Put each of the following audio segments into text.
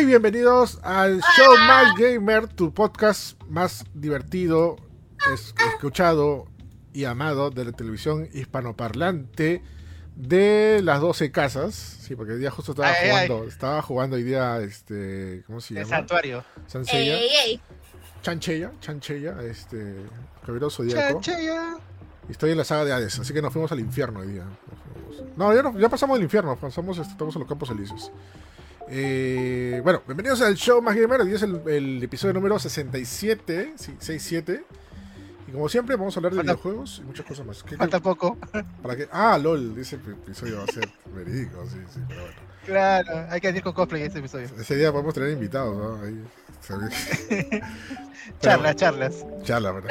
y bienvenidos al Show Más Gamer, tu podcast más divertido, es- escuchado y amado de la televisión hispanoparlante de las 12 casas. Sí, porque hoy día justo estaba Ay, ay, jugando, estaba jugando hoy día, este, ¿cómo se El llama? santuario. Sansella, Ey, ey. Chanchella, Chanchella, este, Caballero Zodíaco. Chanchella. Y estoy en la saga de Hades, así que nos fuimos al infierno hoy día. No, ya, no- ya pasamos el infierno, pasamos, este, estamos en los campos elíseos. Eh, bueno, bienvenidos al show más gamer. Hoy es el, el episodio número 67, sí, 67. Y como siempre, vamos a hablar de Falta- videojuegos y muchas cosas más. ¿Qué- qué- Falta poco. para qué? Ah, LOL, ese episodio va a ser verídico, sí, sí, pero bueno. Claro, hay que decir con cosplay este episodio. Ese día podemos tener invitados, ¿no? Ahí, Charlas, charlas. Charla, ¿verdad?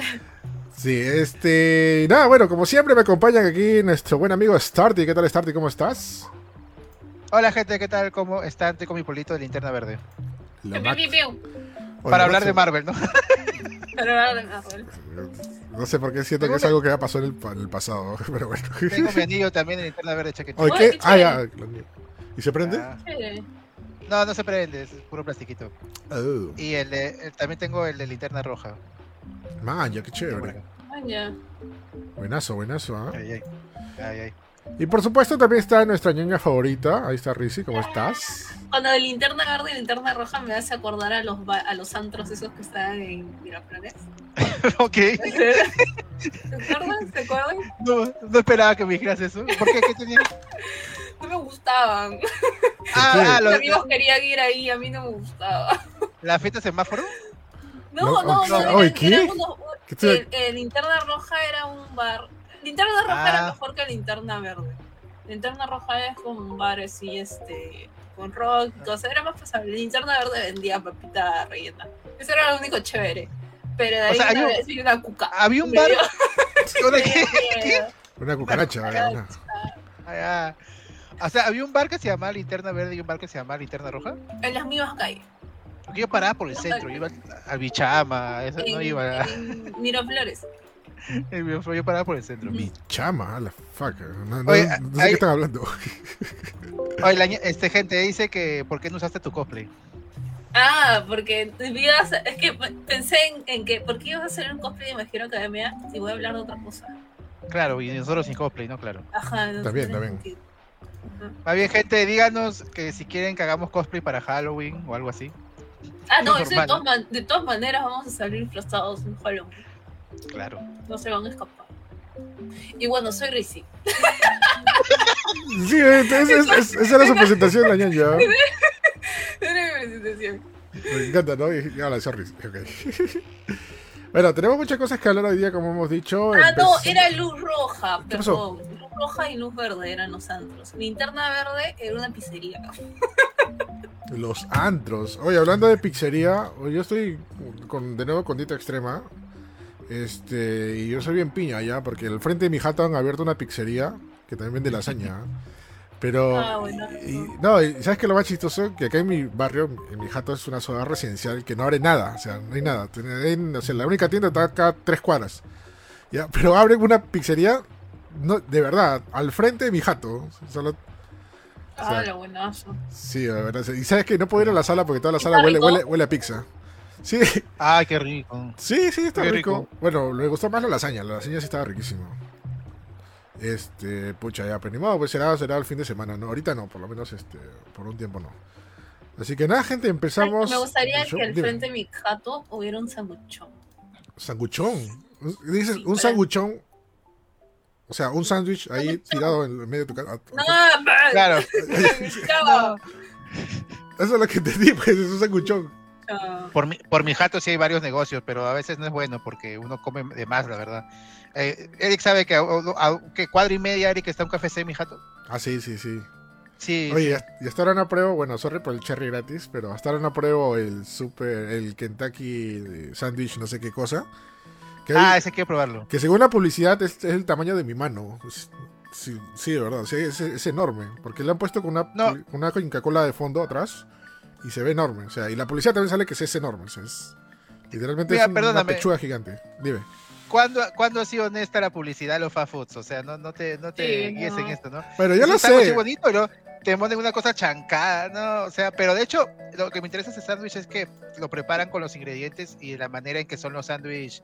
Sí, este. Nada, bueno, como siempre me acompañan aquí nuestro buen amigo Starty. ¿Qué tal, Starty? ¿Cómo estás? Hola gente, ¿qué tal? ¿Cómo están? Estoy con mi polito de linterna verde. La Max- Para hablar de Marvel, ¿no? Pero ahora de Marvel. No sé por qué siento que es algo que ya pasó en el, pa- en el pasado, pero bueno. Tengo mi anillo también de linterna verde. Oye, Oye, ¿qué? Ah, ya. ¿Y se prende? Ah. No, no se prende, es puro plastiquito. Oh, Y el de- el- también tengo el de linterna roja. man, ya qué chévere. acá. Ah, ya. Buenazo, buenazo, ¿ah? Ay, ay. Ay, ay. Y por supuesto también está nuestra ñaña favorita. Ahí está Rizzy, ¿cómo estás? Cuando de linterna verde y linterna roja me hace acordar a los, ba- a los antros esos que estaban en Miraflores. ok. ¿Se acuerdan? ¿Se acuerdan? No, no esperaba que me dijeras eso. ¿Por qué? ¿Qué tenía? No me gustaban. Ah, ah, Mis lo- amigos querían ir ahí, a mí no me gustaba. la fiesta semáforo. No, No, no, no. eran- ¿qué? unos- ¿Qué te- el- el linterna roja era un bar. Linterna roja Ah. era mejor que linterna verde. Linterna roja es como un bar así, este, con rock y cosas. Era más pasable. Linterna verde vendía papita rellena. Eso era lo único chévere. Pero de O ahí sea, hay una un- vez vi una cuca. Había un bar. dio- ¿Dónde me dio qué? Una cucaracha. Cucaracha. una- Ah, ya. O sea, había un bar que se llamaba Linterna Verde y un bar que se llamaba Linterna Roja. En las mismas calles. Porque yo paraba por el centro, yo iba al Bichama, eso no iba. en Miraflores. Yo paraba por el centro. Mi chama, a la fuck. No, no- Oye, no sé de ahí- qué están hablando. Oye, la este gente dice que ¿por qué no usaste tu cosplay? Ah, porque ibas a- es que pensé en, en que, ¿por qué ibas a hacer un cosplay de Imagino Academia si voy a hablar de otra cosa? Claro, y nosotros sin cosplay, ¿no? Claro. Ajá, tiene también. sentido. Ajá. Más bien, gente, díganos que si quieren que hagamos cosplay para Halloween o algo así. Ah, no, Es eso de todas, man- de todas maneras vamos a salir disfrazados en Halloween. Claro. No se van a escapar. Y bueno, soy Rizzy. Sí, es- es- es- esa era su presentación, la ñaña. Era mi presentación. Me encanta, ¿no? Y, y ahora, sorry. ok. bueno, tenemos muchas cosas que hablar hoy día, como hemos dicho. Ah, no, Empecé- era luz roja, ¿Qué pasó? perdón. Luz roja y luz verde eran los antros. Linterna verde era una pizzería. Los antros. Oye, hablando de pizzería, hoy yo estoy con, de nuevo con dieta extrema. Este, y yo soy bien piña ya, porque al frente de mi jato han abierto una pizzería que también vende lasaña. Pero. Ah, bueno. y- no, y ¿sabes qué lo más chistoso? Que acá en mi barrio, en mi jato, es una zona residencial que no abre nada. O sea, no hay nada. O sea, la única tienda está acá a tres cuadras. Ya, pero abren una pizzería, no, de verdad, al frente de mi jato. Solo Ah, sí. lo buenazo. Sí, de verdad. Y sabes que no puedo ir a la sala porque toda la ¿Está sala huele, huele, huele a pizza. Sí, Ay, qué rico. sí, sí, está rico. rico. Bueno, me gustó más la lasaña. La lasaña sí estaba riquísima. Este, pucha, ya, pero ni modo, pues será, será el fin de semana, ¿no? Ahorita no, por lo menos este, por un tiempo no. Así que nada, gente, empezamos. me gustaría que al Dime. frente de mi jato hubiera un sanguchón. Sanguchón. Dices, Sí, un sanguchón. O sea, un sándwich ahí tirado en medio de tu casa. No, Claro. Chao. Eso es lo que entendí, pues, es un sanguchón. Por mi, por mi jato sí hay varios negocios, pero a veces no es bueno porque uno come de más, la verdad. Eh, Eric sabe que a, a- que cuadra y media, Eric, está un café mi jato. Ah, sí, sí, sí. Sí. Oye, y hasta ahora no apruebo, bueno, sorry por el cherry gratis, pero hasta ahora no apruebo el super, el Kentucky sandwich, no sé qué cosa. Que, ah, hay- ese quiero probarlo. que según la publicidad es, es el tamaño de mi mano. Es- Sí, sí, de verdad, sí, es, es enorme. Porque le han puesto con una, No. con una Coca-Cola de fondo atrás y se ve enorme. O sea, y la publicidad también sale que es enorme. o sea, es, literalmente Mira, es un- una pechuga gigante. Dime. ¿Cuándo, ¿Cuándo ha sido honesta la publicidad de los fast foods? O sea, no, no te, no te Sí, guíes no. en esto, ¿no? Pero Si lo sé. bonito, lo- te ponen una cosa chancada, ¿no? O sea, pero de hecho, lo que me interesa de ese sándwich es que lo preparan con los ingredientes y la manera en que son los sándwiches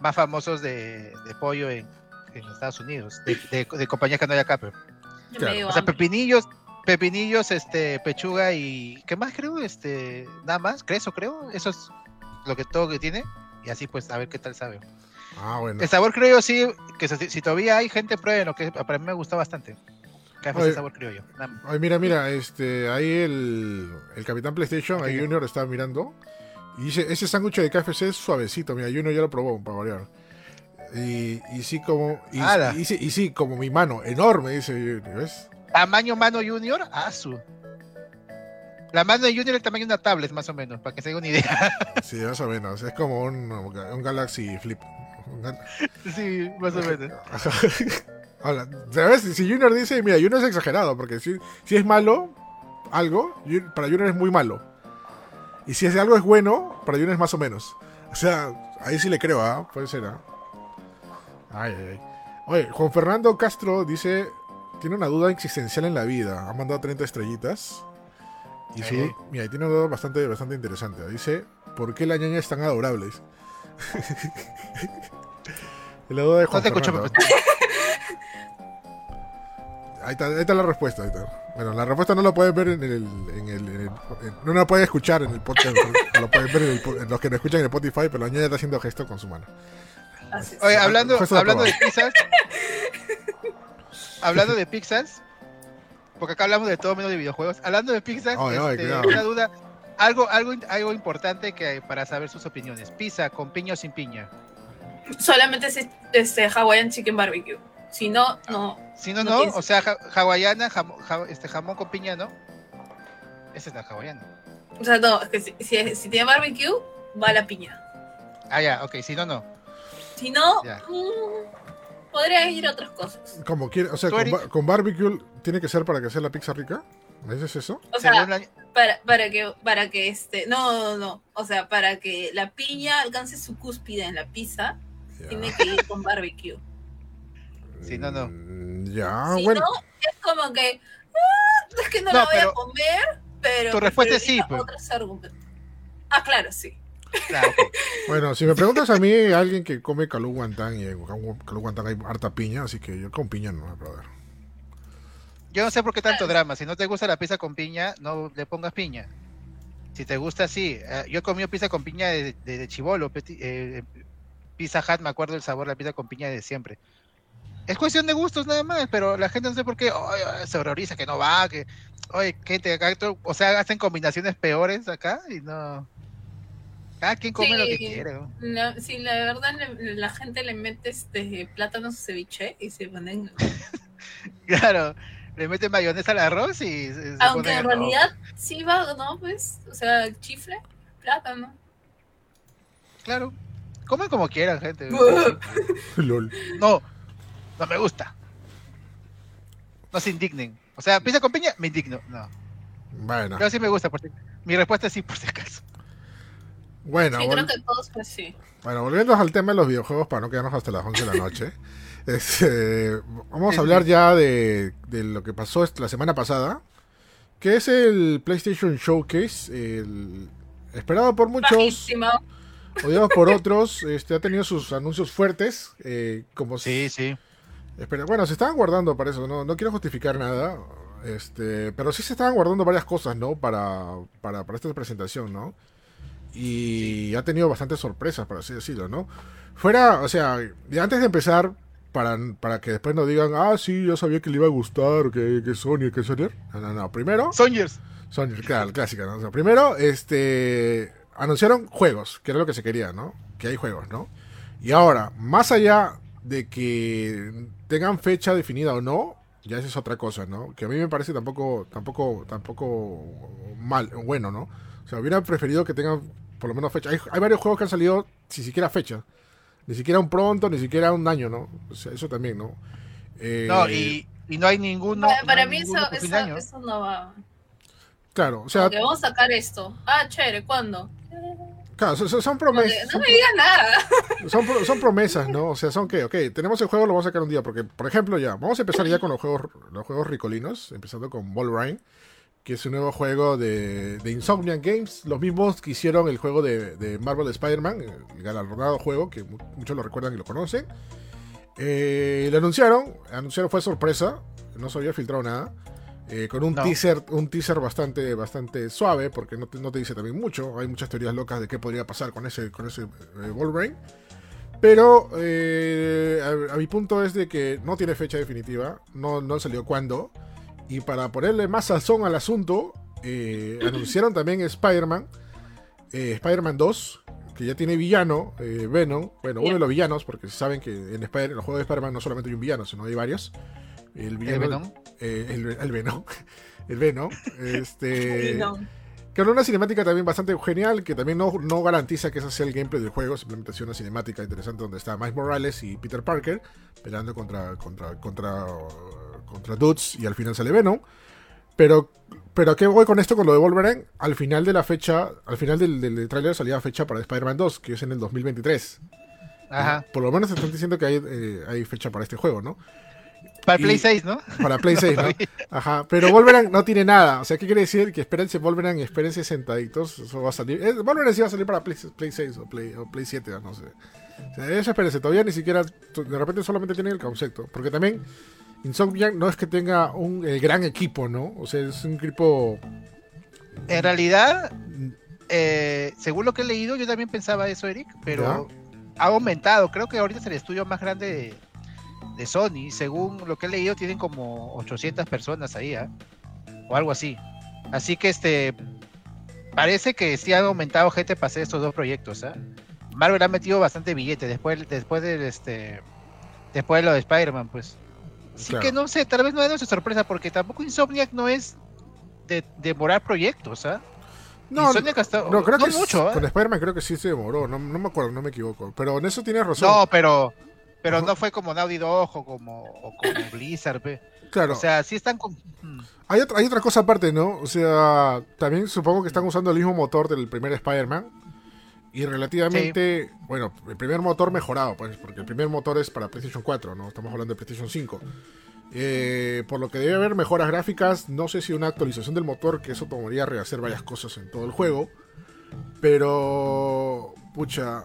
más famosos de, de pollo en, en Estados Unidos, de, de, de compañías que no hay acá, pero. Claro. O sea, pepinillos, pepinillos, este, pechuga y ¿qué más creo? Este, nada más, creso creo, eso es lo que todo que tiene y así pues a ver qué tal sabe. Ah, bueno. El sabor creo yo sí, que si, si todavía hay gente prueben lo que para mí me gusta bastante. KFC Oye. sabor creo yo. Ay, mira, mira, este, ahí el, el Capitán PlayStation, ahí. Junior está mirando. Y dice, ese sándwich de KFC es suavecito, mira, Junior ya lo probó, para variar. Y, y sí, como, y, ¡Hala! y sí, y sí, como mi mano, enorme, dice Junior, ¿ves? Tamaño mano junior, asu. La mano de junior es el tamaño de una tablet más o menos, para que se haga una idea. Sí, más o menos, es como un, un Galaxy Flip. Un gal- sí, más o menos. Ahora, ¿sabes? Si Junior dice, mira, Junior es exagerado, porque si, si es malo, algo, para Junior es muy malo. Y si es algo es bueno, para Junior es más o menos. O sea, ahí sí le creo, ¿ah? Puede ser, ¿ah? Ay, ay, ay. Oye, Juan Fernando Castro dice, tiene una duda existencial en la vida. Ha mandado 30 estrellitas. Y su, Ey. mira, tiene una duda bastante, bastante interesante. Dice, ¿por qué las ñañas están adorables? la duda de Juan No te Fernando. Ahí está, ahí está la respuesta. ahí está. Bueno, la respuesta no la pueden ver en el. En el, en el- en- no la pueden escuchar en el podcast. no lo pueden ver en, el los que nos escuchan en Spotify, pero la ñaña está haciendo gesto con su mano. Así es. Oye, hablando, hablando de pizzas. Hablando de pizzas. Porque acá hablamos de todo menos de videojuegos. Hablando de pizzas, Ay, ay, este, una duda. Algo, algo, algo importante que para saber sus opiniones. Pizza con piña o sin piña. Solamente es este Hawaiian Chicken Barbecue. Si no, no. Si no, No. O sea, ja- hawaiana, jamón, ja- este, jamón con piña, ¿no? Esa es la hawaiana. O sea, no, es que si, si, si tiene barbecue, va la piña. Ah, ya, ok. Si no, no. Si no. Mm, podría ir a otras cosas. Como quiere, o sea, con, Eric. ba- con barbecue tiene que ser para que sea la pizza rica. ¿Me dices eso? O sea, la- para, para que, para que este, no, no, no. O sea, para que la piña alcance su cúspide en la pizza, Ya. tiene que ir con barbecue. Sí, no, no. Mm, Ya, si bueno. no, es como que, ah, es que no, No, la voy pero- a comer, pero. Tu respuesta es sí, pues. otros argumentos. Ah, claro, sí. Bueno, si me preguntas a mí, alguien que come calú guantán y en calú guantán hay harta piña, así que yo con piña no, brother. Yo no sé por qué tanto drama. Si no te gusta la pizza con piña, no le pongas piña. Si te gusta, sí. Eh, yo he comido pizza con piña de, de, de chivolo. eh, pizza Hut, me acuerdo el sabor de la pizza con piña de siempre. Es cuestión de gustos nada más, pero la gente no sé por qué ay, se horroriza que no va, que, oye, gente acá, o sea, hacen combinaciones peores acá y no. Cada quien come lo que Sí. quiere. ¿no? La, sí, la verdad, le- la gente le mete este plátano a su ceviche y se ponen. Claro, le meten mayonesa al arroz y se, Aunque ponen en realidad sí va, ¿no? Pues, o sea, chifle, plátano. Claro, comen como quieran, gente. Lol. No, no me gusta. No se indignen. O sea, pizza con piña, me indigno. No. Bueno, Pero sí me gusta. Por si- Mi respuesta es sí, por si acaso. Bueno, sí, vol- creo que todos pues sí. bueno, volviendo al tema de los videojuegos para no quedarnos hasta las 11 de la noche. este, vamos a hablar ya de, de lo que pasó la semana pasada, que es el PlayStation Showcase, el esperado por muchos, Bajísimo. odiado por otros, este, ha tenido sus anuncios fuertes, eh, como Sí, sí. Espera, bueno, se estaban guardando para eso, no, no quiero justificar nada, este, pero sí se estaban guardando varias cosas, ¿no? Para, para, para esta presentación, ¿no? Y ha tenido bastantes sorpresas, por así decirlo, ¿no? Fuera, o sea, y antes de empezar, para, para que después no digan, ah, sí, yo sabía que le iba a gustar, que, que Sony, que Sony. No, no, no, primero, Sonyers. Sony, claro, clásica, ¿no? O sea, primero, este, anunciaron juegos, que era lo que se quería, ¿no? Que hay juegos, ¿no? Y ahora, más allá de que tengan fecha definida o no, ya esa es otra cosa, ¿no? Que a mí me parece tampoco, tampoco, tampoco mal, bueno, ¿no? O sea, hubiera preferido que tengan por lo menos fecha. Hay, hay varios juegos que han salido sin siquiera fecha. Ni siquiera un pronto, ni siquiera un año, ¿no? O sea, eso también, ¿no? Eh, No, y, y no hay ninguno. para para no mí hay eso, ninguno eso, año. eso no va. Claro, o sea, Porque vamos a sacar esto. Ah, chévere, ¿cuándo? Claro, son, son promesas. no Son, me digas nada. son pro- son promesas, ¿no? O sea, son que, ok, tenemos el juego, lo vamos a sacar un día. Porque, por ejemplo, ya, vamos a empezar ya con los juegos, los juegos ricolinos, empezando con Wolverine, que es un nuevo juego de, de Insomniac Games, los mismos que hicieron el juego de, de Marvel Spider-Man, el galardonado juego, que mu- muchos lo recuerdan y lo conocen. Eh, lo anunciaron, anunciaron fue sorpresa, no se había filtrado nada. eh, con un No. teaser, un teaser bastante, bastante suave, porque no te, no te dice también mucho. Hay muchas teorías locas de qué podría pasar con ese, con ese eh, Wolverine. Pero eh, a, a mi punto es de que no tiene fecha definitiva, no, no salió cuándo. Y para ponerle más sazón al asunto, eh, anunciaron también Spider-Man, eh, Spider-Man 2, que ya tiene villano, eh, Venom. Bueno, uno de los villanos, porque saben que en, Spider- en los juegos de Spider-Man no solamente hay un villano, sino hay varios. El villano. Venom? eh, el, el Venom. El Venom. Este. Que era una cinemática también bastante genial, que también no, no garantiza que ese sea el gameplay del juego, simplemente es una cinemática interesante donde está Miles Morales y Peter Parker peleando contra, contra, contra, contra Dudes y al final sale Venom. Pero, pero ¿a qué voy con esto con lo de Wolverine? Al final de la fecha, al final del, del tráiler salía fecha para Spider-Man 2, que es en el 2023. Ajá. Por lo menos están diciendo que hay, eh, hay fecha para este juego, ¿no? Para Y- Play 6, ¿no? Para Play 6, ¿no? Ajá, pero Wolverine no tiene nada. O sea, ¿qué quiere decir? Que espérense Wolverine y espérense sentaditos. Eso va a salir. eh, Wolverine sí va a salir para Play, Play 6 o Play, o Play 7, no sé. O sea, eso espérense. Todavía ni siquiera. De repente solamente tienen el concepto. Porque también Insomniac no es que tenga un gran equipo, ¿no? O sea, es un equipo. En realidad, eh, según lo que he leído, yo también pensaba eso, Eric, pero ha aumentado. Creo que ahorita es el estudio más grande de, de Sony. Según lo que he leído, tienen como 800 personas ahí, ¿ah? O algo así. Así que este. Parece que sí han aumentado gente para hacer estos dos proyectos, ¿ah? Marvel ha metido bastante billete después, después del este. Después de lo de Spider-Man, pues. Así Claro. que no sé, tal vez no es nuestra sorpresa, porque tampoco Insomniac no es de demorar proyectos, ¿ah? No, Insomniac hasta- no, creo no que es- mucho, ¿eh? con Spider-Man creo que sí se demoró. No, no me acuerdo, no me equivoco. Pero en eso tienes razón. No, pero pero Ajá. no fue como Naughty Dog o como, o como Blizzard, claro. O sea, sí están con... mm, Hay otra, hay otra cosa aparte, ¿no? O sea, también supongo que están usando el mismo motor del primer Spider-Man. Y relativamente, bueno, el primer motor mejorado, pues, porque el primer motor es para PlayStation 4, ¿no? Estamos hablando de PlayStation 5. Eh, por lo que debe haber mejoras gráficas, no sé si una actualización del motor, que eso tomaría rehacer varias cosas en todo el juego. Pero, pucha,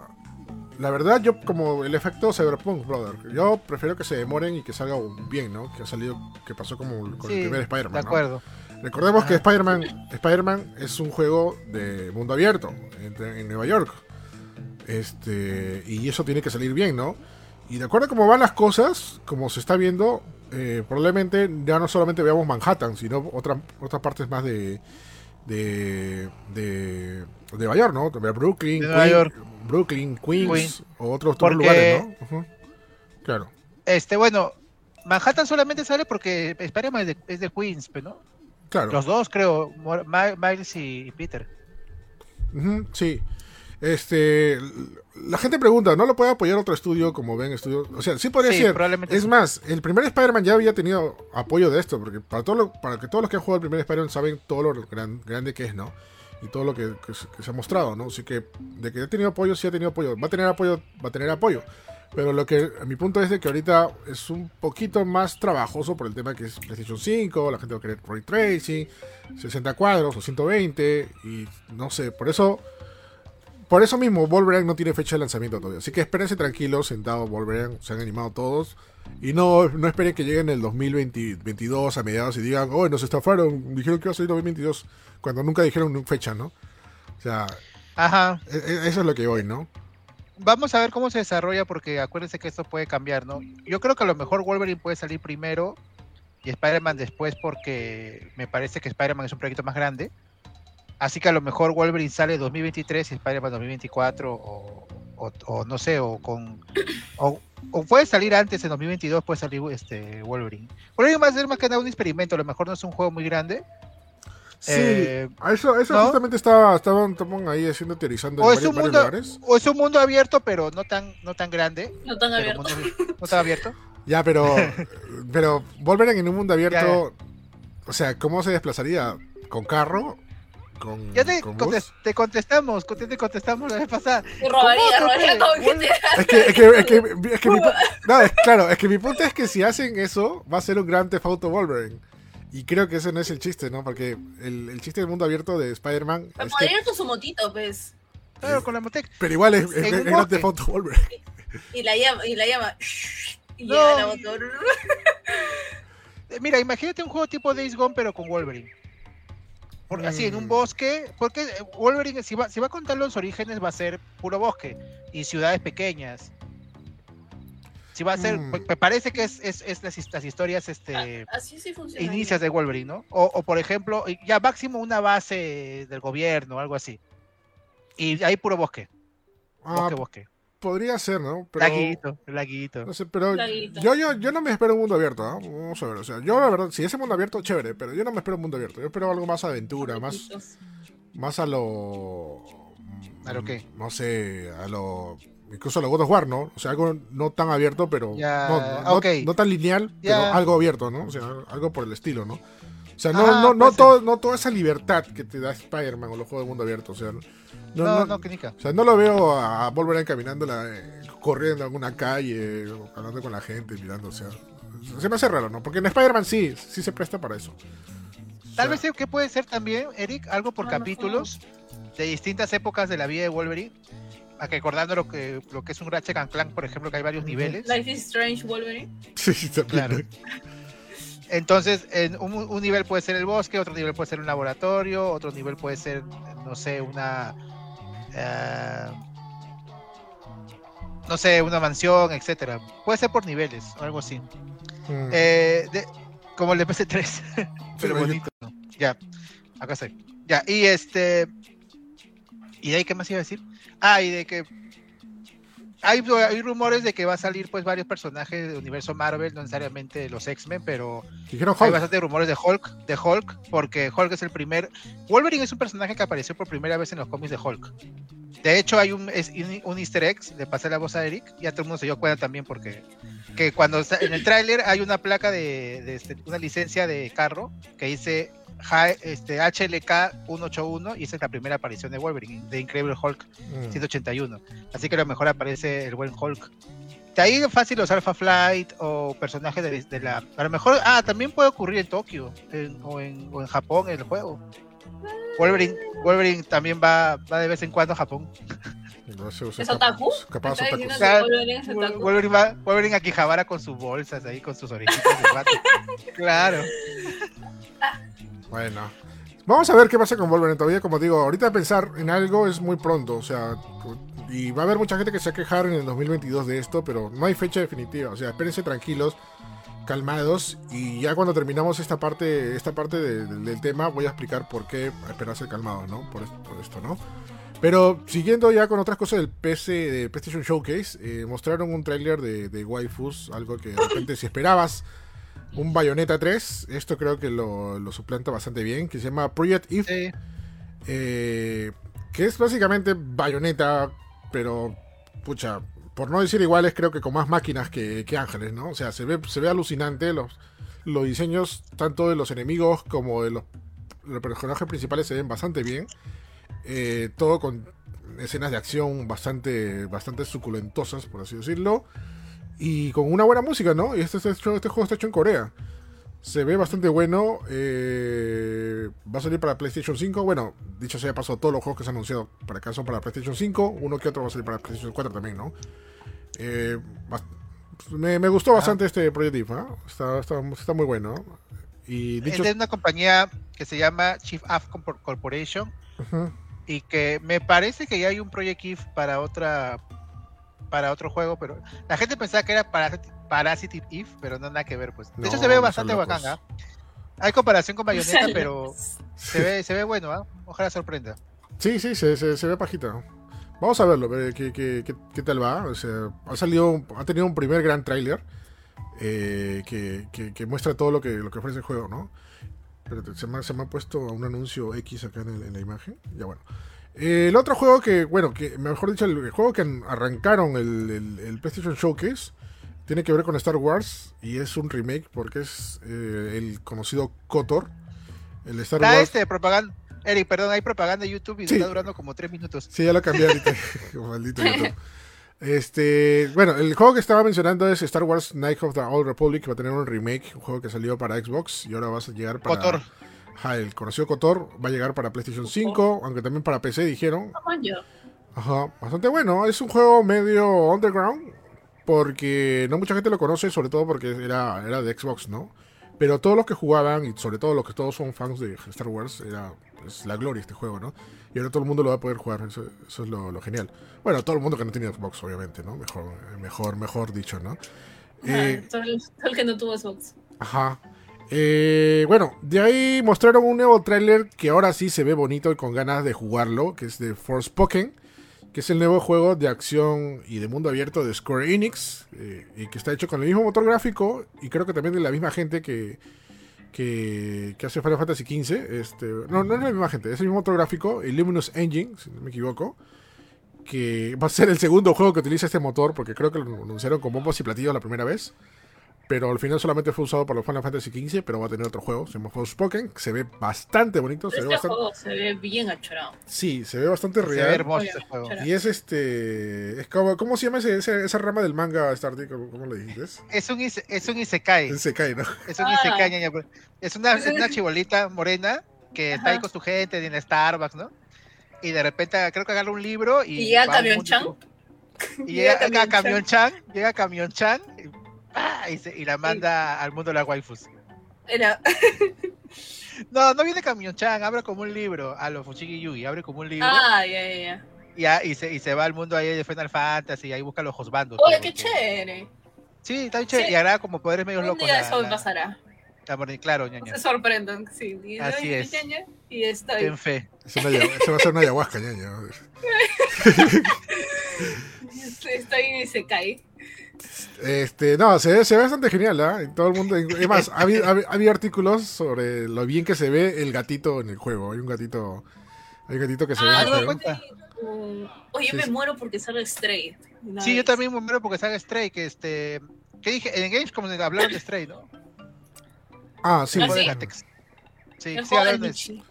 la verdad, yo como el efecto Cyberpunk, brother, yo prefiero que se demoren y que salga bien, ¿no? Que ha salido, que pasó como con el primer de Spider-Man. ¿no? Recordemos que Ah. Spider-Man Spider-Man es un juego de mundo abierto en, en Nueva York. Este, y eso tiene que salir bien, ¿no? Y de acuerdo a cómo van las cosas, como se está viendo, eh, probablemente ya no solamente veamos Manhattan, sino otra- otras partes más de, de, de, de Nueva York, ¿no? Brooklyn, Nueva York. Brooklyn, Queens, o otros, otros lugares, ¿no? Claro, Este, bueno, Manhattan solamente sale porque Spider-Man es de, es de Queens, ¿no? Claro. Los dos, creo, Miles y, Peter. Ujú, sí. Este, la gente pregunta, ¿no lo puede apoyar otro estudio como ven estudio? O sea, sí podría Sí, ser. probablemente Es sí. más, el primer Spider-Man ya había tenido apoyo de esto, porque para todo lo- para que todos los que han jugado el primer Spider-Man saben todo lo gran- grande que es, ¿no? Y todo lo que, que se ha mostrado, ¿no? Así que de que ha tenido apoyo, sí ha tenido apoyo. Va a tener apoyo, va a tener apoyo. Pero lo que, a mi punto es de que ahorita es un poquito más trabajoso por el tema que es PlayStation 5, la gente va a querer Ray Tracing, 60 cuadros o 120, y no sé, por eso por eso mismo, Wolverine no tiene fecha de lanzamiento todavía. Así que espérense tranquilos, sentado Wolverine, se han animado todos. Y no, no esperen que llegue en el 2022 a mediados y digan, oh, nos estafaron, dijeron que iba a salir 2022, cuando nunca dijeron fecha, ¿no? O sea, Ajá. e- e- eso es lo que voy, ¿no? Vamos a ver cómo se desarrolla porque acuérdense que esto puede cambiar, ¿no? Yo creo que a lo mejor Wolverine puede salir primero y Spider-Man después porque me parece que Spider-Man es un proyecto más grande. Así que a lo mejor Wolverine sale 2023 y Spider-Man 2024 o, o- o no sé, o con... O, o puede salir antes en 2022, puede salir este Wolverine. Wolverine va a ser más que nada un experimento, a lo mejor no es un juego muy grande. Sí, Eh, a eso, eso ¿no? justamente estaba, estaban, estaban ahí haciendo teorizando en O es, varios, un varios mundo, lugares. o es un mundo abierto, pero no tan, no tan grande. No tan abierto. mundo- no tan abierto. Ya, pero, pero Wolverine en un mundo abierto, Ya, o sea, ¿cómo se desplazaría? ¿Con carro? con, Ya te, con contes- Gus. te contestamos, te te contestamos la vez pasada. Y robaría, robaría todo que te Es que, es que, es que, es que mi no, es- claro, es que mi punto es que si hacen eso, va a ser un gran Theft Auto Wolverine. Y creo que ese no es el chiste, ¿no? Porque el, el chiste del mundo abierto de Spider-Man que, podría ir con su motito, pues. Claro, con la Motec. pero igual es, es, es un gran bosque. Theft Auto Wolverine. Y la llama, y la llama. Y No. llega la moto. Eh, Mira, imagínate un juego tipo Days Gone, pero con Wolverine. Por- así, en un Mm. bosque, porque eh, Wolverine, si va, si va a contar los orígenes, va a ser puro bosque y ciudades pequeñas. Si va a ser, Mm. me- parece que es, es, es las, his- las historias este, Ah, Así sí funciona. inicias de Wolverine, ¿no? O, o, por ejemplo, ya máximo una base del gobierno, algo así. Y ahí puro bosque, Ah, bosque, bosque. podría ser, ¿no? Pero, Laguito, laguito. no sé, pero Laguito. yo, yo, yo no me espero un mundo abierto, ¿ah? Vamos a ver, o sea, yo la verdad, si ese mundo abierto, chévere, pero yo no me espero un mundo abierto. Yo espero algo más aventura, más, más a lo. ¿A lo qué? No sé, a lo. Incluso a lo God of War, ¿no? O sea, algo no tan abierto, pero. Ya, no, no- ok. no tan lineal, pero algo abierto, ¿no? O sea, algo por el estilo, ¿no? O sea, no, Ah, no, no, puede ser. todo, no toda esa libertad que te da Spider-Man o los juegos de mundo abierto. O sea, no, No, no, no, que nica. o sea, no lo veo a Wolverine caminando, la, eh, corriendo en alguna calle, o hablando con la gente, mirando, o sea. Se me hace raro, ¿no? Porque en Spider-Man sí, sí se presta para eso. O Tal vez que puede ser también, Eric, algo por capítulos de distintas épocas de la vida de Wolverine. Recordando lo que, lo que es un Ratchet and Clank, por ejemplo, que hay varios niveles. Life is Strange Wolverine. Sí. Claro. Entonces, en un, un nivel puede ser el bosque, otro nivel puede ser un laboratorio, otro nivel puede ser, no sé, una. eh, no sé, una mansión, etcétera. Puede ser por niveles o algo así. Mm. Eh, de- como el de PC3, pero Sí, bonito. ¿no? Ya, acá estoy. Ya, y este. ¿Y de ahí qué más iba a decir? Ah, y de que. Hay, hay rumores de que va a salir pues varios personajes del universo Marvel, no necesariamente los X-Men, pero Dijeron hay Hulk. bastante rumores de Hulk, de Hulk, porque Hulk es el primer. Wolverine es un personaje que apareció por primera vez en los cómics de Hulk. De hecho, hay un, es un, Easter egg, le pasé la voz a Eric, ya todo el mundo se dio cuenta también porque que cuando en el tráiler hay una placa de, de este, una licencia de carro que dice este, HLK 181 y esa es la primera aparición de Wolverine, de Incredible Hulk Mm. 181. Así que a lo mejor aparece el buen Hulk. De ahí fácil los Alpha Flight o personajes de, de la. A lo mejor. Ah, también puede ocurrir en Tokio en- o, en, o en Japón en el juego. Wolverine, Wolverine también va, va de vez en cuando a Japón. No sé, o sea, ¿Es otaku? Capaz ¿Me otaku. diciendo Claro. que Wolverine va Wolverine a Quijabara con sus bolsas ahí, con sus orejitas de. Claro. Bueno. Vamos a ver qué pasa con Wolverine todavía. Como digo, ahorita pensar en algo es muy pronto. O sea, y va a haber mucha gente que se va a quejar en el 2022 de esto, pero no hay fecha definitiva. O sea, espérense tranquilos, calmados. Y ya cuando terminamos esta parte, esta parte de- de- del tema, voy a explicar por qué esperarse calmados, ¿no? Por por esto, ¿no? Pero siguiendo ya con otras cosas del PC, de PlayStation Showcase, eh, mostraron un tráiler de, de Waifus, algo que de repente si esperabas un Bayonetta 3, esto creo que lo, lo suplanta bastante bien, que se llama Project If, Sí. eh, que es básicamente Bayonetta, pero pucha, por no decir iguales, creo que con más máquinas que, que ángeles, ¿no? O sea, se ve, se ve alucinante, los, los diseños tanto de los enemigos como de los, los personajes principales se ven bastante bien. Eh, todo con escenas de acción bastante, bastante suculentosas, por así decirlo. Y con una buena música, ¿no? Y este, hecho- este juego está hecho en Corea. Se ve bastante bueno. eh, va a salir para PlayStation 5. Bueno, dicho sea paso, todos los juegos que se han anunciado para acá son para PlayStation 5. Uno que otro va a salir para PlayStation 4 también, ¿no? Eh, me, me gustó bastante este Project ¿ah? está, está, está muy bueno. Y Es de una compañía que se llama Chief Af Corpor- Corporation y que me parece que ya hay un Project If para otra para otro juego, pero la gente pensaba que era Parasite, Parasite If, pero no nada que ver, pues. De hecho se ve no bastante bacán. ¿ah? Hay comparación con Bayonetta, pero se ve, se ve bueno, ¿ah? Ojalá sorprenda. Sí, sí, se, se, se ve pajita. Vamos a verlo, ver qué, qué, qué, qué tal va. O sea, ha salido, ha tenido un primer gran tráiler eh, que, que, que muestra todo lo que, lo que ofrece el juego, ¿no? Espérate, se me, ha- se me ha puesto un anuncio X acá en, el- en la imagen. Ya bueno. Eh, el otro juego que, bueno, que mejor dicho, el, juego que an- arrancaron el, el- el PlayStation Showcase tiene que ver con Star Wars y es un remake porque es eh, el conocido KOTOR. El Star Está Wars. este propaganda, Eric, perdón, hay propaganda de YouTube y Sí. está durando como tres minutos. Sí, ya lo cambié ahorita. Maldito YouTube. Este, bueno, el juego que estaba mencionando es Star Wars Knights of the Old Republic, que va a tener un remake, un juego que salió para Xbox y ahora va a llegar para... Cotor. Ajá, el conocido Kotor va a llegar para PlayStation 5, aunque también para PC dijeron. Ajá, bastante bueno. Es un juego medio underground, porque no mucha gente lo conoce, sobre todo porque era, era de Xbox, ¿no? Pero todos los que jugaban, y sobre todo los que todos son fans de Star Wars, era es la gloria este juego, ¿no? Y ahora todo el mundo lo va a poder jugar, eso, eso es lo, lo genial. Bueno, todo el mundo que no tiene Xbox, obviamente, ¿no? Mejor, mejor, mejor dicho, ¿no? Eh, todo, el, todo el que no tuvo Xbox. Ajá. Eh, bueno, de ahí mostraron un nuevo tráiler que ahora sí se ve bonito y con ganas de jugarlo, que es de Forspoken, que es el nuevo juego de acción y de mundo abierto de Square Enix, eh, y que está hecho con el mismo motor gráfico y creo que también de la misma gente que, que, hace Final Fantasy XV. Este, no, no es la misma gente, es el mismo motor gráfico, el Luminous Engine, si no me equivoco. Que va a ser el segundo juego que utiliza este motor, porque creo que lo anunciaron con bombos y platillos la primera vez. Pero al final solamente fue usado para los Final Fantasy XV, pero va a tener otro juego, se llama Forspoken, que se ve bastante bonito, se ve Este bastante... juego se ve bien achorado. Sí, se ve bastante Se ve real. hermoso este juego. Y es este... Es como, ¿Cómo se llama ese- ese- esa rama del manga, Stardy? ¿Cómo, cómo le dices? Es un, es un Isekai. Se cae, ¿no? Es un Ah. Isekai, ñaña, pues. Es una, es una chibolita morena que está ahí con su gente en Starbucks, ¿no? Y de repente creo que agarra un libro y. Y llega Camión Chan. Y llega, Llega Camión Chan, llega Camión Chan y, ¡pah! y, se- y la manda al mundo de las waifus. Era, No, no viene Camión Chan, abre como un libro a los Fushigi Yugi, abre como un libro ah, ya, ya, ya. y, se, y se va al mundo ahí de Final Fantasy y ahí busca los hosbandos. Oye, qué chévere. Sí, está bien chévere. Sí. Y agarra como poderes medios Un locos. día la- eso la- pasará. la claro, ñaña. Se sorprendan, sí. Y, Así es. Y estoy. Ten fe. Eso va a ser una ayahuasca, ñaña. Estoy y se cae. Este, no, se ve, se ve bastante genial, ¿ah? Y Todo el mundo. Es más, ha habido, ha habido- ha habido artículos sobre lo bien que se ve el gatito en el juego. Hay un gatito. Hay un gatito que se ve Ah, en el no, juego. cuenta. Um, Oye, Sí, me sí. muero porque sale Stray. Una Sí, yo también me muero porque sale Stray, que este... ¿Qué dije? En Games como hablaron de Stray, ¿no? Ah, sí. ¿Ah, de sí? Latex. Sí, El sí, juego del hablaron de- Michi.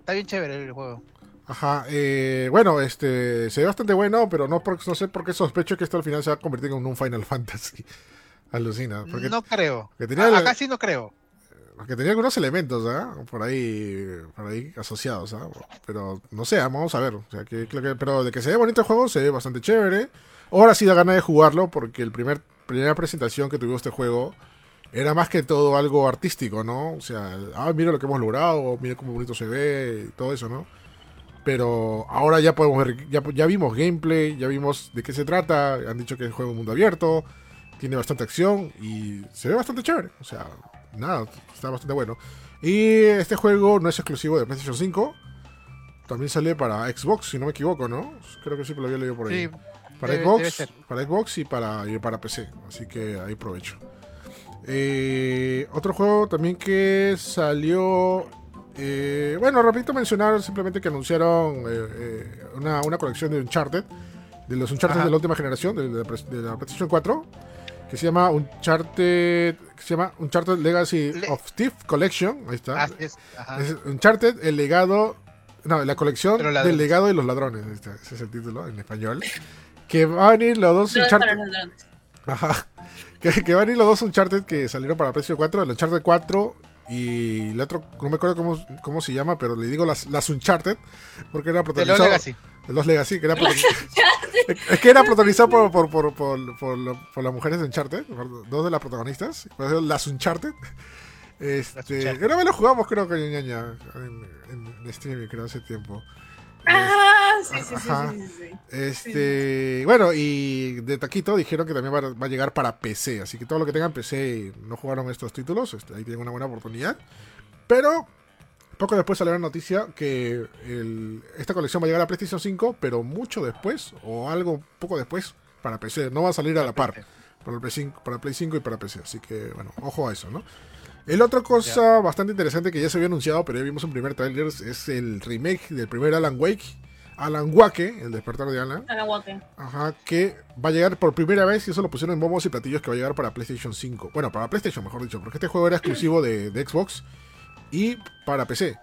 Está bien chévere el juego. Ajá, eh, bueno, este, se ve bastante bueno, pero no, por- no sé por qué sospecho que esto al final se va a convertir en un Final Fantasy. Alucina, porque, no creo. tenía, A- Acá sí no creo. porque tenía algunos elementos, ¿ah? Por ahí, por ahí asociados, ¿ah? Pero no sé, vamos a ver. O sea, que, que- pero de que se ve bonito el juego, se ve bastante chévere. Ahora sí da ganas de jugarlo, porque el primer, primera presentación que tuvo este juego era más que todo algo artístico, ¿no? O sea, ah, mira lo que hemos logrado, mira cómo bonito se ve, y todo eso, ¿no? Pero ahora ya podemos ver, ya, ya vimos gameplay, ya vimos de qué se trata, han dicho que es un juego de mundo abierto, tiene bastante acción y se ve bastante chévere. O sea, nada, está bastante bueno. Y este juego no es exclusivo de PlayStation 5, también sale para Xbox, si no me equivoco, ¿no? Creo que sí lo había leído por ahí. Sí, Para debe- Xbox, debe para Xbox y para, y para PC. Así que ahí aprovecho. Eh, otro juego también que salió. Eh, bueno, repito mencionar simplemente que anunciaron eh, eh, una, una colección de Uncharted. De los Uncharted Ajá. de la última generación, de, la pres- de la PlayStation 4. Que se llama Uncharted. Que se llama Uncharted Legacy Le- of Thief Collection. Ahí está. Así es. Ajá. Es Uncharted, el legado. No, la colección del legado de los ladrones. Ese es el título en español. Que van a venir los dos Uncharted. Ajá. Que, que van a ir los dos Uncharted que salieron para PlayStation 4. El Uncharted 4 y el otro, no me acuerdo cómo, cómo se llama, pero le digo las, las Uncharted. Porque era De los protagonizado. Legacy. de los Legacy, que era es que era protagonizado por, por, por, por, por las mujeres de Uncharted, por dos de las protagonistas, por eso las Uncharted. Este, Uncharted. que una vez lo jugamos, creo que en, en streaming, creo, hace tiempo. Ah, sí, sí, sí, Ajá. sí, sí, sí. Este, bueno, y de Taquito dijeron que también va, a- va a llegar para PC, así que todo lo que tengan PC y no jugaron estos títulos, este, ahí tienen una buena oportunidad. Pero poco después salió la noticia que el- esta colección va a llegar a PlayStation 5, pero mucho después, o algo poco después, para PC. No va a salir a la par para el Play 5, para Play 5 y para PC. Así que, bueno, ojo a eso, ¿no? El otra cosa bastante interesante que ya se había anunciado, pero ya vimos un primer tráiler, es el remake del primer Alan Wake, Alan Wake, el despertar de Alan. Anahuaque. Ajá, que va a llegar por primera vez, y eso lo pusieron en bombos y platillos, que va a llegar para PlayStation 5. Bueno, para PlayStation, mejor dicho, porque este juego era exclusivo de, de Xbox y para PC.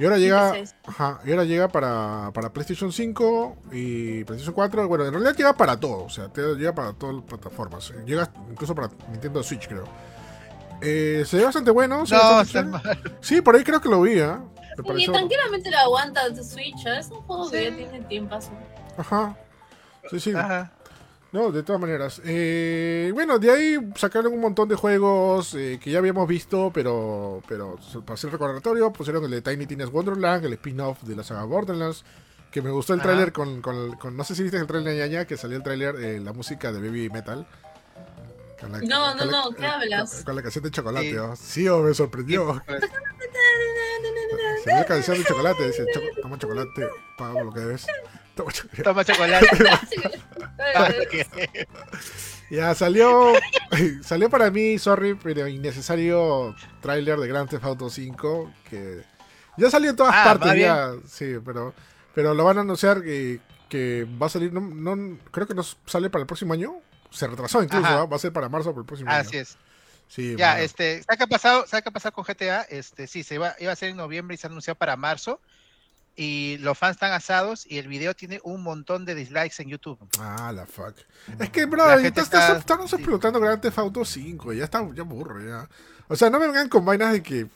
Y ahora llega, ajá, y ahora llega para, para PlayStation 5 y PlayStation 4. Bueno, en realidad llega para todo, o sea, te- llega para todas las plataformas. Llega incluso para Nintendo Switch, creo. Eh, se ve bastante bueno. se No, bastante está chévere. mal. Sí, por ahí creo que lo vi, ¿ah? Me Y pareció- tranquilamente la aguanta de Switch. ¿eh? Es un juego que ya tiene tiempo. Ajá. Sí, sí. Ajá. No, de todas maneras. Eh, bueno, de ahí sacaron un montón de juegos eh, que ya habíamos visto, pero, pero para hacer recordatorio, pusieron el de Tiny Tina's Wonderland, el spin-off de la saga Borderlands, que me gustó el tráiler con, con, con- no sé si viste el tráiler de Ñaña, que salió el tráiler, eh, la música de Baby Metal. Con la- No, no, la- no, ¿qué eh, hablas? Con, con la canción de chocolate, Sí. oh. Sí, oh, me sorprendió. Pues, Salió la canción de chocolate, dice, "Cho- toma chocolate, paga por lo que debes. Toma chocolate. Toma chocolate. Ya salió. salió para mí, sorry, pero innecesario tráiler de Grand Theft Auto 5. Que ya salió en todas Ah, partes. Ya, sí, pero, pero lo van a anunciar que, que va a salir. No, no- creo que no sale para el próximo año. Se retrasó incluso, Ajá. va a ser para marzo para el próximo año. Así es. Sí, Ya, bueno. este, ¿sabes qué ha pasado? ¿Sabes qué ha pasado con GTA? Este, sí, se iba, iba a ser en noviembre y se ha anunciado para marzo. Y los fans están asados y el video tiene un montón de dislikes en YouTube. Ah, la fuck. Es que, bro, estás- está- estamos sí. explotando Grand Theft Auto 5. Ya está, ya aburro, ya. O sea, no me vengan con vainas de que.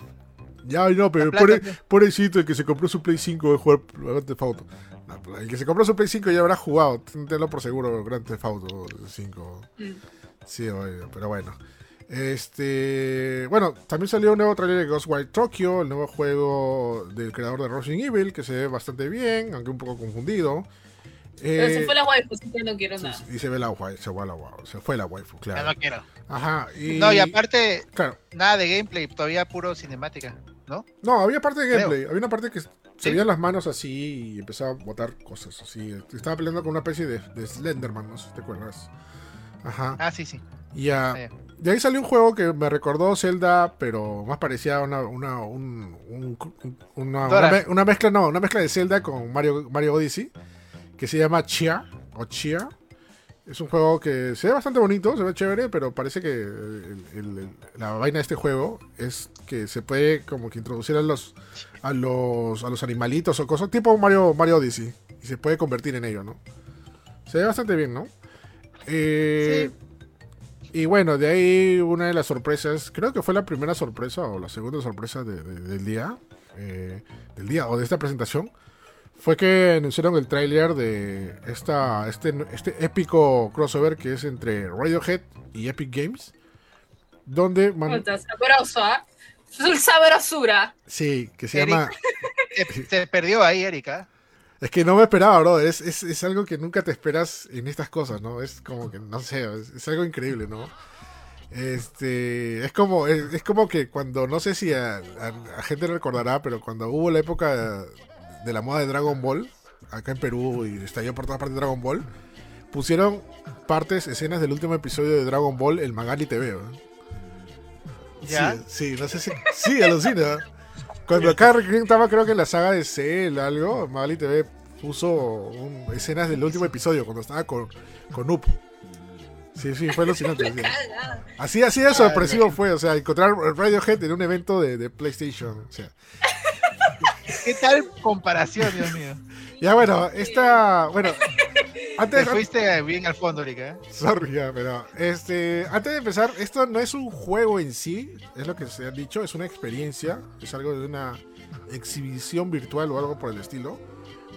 Ya, no, pero pobre- pobrecito el que se compró su Play 5 de jugar Grand Theft Auto. No, pues, el que se compró su Play 5 ya habrá jugado. Tenlo por seguro, Grand Theft Auto 5. Mm. Sí, obvio, pero bueno. Este. Bueno, también salió un nuevo trailer de Ghostwire Tokyo, el nuevo juego del creador de Resident Evil, que se ve bastante bien, aunque un poco confundido. Pero Eh, se fue la waifu, así que no quiero nada. y se ve la waifu, se fue la waifu, se fue la waifu, Ya claro. no quiero. Ajá, y... No, y aparte, Claro, nada de gameplay, todavía puro cinemática, ¿no? no, había parte de Creo. gameplay, había una parte que se veían las manos así y empezaba a botar cosas así. Estaba peleando con una especie de, de Slenderman, no sé si te acuerdas. Ajá, Ah, sí, sí. y. Eh, De ahí salió un juego que me recordó Zelda, pero más parecía una, una, un- un- un- una, una me- una mezcla, no, una mezcla de Zelda con Mario, Mario Odyssey, que se llama Chia, o Chia. Es un juego que se ve bastante bonito, se ve chévere, pero parece que el- el- el- la vaina de este juego es que se puede como que introducir a los a los, a los animalitos o cosas, tipo Mario, Mario Odyssey, y se puede convertir en ello, ¿no? Se ve bastante bien, ¿no? Eh, y bueno, de ahí una de las sorpresas, creo que fue la primera sorpresa o la segunda sorpresa de- de- del día, eh, del día o de esta presentación, fue que anunciaron el tráiler de esta, este, este épico crossover que es entre Radiohead y Epic Games, donde man- Puta, sabroso, ¿ah? Sabrosura. sí, que se Eric. llama, Se, se perdió ahí, Erika. es que no me esperaba, bro, es, es, es algo que nunca te esperas en estas cosas, ¿no? Es como que, no sé, es, es algo increíble, ¿no? Este, es como, es, es como que cuando, no sé si a, a- a gente recordará, pero cuando hubo la época de la moda de Dragon Ball, acá en Perú y estalló por todas partes Dragon Ball, pusieron partes, escenas del último episodio de Dragon Ball, el Magali TV, ¿no? ¿Ya? Sí, sí, no sé si, sí, alucina. Cuando acá estaba creo que en la saga de Cell, algo, Magali TV puso un- escenas del último episodio, cuando estaba con, con Up. Sí, sí, fue alucinante. sí. Así, así de sorpresivo fue, o sea, encontrar Radiohead en un evento de, de PlayStation. O sea, ¿Qué tal comparación, Dios mío? ya bueno, esta, bueno, Te antes, fuiste bien al fondo, Erika. sorry, ya, pero, este, antes de empezar, esto no es un juego en sí, es lo que se ha dicho, es una experiencia, es algo de una exhibición virtual o algo por el estilo,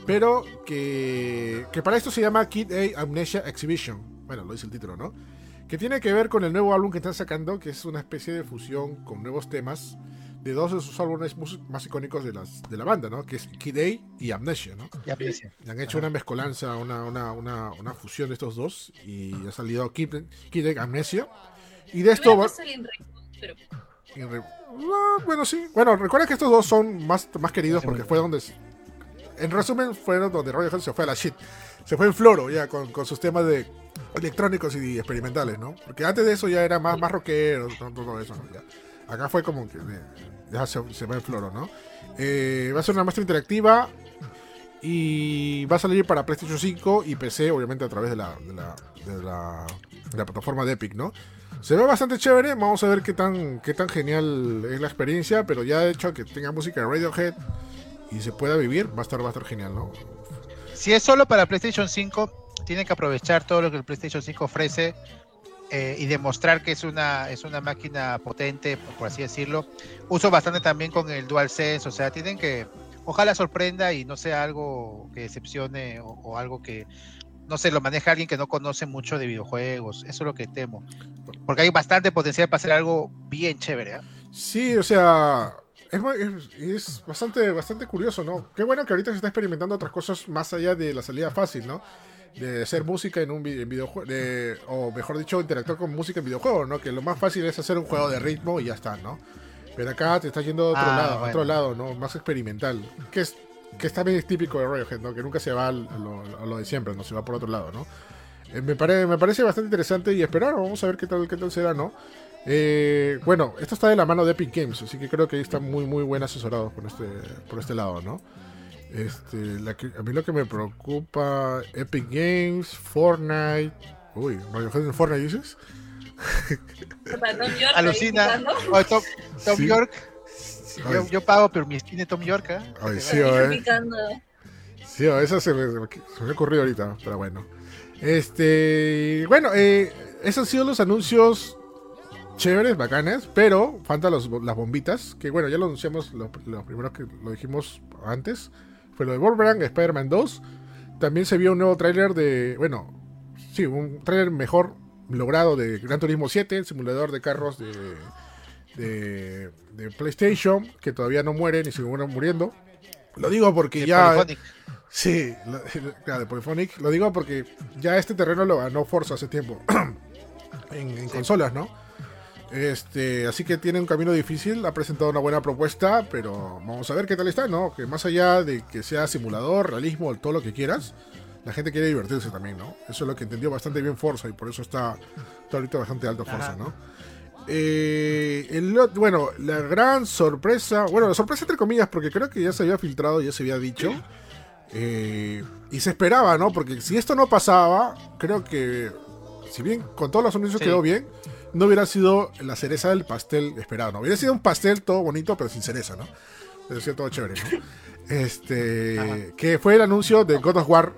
pero que, que para esto se llama Kid A Amnesia Exhibition, bueno, lo dice el título, ¿no? Que tiene que ver con el nuevo álbum que están sacando, que es una especie de fusión con nuevos temas de dos de sus álbumes más icónicos de, las, de la banda, ¿no? Que es Kid A y Amnesia, ¿no? Ya aprecio. Le han hecho una mezcolanza, una, una, una, una fusión de estos dos y ha salido Kid, Kid A Amnesia. Y de esto va... y re- Ah, bueno, sí. Bueno, recuerda que estos dos son más, más queridos Sí, porque fue donde... En resumen, fueron donde Radiohead se fue a la shit. Se fue en floro ya con, con sus temas de electrónicos y experimentales, ¿no? Porque antes de eso ya era más, más rockero, todo, eso, ¿no? Ya. Acá fue como que se, se va en floro, ¿no? Eh, va a ser una muestra interactiva y va a salir para PlayStation 5 y PC, obviamente a través de la, de la, plataforma de Epic, ¿no? Se ve bastante chévere, vamos a ver qué tan, qué tan genial es la experiencia, pero ya de hecho que tenga música de Radiohead y se pueda vivir, va a estar, va genial, ¿no? Si es solo para PlayStation 5, tienen que aprovechar todo lo que el PlayStation 5 ofrece eh, y demostrar que es una, es una máquina potente, por así decirlo. Uso bastante también con el DualSense, o sea, tienen que, ojalá sorprenda y no sea algo que decepcione o, o algo que, no sé, lo maneja alguien que no conoce mucho de videojuegos. Eso es lo que temo. Porque hay bastante potencial para hacer algo bien chévere. ¿eh? Sí, o sea, es, es bastante, bastante curioso, ¿no? Qué bueno que ahorita se está experimentando otras cosas más allá de la salida fácil, ¿no? De hacer música en un videojuego, de- o mejor dicho, interactuar con música en videojuegos, ¿no? Que lo más fácil es hacer un juego de ritmo y ya está, ¿no? Pero acá te está yendo a otro Ah, lado, a bueno. otro lado, ¿no? Más experimental. Que es que también es típico de Radiohead, ¿no? Que nunca se va a lo, a lo de siempre, ¿no? Se va por otro lado, ¿no? Eh, me, pare- me parece bastante interesante y esperar, vamos a ver qué tal, qué tal será, ¿no? Eh, bueno, esto está de la mano de Epic Games, así que creo que ahí están muy, muy bien asesorados por este, por este lado, ¿no? Este, la que- a mí lo que me preocupa, Epic Games, Fortnite. Uy, Radiohead en Fortnite dices? Alucina. Oh, Tom, Tom Sí. York, yo, pago, pero mi skin de Tom York. ¿eh? ay, sí, eh. Sí, eso se me, se me ha ocurrido ahorita, pero bueno. Este, bueno, eh, esos han sido los anuncios chéveres, bacanes, pero faltan los- las bombitas, que bueno, ya lo anunciamos, lo, lo primero que lo dijimos antes, fue lo de Wolverine, Spider-Man 2. También se vio un nuevo tráiler de, bueno, sí, un tráiler mejor logrado de Gran Turismo 7, el simulador de carros de, de, de PlayStation, que todavía no muere ni se mueren muriendo. Lo digo porque De ya... Polyphonic. Sí, lo- claro, de Polyphonic. Lo digo porque ya este terreno lo ganó Forza hace tiempo. en, en consolas, ¿no? Este, así que tiene un camino difícil, ha presentado una buena propuesta, pero vamos a ver qué tal está, ¿no? Que más allá de que sea simulador, realismo, todo lo que quieras, la gente quiere divertirse también, ¿no? Eso es lo que entendió bastante bien Forza y por eso está, está ahorita bastante alto Forza, Ajá. ¿no? Eh, el bueno, la gran sorpresa, bueno, la sorpresa entre comillas, porque creo que ya se había filtrado, ya se había dicho, eh, y se esperaba, ¿no? Porque si esto no pasaba, creo que, si bien con todos los anuncios Sí. quedó bien, no hubiera sido la cereza del pastel esperado, ¿no? Hubiera sido un pastel todo bonito, pero sin cereza, ¿no? Sido todo chévere, ¿no? Este, Ajá. que fue el anuncio de God of War,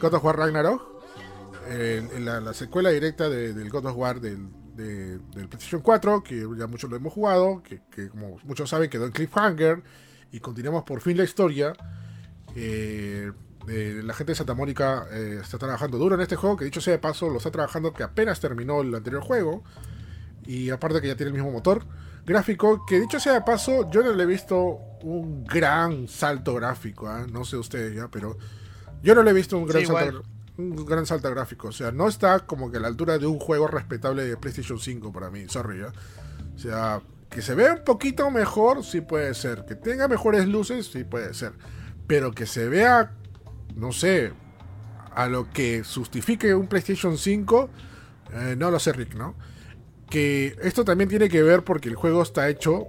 God of War Ragnarok, eh, en la, la secuela directa de- del God of War del, de- del PlayStation 4, que ya muchos lo hemos jugado, que, que como muchos saben quedó en cliffhanger, y continuamos por fin la historia. Eh, eh, la gente de Santa Mónica eh, está trabajando duro en este juego, que dicho sea de paso, lo está trabajando que apenas terminó el anterior juego. Y aparte que ya tiene el mismo motor gráfico, que dicho sea de paso, yo no le he visto un gran salto gráfico, ¿ah? no sé ustedes ya, pero yo no le he visto un gran, Sí, salto, un gran salto gráfico. O sea, no está como que a la altura de un juego respetable de PlayStation 5 para mí, sorry, ¿ya? O sea, que se vea un poquito mejor, sí puede ser. Que tenga mejores luces, sí puede ser. Pero que se vea, no sé, a lo que justifique un PlayStation 5, eh, no lo sé, Rick, ¿no? Que esto también tiene que ver porque el juego está hecho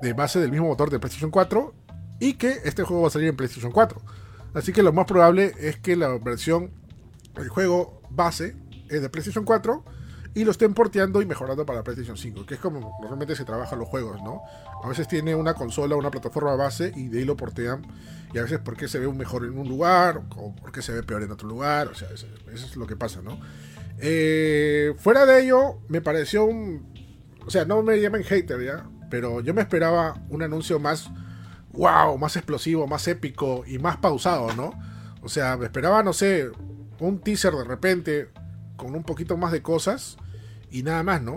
de base del mismo motor de PlayStation 4 y que este juego va a salir en PlayStation 4. Así que lo más probable es que la versión, el juego base es de PlayStation 4 y lo estén porteando y mejorando para PlayStation 5, que es como normalmente se trabajan los juegos, ¿no? A veces tiene una consola, una plataforma base y de ahí lo portean y a veces porque se ve mejor en un lugar o porque se ve peor en otro lugar, o sea, eso, es lo que pasa, ¿no? Eh, fuera de ello, me pareció un... O sea, no me llamen hater, ¿ya? Pero yo me esperaba un anuncio más wow, más explosivo, más épico y más pausado, ¿no? O sea, me esperaba, no sé, un teaser de repente con un poquito más de cosas y nada más, ¿no?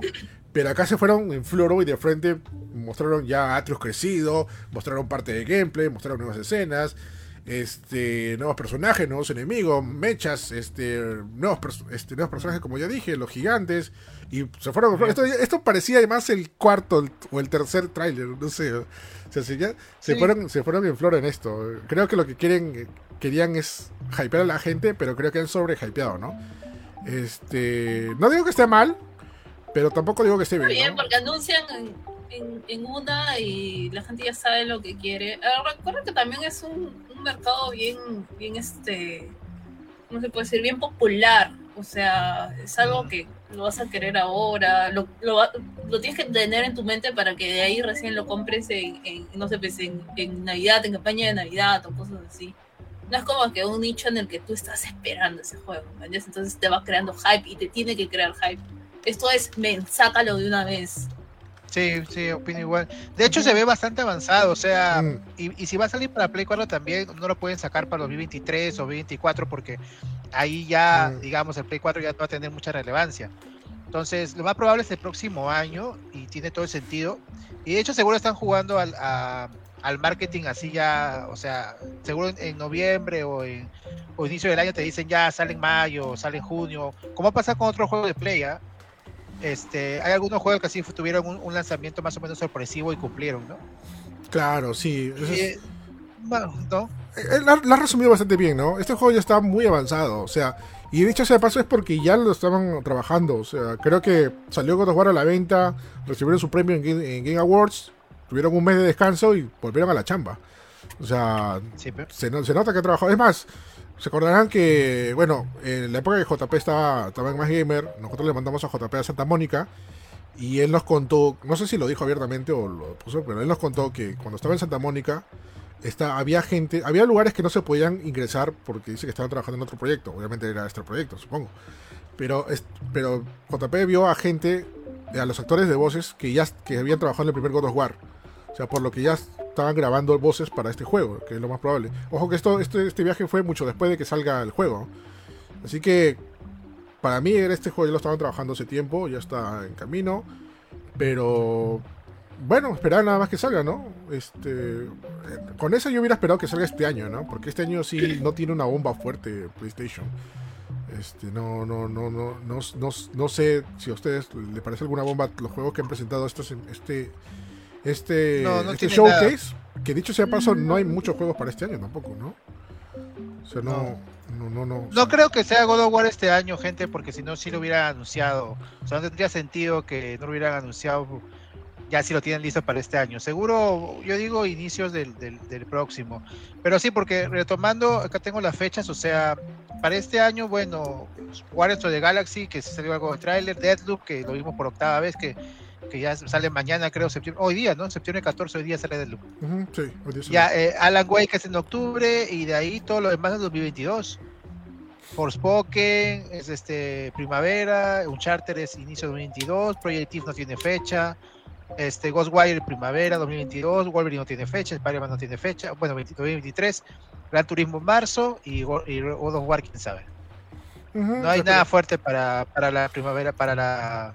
Pero acá se fueron en floro y de frente mostraron ya Atreus crecido, mostraron parte de gameplay, mostraron nuevas escenas, este, nuevos personajes, nuevos enemigos, mechas, este, nuevos, este, nuevos personajes, como ya dije, los gigantes, y se fueron. Esto, esto parecía además el cuarto o el tercer tráiler, no sé. O sea, se, ya- se Sí. fueron, se fueron en flor en esto. Creo que lo que quieren, querían es hypear a la gente, pero creo que han sobre hypeado, ¿no? Este, no digo que esté mal, pero tampoco digo que esté Está bien. bien, ¿no? porque anuncian en, en- en una y la gente ya sabe lo que quiere. Ah, recuerda que también es un, un mercado bien, bien este, ¿cómo se puede decir? Bien popular. O sea, es algo que lo vas a querer ahora, lo, lo, lo tienes que tener en tu mente para que de ahí recién lo compres en, en, no sé, pues en, en Navidad, en campaña de Navidad o cosas así. No es como que un nicho en el que tú estás esperando ese juego. Entonces te va creando hype y te tiene que crear hype. Esto es, men, sácalo de una vez. Sí, sí, opino igual. De hecho, se ve bastante avanzado, o sea, Mm. y, y si va a salir para Play 4 también, no lo pueden sacar para 2023 o 2024 porque ahí ya, Mm. digamos, el Play 4 ya no va a tener mucha relevancia. Entonces, lo más probable es el próximo año y tiene todo el sentido. Y de hecho, seguro están jugando al, a- al marketing así ya, o sea, seguro en, en noviembre o en o inicio del año te dicen ya sale en mayo, sale en junio, como pasa con otros juegos de Play, ¿ah? Este, hay algunos juegos que así fu- tuvieron un, un lanzamiento más o menos sorpresivo y cumplieron, ¿no? Claro, sí. Eh, bueno, ¿no? Eh, la, la has resumido bastante bien, ¿no? Este juego ya está muy avanzado, o sea, y dicho sea de paso es porque ya lo estaban trabajando, o sea, creo que salió God of War a la venta, recibieron su premio en Game, en Game Awards, tuvieron un mes de descanso y volvieron a la chamba. O sea, Sí, pero- se, se nota que ha trabajado. Es más, se acordarán que, bueno, en la época que JP estaba, estaba en Más Gamer, nosotros le mandamos a JP a Santa Mónica y él nos contó, no sé si lo dijo abiertamente o lo puso, pero él nos contó que cuando estaba en Santa Mónica, está, había gente, había lugares que no se podían ingresar porque dice que estaban trabajando en otro proyecto. Obviamente era este proyecto, supongo. Pero, pero JP vio a gente, a los actores de voces que ya que habían trabajado en el primer God of War. O sea, por lo que ya estaban grabando voces para este juego, que es lo más probable. Ojo que esto, este, este viaje fue mucho después de que salga el juego. Así que para mí era este juego ya lo estaban trabajando hace tiempo, ya está en camino. Pero bueno, esperar nada más que salga, ¿no? Este, con eso yo hubiera esperado que salga este año, ¿no? Porque este año sí no tiene una bomba fuerte PlayStation. Este, no, no, no, no, no, no, no sé si a ustedes le parece alguna bomba los juegos que han presentado estos, este, este, No, no este showcase. Que dicho sea paso, no hay muchos juegos para este año tampoco, ¿no? O sea, no, no, no, no. creo que sea God of War este año, gente, porque si no, sí lo hubieran anunciado. O sea, no tendría sentido que no lo hubieran anunciado ya si lo tienen listo para este año. Seguro, yo digo inicios del, del, del próximo. Pero sí, porque retomando, acá tengo las fechas, o sea, para este año, bueno, Guardians of the Galaxy, que se salió algo de tráiler, Deadloop, que lo vimos por octava vez, que, que ya sale mañana, creo, septiembre, hoy día, ¿no? Septiembre 14, hoy día sale Deadloop. ujú, sí, hoy día Ya, eh, Alan Wake es en octubre y de ahí todo lo demás es 2022. Forspoken es este primavera, Uncharted es inicio de 2022, Project Eve no tiene fecha, este Ghostwire primavera 2022, Wolverine no tiene fecha, Spider-Man no tiene fecha, bueno, 20 2023, Gran Turismo en marzo y, y God of War quién sabe. No hay nada fuerte para, para la primavera, para la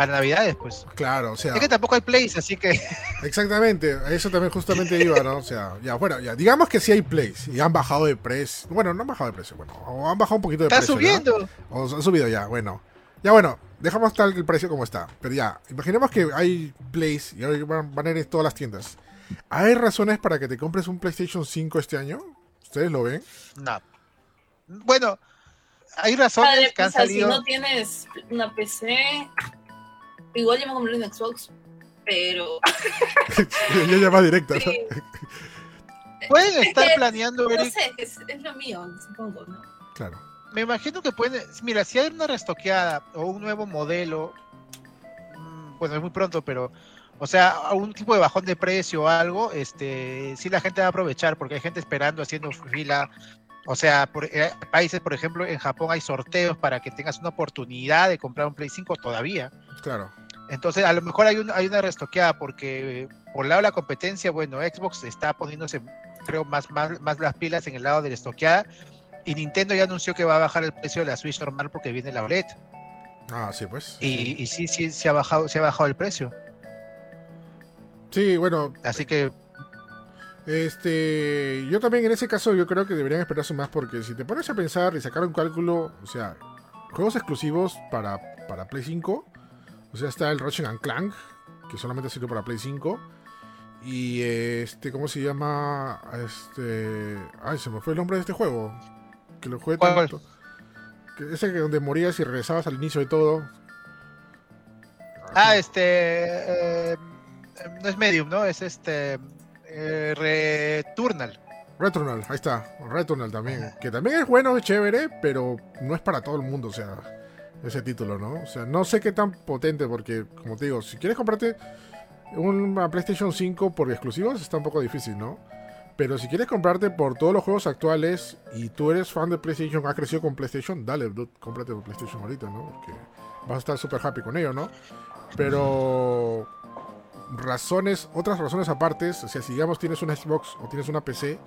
para Navidades, pues. Claro, o sea. Es que tampoco hay plays, así que Exactamente, a eso también justamente iba, ¿no? O sea, ya, bueno, ya, digamos que sí hay plays y han bajado de precio. Bueno, no han bajado de precio, bueno, o han bajado un poquito de está precio. ¿no? subiendo. O han subido ya, bueno. Ya bueno, dejamos tal el precio como está. Pero ya, imaginemos que hay plays y ahora van, van a ir en todas las tiendas. ¿Hay razones para que te compres un PlayStation 5 este año? ¿Ustedes lo ven? No. Bueno, hay razones Padre, que han o sea, si salido. no tienes una PC, igual yo me compré un Xbox, pero ya ya va Pueden estar Es- planeando, no sé, es, es lo mío, supongo, ¿no? Claro. Me imagino que pueden. Mira, si hay una restoqueada o un nuevo modelo, mm, bueno, es muy pronto, pero. O sea, algún tipo de bajón de precio o algo, este, sí la gente va a aprovechar porque hay gente esperando, haciendo fila. O sea, por, eh, países, por ejemplo, en Japón hay sorteos para que tengas una oportunidad de comprar un Play 5 todavía. Claro. Entonces, a lo mejor hay, un, hay una restoqueada porque eh, por el lado de la competencia, bueno, Xbox está poniéndose, creo, más, más, más las pilas en el lado de la estoqueada. Y Nintendo ya anunció que va a bajar el precio de la Switch normal porque viene la OLED. Ah, sí, pues. Y, y sí, sí, se ha bajado, se ha bajado el precio. Sí, bueno, Así que Este, yo también en ese caso yo creo que deberían esperarse más porque si te pones a pensar y sacar un cálculo, o sea, juegos exclusivos para, para Play 5, o sea, está el Ratchet and Clank, que solamente sirve para Play 5, y este, ¿cómo se llama? Este, ay, se me fue el nombre de este juego, que lo jugué tanto. Que ese que donde morías y regresabas al inicio de todo. Ah, este. eh, no es Medium, ¿no? Es este. Eh, Returnal. Returnal, ahí está. Returnal también. Que también es bueno, es chévere, pero no es para todo el mundo, o sea, ese título, ¿no? O sea, no sé qué tan potente, porque, como te digo, si quieres comprarte una PlayStation 5 por exclusivos, está un poco difícil, ¿no? Pero si quieres comprarte por todos los juegos actuales y tú eres fan de PlayStation, has crecido con PlayStation, dale, dude, cómprate por PlayStation ahorita, ¿no? Porque vas a estar súper happy con ello, ¿no? Pero razones, otras razones aparte, o sea, si digamos tienes una Xbox o tienes una PC,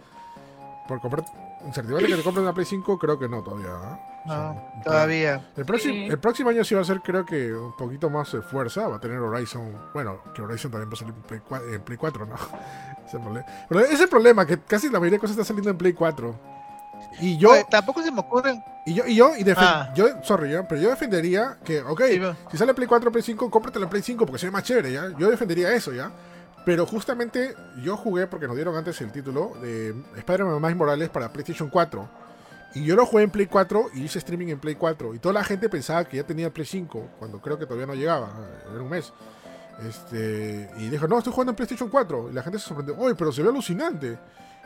por comprar incertidumbre que te compres una Play 5, creo que no todavía. ¿eh? O sea, No, todavía. El próximo, Sí. el próximo año sí va a ser, creo que, un poquito más de fuerza. Va a tener Horizon. Bueno, que Horizon también va a salir en Play 4, en Play 4 ¿no? Ese es el problema. Pero ese es el problema, que casi la mayoría de cosas está saliendo en Play 4. Y yo, Oye, tampoco se me ocurren. y yo, y yo, y Ah. yo, sorry, ¿ya? pero yo defendería que, ok, Sí, si sale Play 4 Play 5, cómprate la Play 5 porque se ve más chévere, ¿ya? Yo defendería eso, ¿ya? Pero justamente yo jugué, porque nos dieron antes el título de Spider-Man Miles Morales para PlayStation 4. Y yo lo jugué en Play 4 y hice streaming en Play 4. Y toda la gente pensaba que ya tenía Play 5, cuando creo que todavía no llegaba, era un mes. Este, y dijo, no, estoy jugando en PlayStation 4. Y la gente se sorprendió, oye, pero se ve alucinante.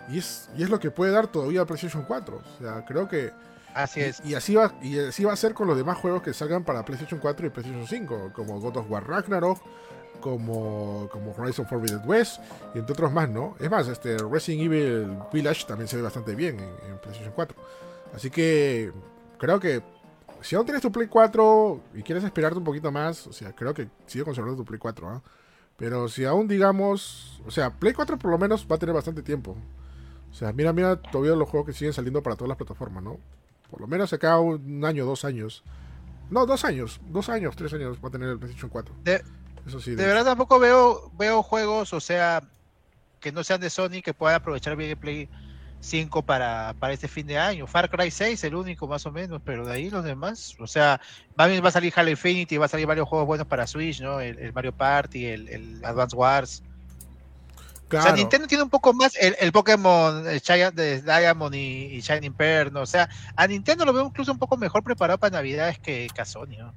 Y es, y es lo que puede dar todavía PlayStation 4. O sea, creo que Así es. y, y así va, y así va a ser con los demás juegos que salgan para PlayStation 4 y PlayStation 5, como God of War Ragnarok, como, como Horizon Forbidden West, y entre otros más, ¿no? Es más, este Resident Evil Village también se ve bastante bien en, PlayStation 4. Así que creo que si aún tienes tu Play 4 y quieres esperarte un poquito más, o sea, creo que sigue conservando tu Play 4, ¿ah? Pero si aún digamos, o sea, Play 4 por lo menos va a tener bastante tiempo. O sea, mira, mira todavía los juegos que siguen saliendo para todas las plataformas, ¿no? Por lo menos acá un año, dos años. No, dos años, dos años, tres años va a tener el PlayStation 4. De- Eso sí. De verdad tampoco veo, veo juegos, o sea, que no sean de Sony que puedan aprovechar bien el Play 5 para, para este fin de año. Far Cry 6, el único más o menos, pero de ahí los demás, o sea, va, va a salir Halo Infinity, va a salir varios juegos buenos para Switch, ¿no? El, el Mario Party, el, el Advance Wars. O sea, Claro. Nintendo tiene un poco más el, el Pokémon el de Diamond y, y Shining Pearl, ¿no? O sea, a Nintendo lo veo incluso un poco mejor preparado para Navidades que, que a Sony, ¿no?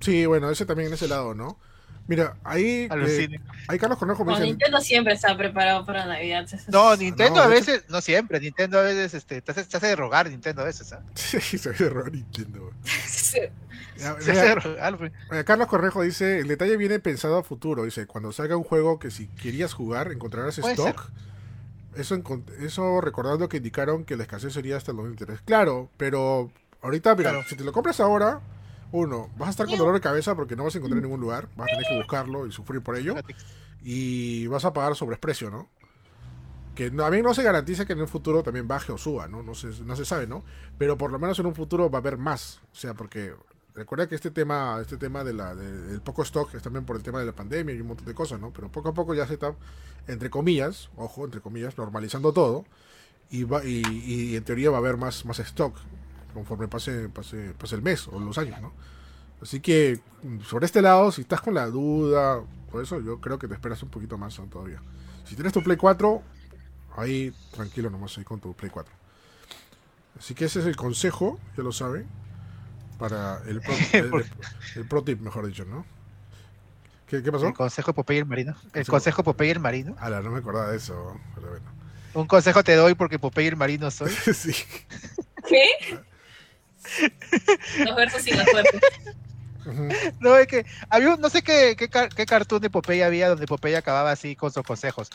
Sí, bueno, ese también en ese lado, ¿no? Mira, ahí, eh, ahí Carlos Cornejo me No. Nintendo siempre está preparado para Navidad. No, Nintendo no, a veces, no siempre, Nintendo a veces este, te, hace, te hace de rogar Nintendo a veces, ¿ah? Sí, se Nintendo. Sí. Hace de rogar, pues. Eh, Carlos Correjo dice, el detalle viene pensado a futuro. Dice, cuando salga un juego que si querías jugar encontrarás stock. Eso, eso recordando que indicaron que la escasez sería hasta el 2003. Claro, pero ahorita, mira, Claro. si te lo compras ahora, uno, vas a estar con dolor de cabeza porque no vas a encontrar en ningún lugar. Vas a tener que buscarlo y sufrir por ello. Y vas a pagar sobreprecio, ¿no? Que mí no se garantiza que en un futuro también baje o suba, ¿no? No se, no se sabe, ¿no? Pero por lo menos en un futuro va a haber más. O sea, porque recuerda que este tema, este tema de la, de- del poco stock es también por el tema de la pandemia y un montón de cosas, ¿no? Pero poco a poco ya se está, entre comillas, ojo, entre comillas, normalizando todo. Y, va, y, y en teoría va a haber más, más stock conforme pase, pase, pase el mes o los años, ¿no? Así que mm, sobre este lado, si estás con la duda, por eso yo creo que te esperas un poquito más todavía. Si tienes tu Play 4, ahí tranquilo nomás ahí con tu Play 4. Así que ese es el consejo, ya lo saben, para el pro, el, el- el pro tip, mejor dicho, ¿no? ¿Qué, qué pasó? El consejo Popeye el Marino. El Consejo. consejo Popeye el Marino. Ala, no me acordaba de eso, pero bueno. Un consejo te doy porque Popeye el Marino soy. sí. ¿Qué? Los versos y las fuertes. Ujú. No, es que había un, no sé qué, qué, qué cartoon de Popeye había donde Popeye acababa así con sus consejos.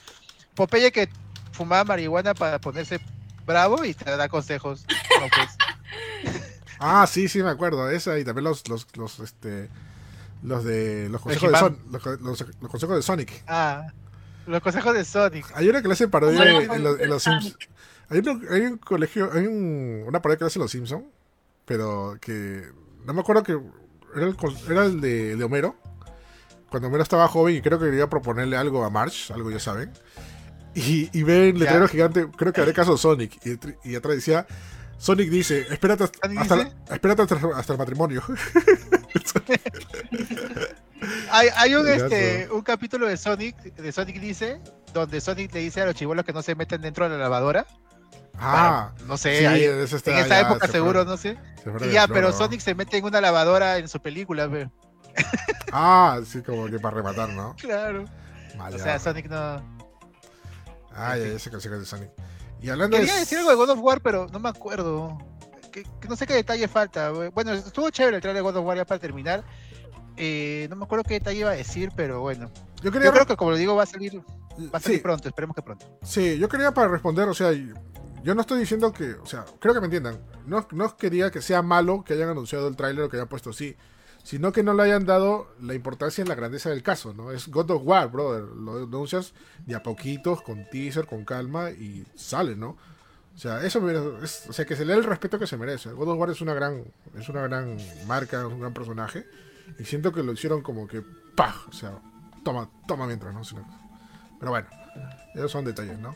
Popeye que fumaba marihuana para ponerse bravo y te da consejos. No, pues. Ah, sí, sí, me acuerdo. Esa y también los, los, los, este, los de los consejos de. Son- los, los- los consejos de Sonic. Ah, los consejos de Sonic. Hay una que le hacen parodia en, en los, en los Sims. Hay, un- hay un colegio, hay un- una parodia que le hacen los Simpsons, pero que no me acuerdo que era el, con- era el de, Homero. Cuando Homero estaba joven y creo que quería proponerle algo a Marge, algo ya saben. Y, y ven letrero gigante, creo que haré caso a Sonic. Y, y atrás decía, Sonic dice, espérate hasta, ¿Sonic hasta, dice? espérate hasta, hasta el matrimonio. Hay, hay un, este, un capítulo de Sonic, de Sonic dice, donde Sonic le dice a los chibolos que no se meten dentro de la lavadora. Ah, no sé, sí, ahí- en esa ya, época se seguro, fue- no sé. se ya, pero. Sonic se mete en una lavadora en su película, ve. Ah, sí, como que para rematar, ¿no? Claro. Mal, O sea, Sonic no. Ah, ya, ya sé que de Sonic. Y hablando Quería de... decir algo de God of War, pero no me acuerdo. Que, que no sé qué detalle falta. Bueno, estuvo chévere el trailer de God of War ya para terminar. Eh, no me acuerdo qué detalle iba a decir, pero bueno. Yo quería Yo creo que como lo digo va a salir, va a salir Sí. pronto, esperemos que pronto. Sí, yo quería para responder, o sea, yo no estoy diciendo que, o sea, creo que me entiendan. No, no quería que sea malo que hayan anunciado el tráiler o que hayan puesto sí, sino que no le hayan dado la importancia en la grandeza del caso, ¿no? Es God of War, brother. Lo anuncias de a poquitos, con teaser, con calma y sale, ¿no? O sea, eso es, o sea, que se le dé el respeto que se merece. God of War es una gran, es una gran marca, es un gran personaje. Y siento que lo hicieron como que, ¡pah! O sea, toma, toma mientras, ¿no? Pero bueno, esos son detalles, ¿no?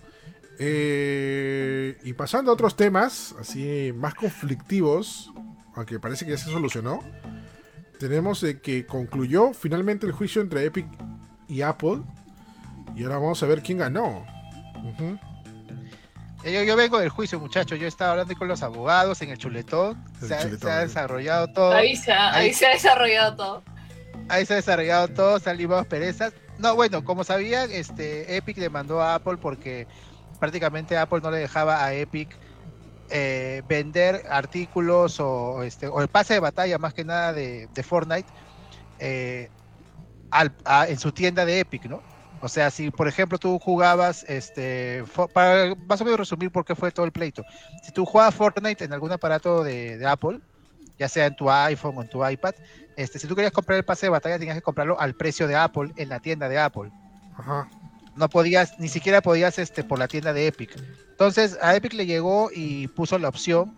Eh, y pasando a otros temas, así más conflictivos, aunque parece que ya se solucionó, tenemos de que concluyó finalmente el juicio entre Epic y Apple. Y ahora vamos a ver quién ganó. Eh, Yo, yo vengo del juicio, muchachos. Yo estaba hablando con los abogados en el chuletón. El Se ha, chuletón, se ha eh. desarrollado todo. Ahí se, ha, ahí Ahí- se ha desarrollado todo. Ahí se ha desarrollado todo, salimos perezas. No, bueno, como sabían, este, Epic demandó a Apple porque prácticamente Apple no le dejaba a Epic eh, vender artículos o, este, o el pase de batalla más que nada de, Fortnite eh, al- en su tienda de Epic, ¿no? O sea, si por ejemplo tú jugabas, este, para más o menos resumir por qué fue todo el pleito, si tú jugabas Fortnite en algún aparato de, de Apple, ya sea en tu iPhone o en tu iPad, este, si tú querías comprar el pase de batalla, tenías que comprarlo al precio de Apple en la tienda de Apple. Ajá. No podías, ni siquiera podías este, por la tienda de Epic. Entonces a Epic le llegó y puso la opción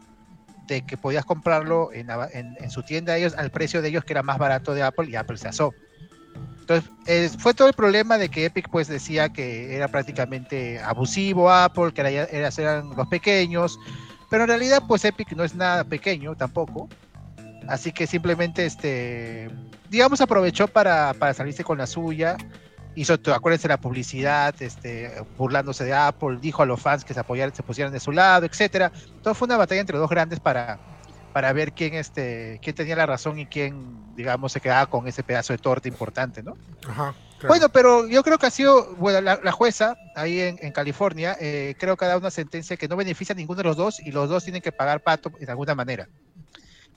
de que podías comprarlo en, en- su tienda ellos al precio de ellos que era más barato de Apple y Apple se asó. Entonces es- fue todo el problema de que Epic pues decía que era prácticamente abusivo Apple, que era, era- eran los pequeños, pero en realidad pues Epic no es nada pequeño tampoco. Así que simplemente, este, digamos, aprovechó para, para salirse con la suya. Hizo, acuérdense, la publicidad, este, burlándose de Apple, dijo a los fans que se apoyaran, se pusieran de su lado, etcétera. Todo fue una batalla entre dos grandes para, para ver quién, este, quién tenía la razón y quién, digamos, se quedaba con ese pedazo de torta importante, ¿no? Ajá. claro. Bueno, pero yo creo que ha sido, bueno, la, la jueza ahí en, en California, eh, creo que ha dado una sentencia que no beneficia a ninguno de los dos y los dos tienen que pagar pato de alguna manera.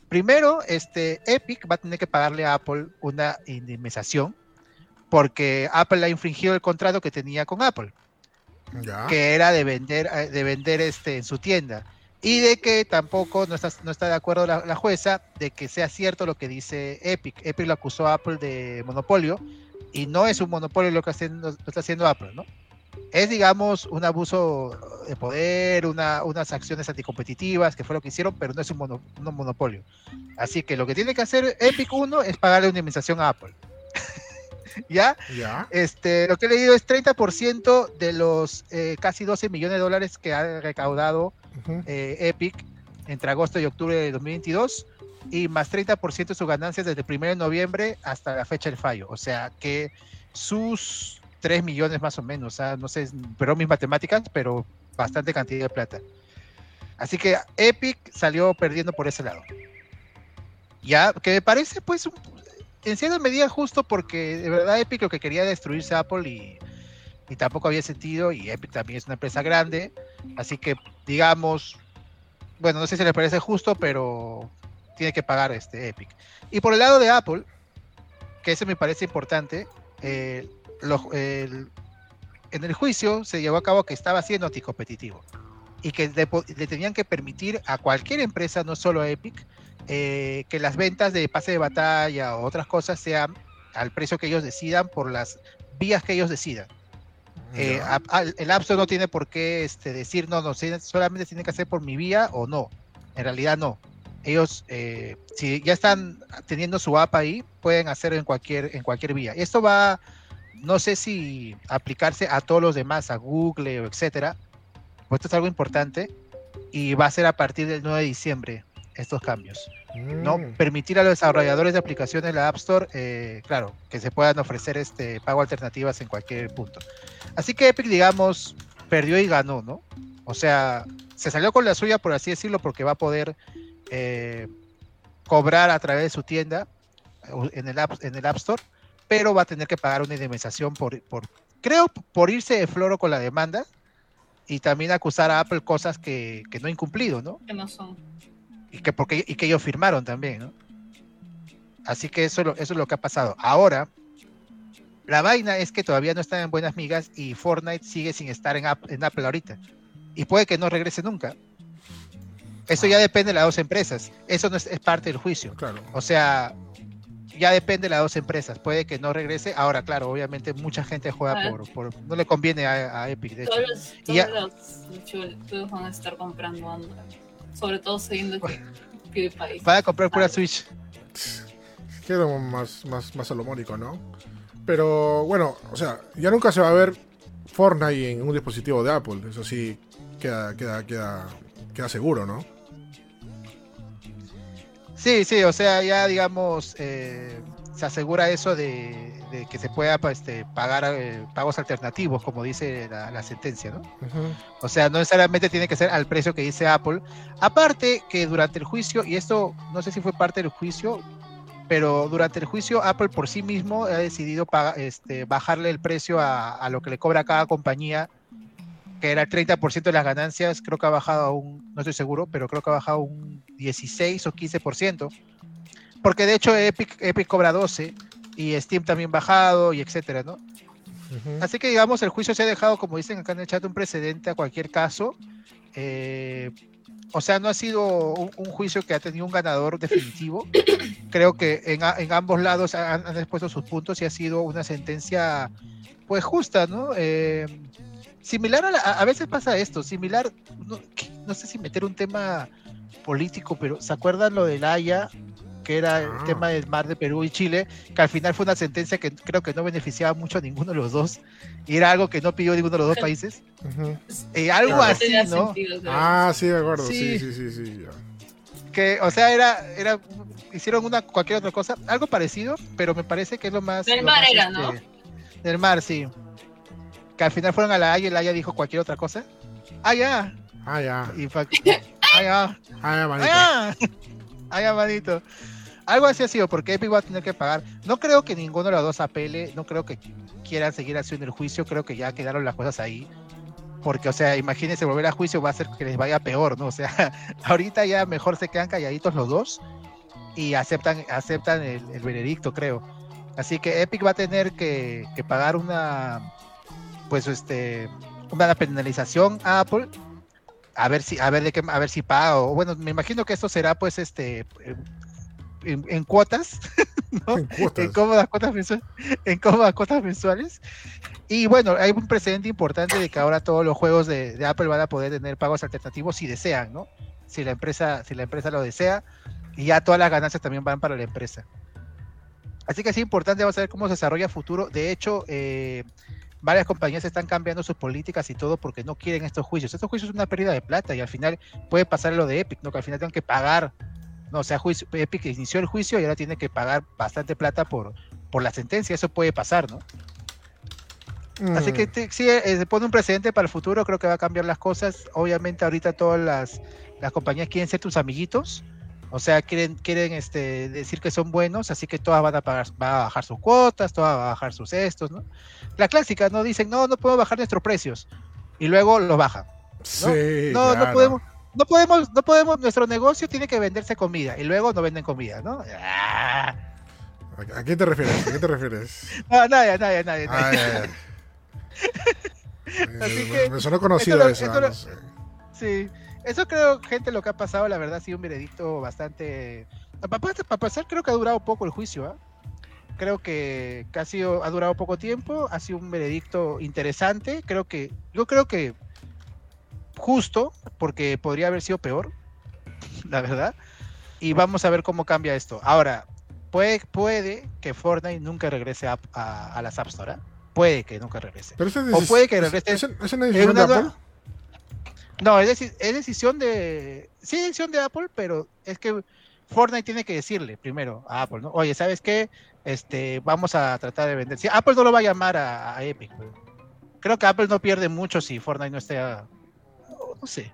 Primero, este, Epic va a tener que pagarle a Apple una indemnización porque Apple ha infringido el contrato que tenía con Apple, ya. que era de vender, eh, de vender este, en su tienda. Y de que tampoco no está, no está de acuerdo la, la jueza de que sea cierto lo que dice Epic. Epic lo acusó a Apple de monopolio y no es un monopolio lo que haciendo- lo está haciendo Apple, ¿no? Es, digamos, un abuso de poder, una, unas acciones anticompetitivas, que fue lo que hicieron, pero no es un, mono- un monopolio. Así que lo que tiene que hacer Epic 1 es pagarle una indemnización a Apple. ¿Ya? Ya. Este, lo que he leído es 30% de los eh, casi 12 millones de dólares que ha recaudado eh, Epic entre agosto y octubre de 2022 y más 30% de sus ganancias desde el 1 de noviembre hasta la fecha del fallo. O sea que sus 3 millones más o menos, o sea, no sé, pero mis matemáticas, pero bastante cantidad de plata. Así que Epic salió perdiendo por ese lado. Ya, que me parece pues un- en cierta medida justo porque de verdad Epic lo que quería destruirse Apple y, y tampoco había sentido y Epic también es una empresa grande, así que digamos, bueno, no sé si le parece justo, pero tiene que pagar este Epic. Y por el lado de Apple, que eso me parece importante, eh, en el juicio se llevó a cabo que estaba siendo anticompetitivo y que le, le tenían que permitir a cualquier empresa, no solo a Epic, eh, que las ventas de pase de batalla o otras cosas sean al precio que ellos decidan por las vías que ellos decidan. Eh, a- a- el App Store no tiene por qué este, decir, no, no, solamente tiene que hacer por mi vía o no. En realidad no. Ellos, eh, si ya están teniendo su app ahí, pueden hacerlo en cualquier, en cualquier vía. Esto va, no sé si aplicarse a todos los demás, a Google o etcétera. Pues esto es algo importante y va a ser a partir del 9 de diciembre estos cambios. ¿no? Mm. Permitir a los desarrolladores de aplicaciones de la App Store, eh, claro, que se puedan ofrecer este pago alternativas en cualquier punto. Así que Epic, digamos, perdió y ganó, ¿no? O sea, se salió con la suya, por así decirlo, porque va a poder eh, cobrar a través de su tienda en el, App, en el App Store, pero va a tener que pagar una indemnización por, por creo, por irse de floro con la demanda y también acusar a Apple cosas que, que no ha incumplido, ¿no? Que no son. Y que, porque, y que ellos firmaron también, ¿no? Así que eso, es lo- eso es lo que ha pasado. Ahora, la vaina es que todavía no están en buenas migas y Fortnite sigue sin estar en, App- en Apple ahorita. Y puede que no regrese nunca. Eso ya depende de las dos empresas. Eso no es, es parte del juicio. Claro. O sea, ya depende de las dos empresas. Puede que no regrese. Ahora, claro, obviamente mucha gente juega Ah. por, por- no le conviene a, a Epic, de hecho. Todos los, Y ya- todos los van a estar comprando Android. Sobre todo sabiendo que PewDiePie. Para comprar pura. Switch. Queda más, más, más salomónico, ¿no? Pero bueno, o sea, ya nunca se va a ver Fortnite en un dispositivo de Apple. Eso sí, queda, queda, queda, queda seguro, ¿no? Sí, sí, o sea, ya digamos, eh, se asegura eso de, de que se pueda pa- este, pagar eh, pagos alternativos, como dice la, la sentencia, ¿no? Ujú. O sea, no necesariamente tiene que ser al precio que dice Apple. Aparte que durante el juicio, y esto no sé si fue parte del juicio, pero durante el juicio Apple por sí mismo ha decidido paga- este, bajarle el precio a, a lo que le cobra cada compañía, que era el 30% de las ganancias, creo que ha bajado a un, no estoy seguro, pero creo que ha bajado un 16 o 15%, porque de hecho Epic, Epic cobra 12 y Steam también bajado y etcétera, ¿no? Así que digamos, el juicio se ha dejado, como dicen acá en el chat, un precedente a cualquier caso. Eh, o sea, no ha sido un, un juicio que ha tenido un ganador definitivo. Creo que en, en ambos lados han, han expuesto sus puntos y ha sido una sentencia, pues justa, ¿no? Eh, similar a, la- a veces pasa esto, similar, no sé si meter un tema político, pero ¿se acuerdan lo del Haya? Que era el Ah. tema del mar de Perú y Chile, que al final fue una sentencia que creo que no beneficiaba mucho a ninguno de los dos, y era algo que no pidió ninguno de los dos países. Ujú. Eh, algo Claro. así, ¿no? sentido. Ah, sí, de acuerdo. Sí, Sí. sí, sí, sí. ya. Que, o sea, era, era, hicieron una cualquier otra cosa, algo parecido, pero me parece que es lo más. Del lo mar más, era, ¿no? Del mar, sí. Que al final fueron a la Haya y la Haya dijo cualquier otra cosa. Ah, ya. Ah, ya. Y ah, ya. Ah, ya, manito. ¡Ah! ¡Ay, amadito! Algo así ha sido, porque Epic va a tener que pagar. No creo que ninguno de los dos apele, no creo que quieran seguir haciendo el juicio, creo que ya quedaron las cosas ahí. Porque, o sea, imagínense, volver a juicio va a hacer que les vaya peor, ¿no? O sea, ahorita ya mejor se quedan calladitos los dos y aceptan, aceptan el, el veredicto, creo. Así que Epic va a tener que, que pagar una, pues, este, una penalización a Apple a ver si a ver de qué a ver si paga o bueno me imagino que esto será pues este en, en cuotas ¿no? En cuotas. en cómodas cuotas mensuales en cómodas cuotas mensuales y bueno hay un precedente importante de que ahora todos los juegos de, de Apple van a poder tener pagos alternativos si desean no si la empresa si la empresa lo desea y ya todas las ganancias también van para la empresa así que es importante vamos a ver cómo se desarrolla a futuro de hecho eh, varias compañías están cambiando sus políticas y todo porque no quieren estos juicios. Estos juicios son una pérdida de plata y al final puede pasar lo de Epic, ¿no? Que al final tengan que pagar. No, o sea, juicio, Epic inició el juicio y ahora tiene que pagar bastante plata por, por la sentencia. Eso puede pasar, ¿no? Así que Mm. te- sí, eh, se pone un precedente para el futuro, creo que va a cambiar las cosas. Obviamente ahorita todas las, las compañías quieren ser tus amiguitos, o sea, quieren, quieren este, decir que son buenos, así que todas van a pagar, van a bajar sus cuotas, todas van a bajar sus estos, ¿no? La clásica, ¿no? Dicen, no, no podemos bajar nuestros precios, y luego los bajan. Sí, no, claro. no podemos, no podemos, no podemos, nuestro negocio tiene que venderse comida, y luego no venden comida, ¿no? Ah. ¿A qué te refieres? ¿A qué te refieres? No, nadie, nadie, nadie. Ah, nadie. Así Me- que- me sonó conocido eso. ah, no sé. Sí, eso creo, gente, lo que ha pasado, la verdad, ha sido un veredicto bastante. Para, pasar, creo que ha durado poco el juicio, ¿ah? Creo que, que ha, sido- ha durado poco tiempo, ha sido un veredicto interesante. Creo que, yo creo que justo, porque podría haber sido peor, la verdad. Y vamos a ver cómo cambia esto. Ahora, puede, puede que Fortnite nunca regrese a, a- a las App Store, ¿ah? Puede que nunca regrese. Pero es O puede que es- regrese- ¿Es, una decisión una de nueva- Apple? No, es, deci- es decisión de. Sí, es decisión de Apple, pero es que Fortnite tiene que decirle primero a Apple, ¿no? Oye, ¿sabes qué? Este, vamos a tratar de vender. Sí, Apple no lo va a llamar a, a Epic. güey. Creo que Apple no pierde mucho si Fortnite no esté. a- no, sé.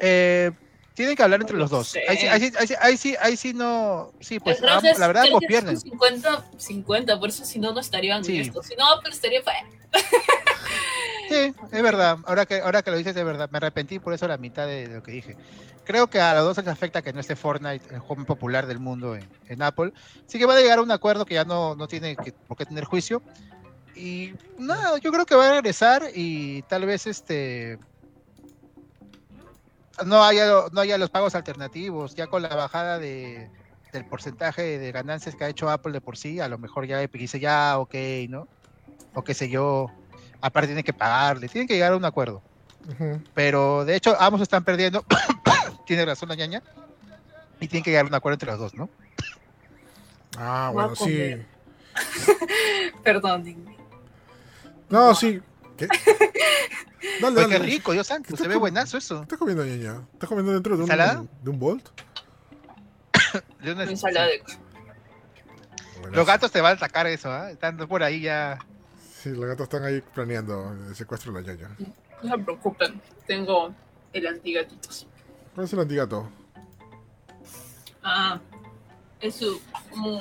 Eh, tienen que hablar entre los dos. Ahí sí, ahí sí, ahí sí, ahí sí, ahí sí no. Sí, pues es- la verdad, ambos pierden. son 50, 50, por eso si no, no estarían Sí. Si no, Apple estaría fuera. Sí, es verdad. Ahora que, ahora que lo dices, es verdad. Me arrepentí por eso la mitad de lo que dije. Creo que a los dos les afecta que no esté Fortnite, el juego popular del mundo en, Apple. Sí que va a llegar a un acuerdo que ya no, no tiene por qué tener juicio. Y nada, yo creo que va a regresar y tal vez este no haya, no haya los pagos alternativos, ya con la bajada de, del porcentaje de ganancias que ha hecho Apple de por sí, a lo mejor ya dice ya, ok, ¿no? O qué sé yo, aparte tiene que pagarle, tienen que llegar a un acuerdo. Pero de hecho, ambos están perdiendo, tiene razón la ñaña, y tienen que llegar a un acuerdo entre los dos, ¿no? Ah, bueno, sí. Perdón. No, sí. ¿Qué? Dale, Pues qué dale. rico, Dios santo, ¿Qué se ve buenazo eso. ¿Qué estás comiendo, ñaña? ¿Estás comiendo dentro de un, de un Bolt? De una- Ensalada de- Los gatos te van a sacar eso, ¿ah? Están por ahí ya. Sí, los gatos están ahí planeando el secuestro de la ñaña. No se preocupen, tengo el antigatitos. ¿Cuál es el antigato? Ah, es su. mm,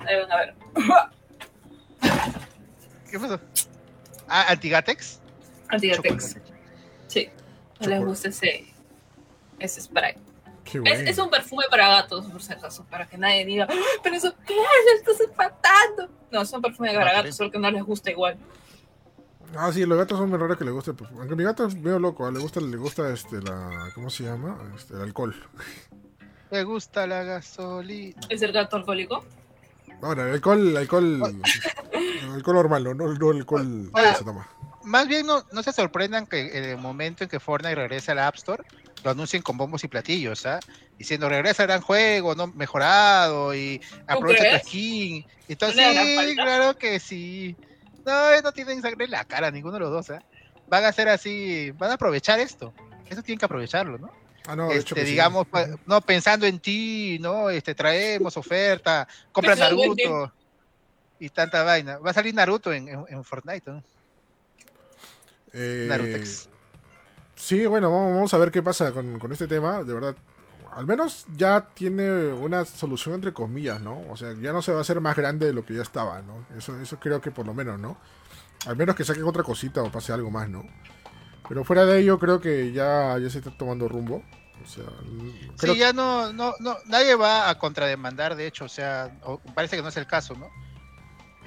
ahí van a ver. ¿Qué pasó? Ah, Antigatex. Antigatex. Chocolate. Sí. No les gusta ese, ese spray. Qué Es, bueno. es un perfume para gatos, por si acaso, para que nadie diga, "Ah, pero eso, ¿qué es? Estás espantando. No, es un perfume para No, gatos, solo que no les gusta igual. Ah, sí, los gatos son muy raros que le guste. pues, Aunque mi gato es medio loco, ¿ah? le gusta, le gusta este, la. ¿Cómo se llama? Este, el alcohol. Me gusta la gasolina. ¿Es el gato alcohólico? Ahora, el alcohol, el alcohol. el alcohol normal, no, no, el alcohol Ahora- que se toma. Más bien no, no se sorprendan que en el momento en que Fortnite regrese a la App Store, lo anuncien con bombos y platillos, ¿ah? Diciendo regresa el gran juego, no mejorado y aprovecha tu skin. Y todo ¿No le hará sí, claro que sí. No, no tienen sangre en la cara, ninguno de los dos, ¿ah? Van a ser así, van a aprovechar esto. Eso tienen que aprovecharlo, ¿no? Ah, no, de hecho este, que sí. digamos, no pensando en ti, ¿no? Este, traemos oferta, compra. Naruto y tanta vaina. Va a salir Naruto en, en, en Fortnite, ¿no? Eh, Narutex. Sí, bueno, vamos, a ver qué pasa con, con este tema. De verdad, al menos ya tiene una solución entre comillas, ¿no? O sea, ya no se va a hacer más grande de lo que ya estaba, ¿no? Eso, eso creo que por lo menos, ¿no? Al menos que saquen otra cosita o pase algo más, ¿no? Pero fuera de ello, creo que ya, ya se está tomando rumbo. O sea, creo Sí, ya no, no, no, nadie va a contrademandar, de hecho, o sea, o- parece que no es el caso, ¿no?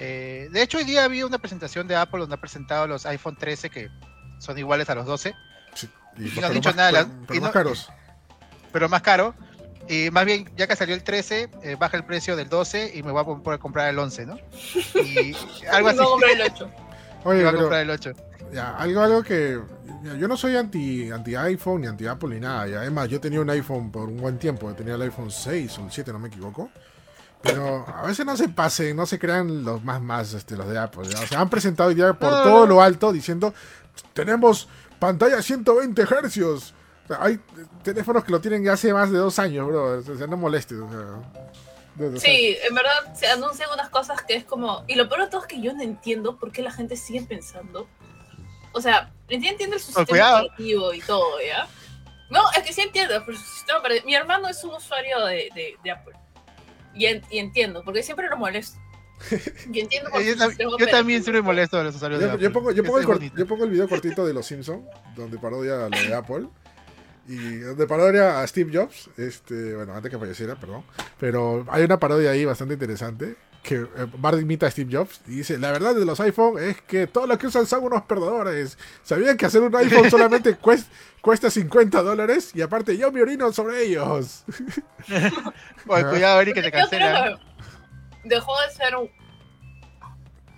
Eh, de hecho, hoy día había una presentación de Apple donde ha presentado los iPhone 13 que son iguales a los 12, sí, y- y no pero han dicho más- nada, pero- la- pero y más caros. pero más caro. Y más bien, ya que salió el 13, eh, baja el precio del 12 y me voy a poder comprar el 11, ¿no? Y algo así. No comprar el 8. Oye, Me voy a comprar el 8. Ya, algo, algo que. ya, Yo no soy anti, anti iPhone ni anti Apple ni nada. Ya, además, yo tenía un iPhone por un buen tiempo. Tenía el iPhone 6 o el 7, no me equivoco. Pero a veces no se pasen, no se crean los más más este, los de Apple. ya. O sea, han presentado hoy día por No, todo no. lo alto diciendo: Tenemos pantalla 120 hercios. O sea, hay teléfonos que lo tienen ya hace más de dos años, bro. O sea, no molestes. O sea, Sí, en verdad se anuncian unas cosas que es como. Y lo peor de todo es que yo no entiendo por qué la gente sigue pensando. O sea, entiendo, Con sistema cuidado. operativo y todo, ¿ya? No, es que sí entiendo, pero su sistema operativo- Mi hermano es un usuario de, de, de Apple. Y, en- y entiendo, porque siempre lo molesto. Y entiendo por Yo, tam- yo también siempre molesto a los usuarios de Yo, Apple. yo pongo, yo, el yo pongo el video cortito de Los Simpsons, donde parodia lo de Apple. Y donde parodia a Steve Jobs, este, bueno, antes que falleciera, perdón. Pero hay una parodia ahí bastante interesante. Que eh, Bart imita a Steve Jobs y dice: La verdad de los iPhone es que todo lo que usan son unos perdedores. ¿Sabían que hacer un iPhone solamente cuest- cuesta 50 dólares? Y aparte, yo me orino sobre ellos. Oye, cuidado, Eric, que te cancela. dejó de ser un.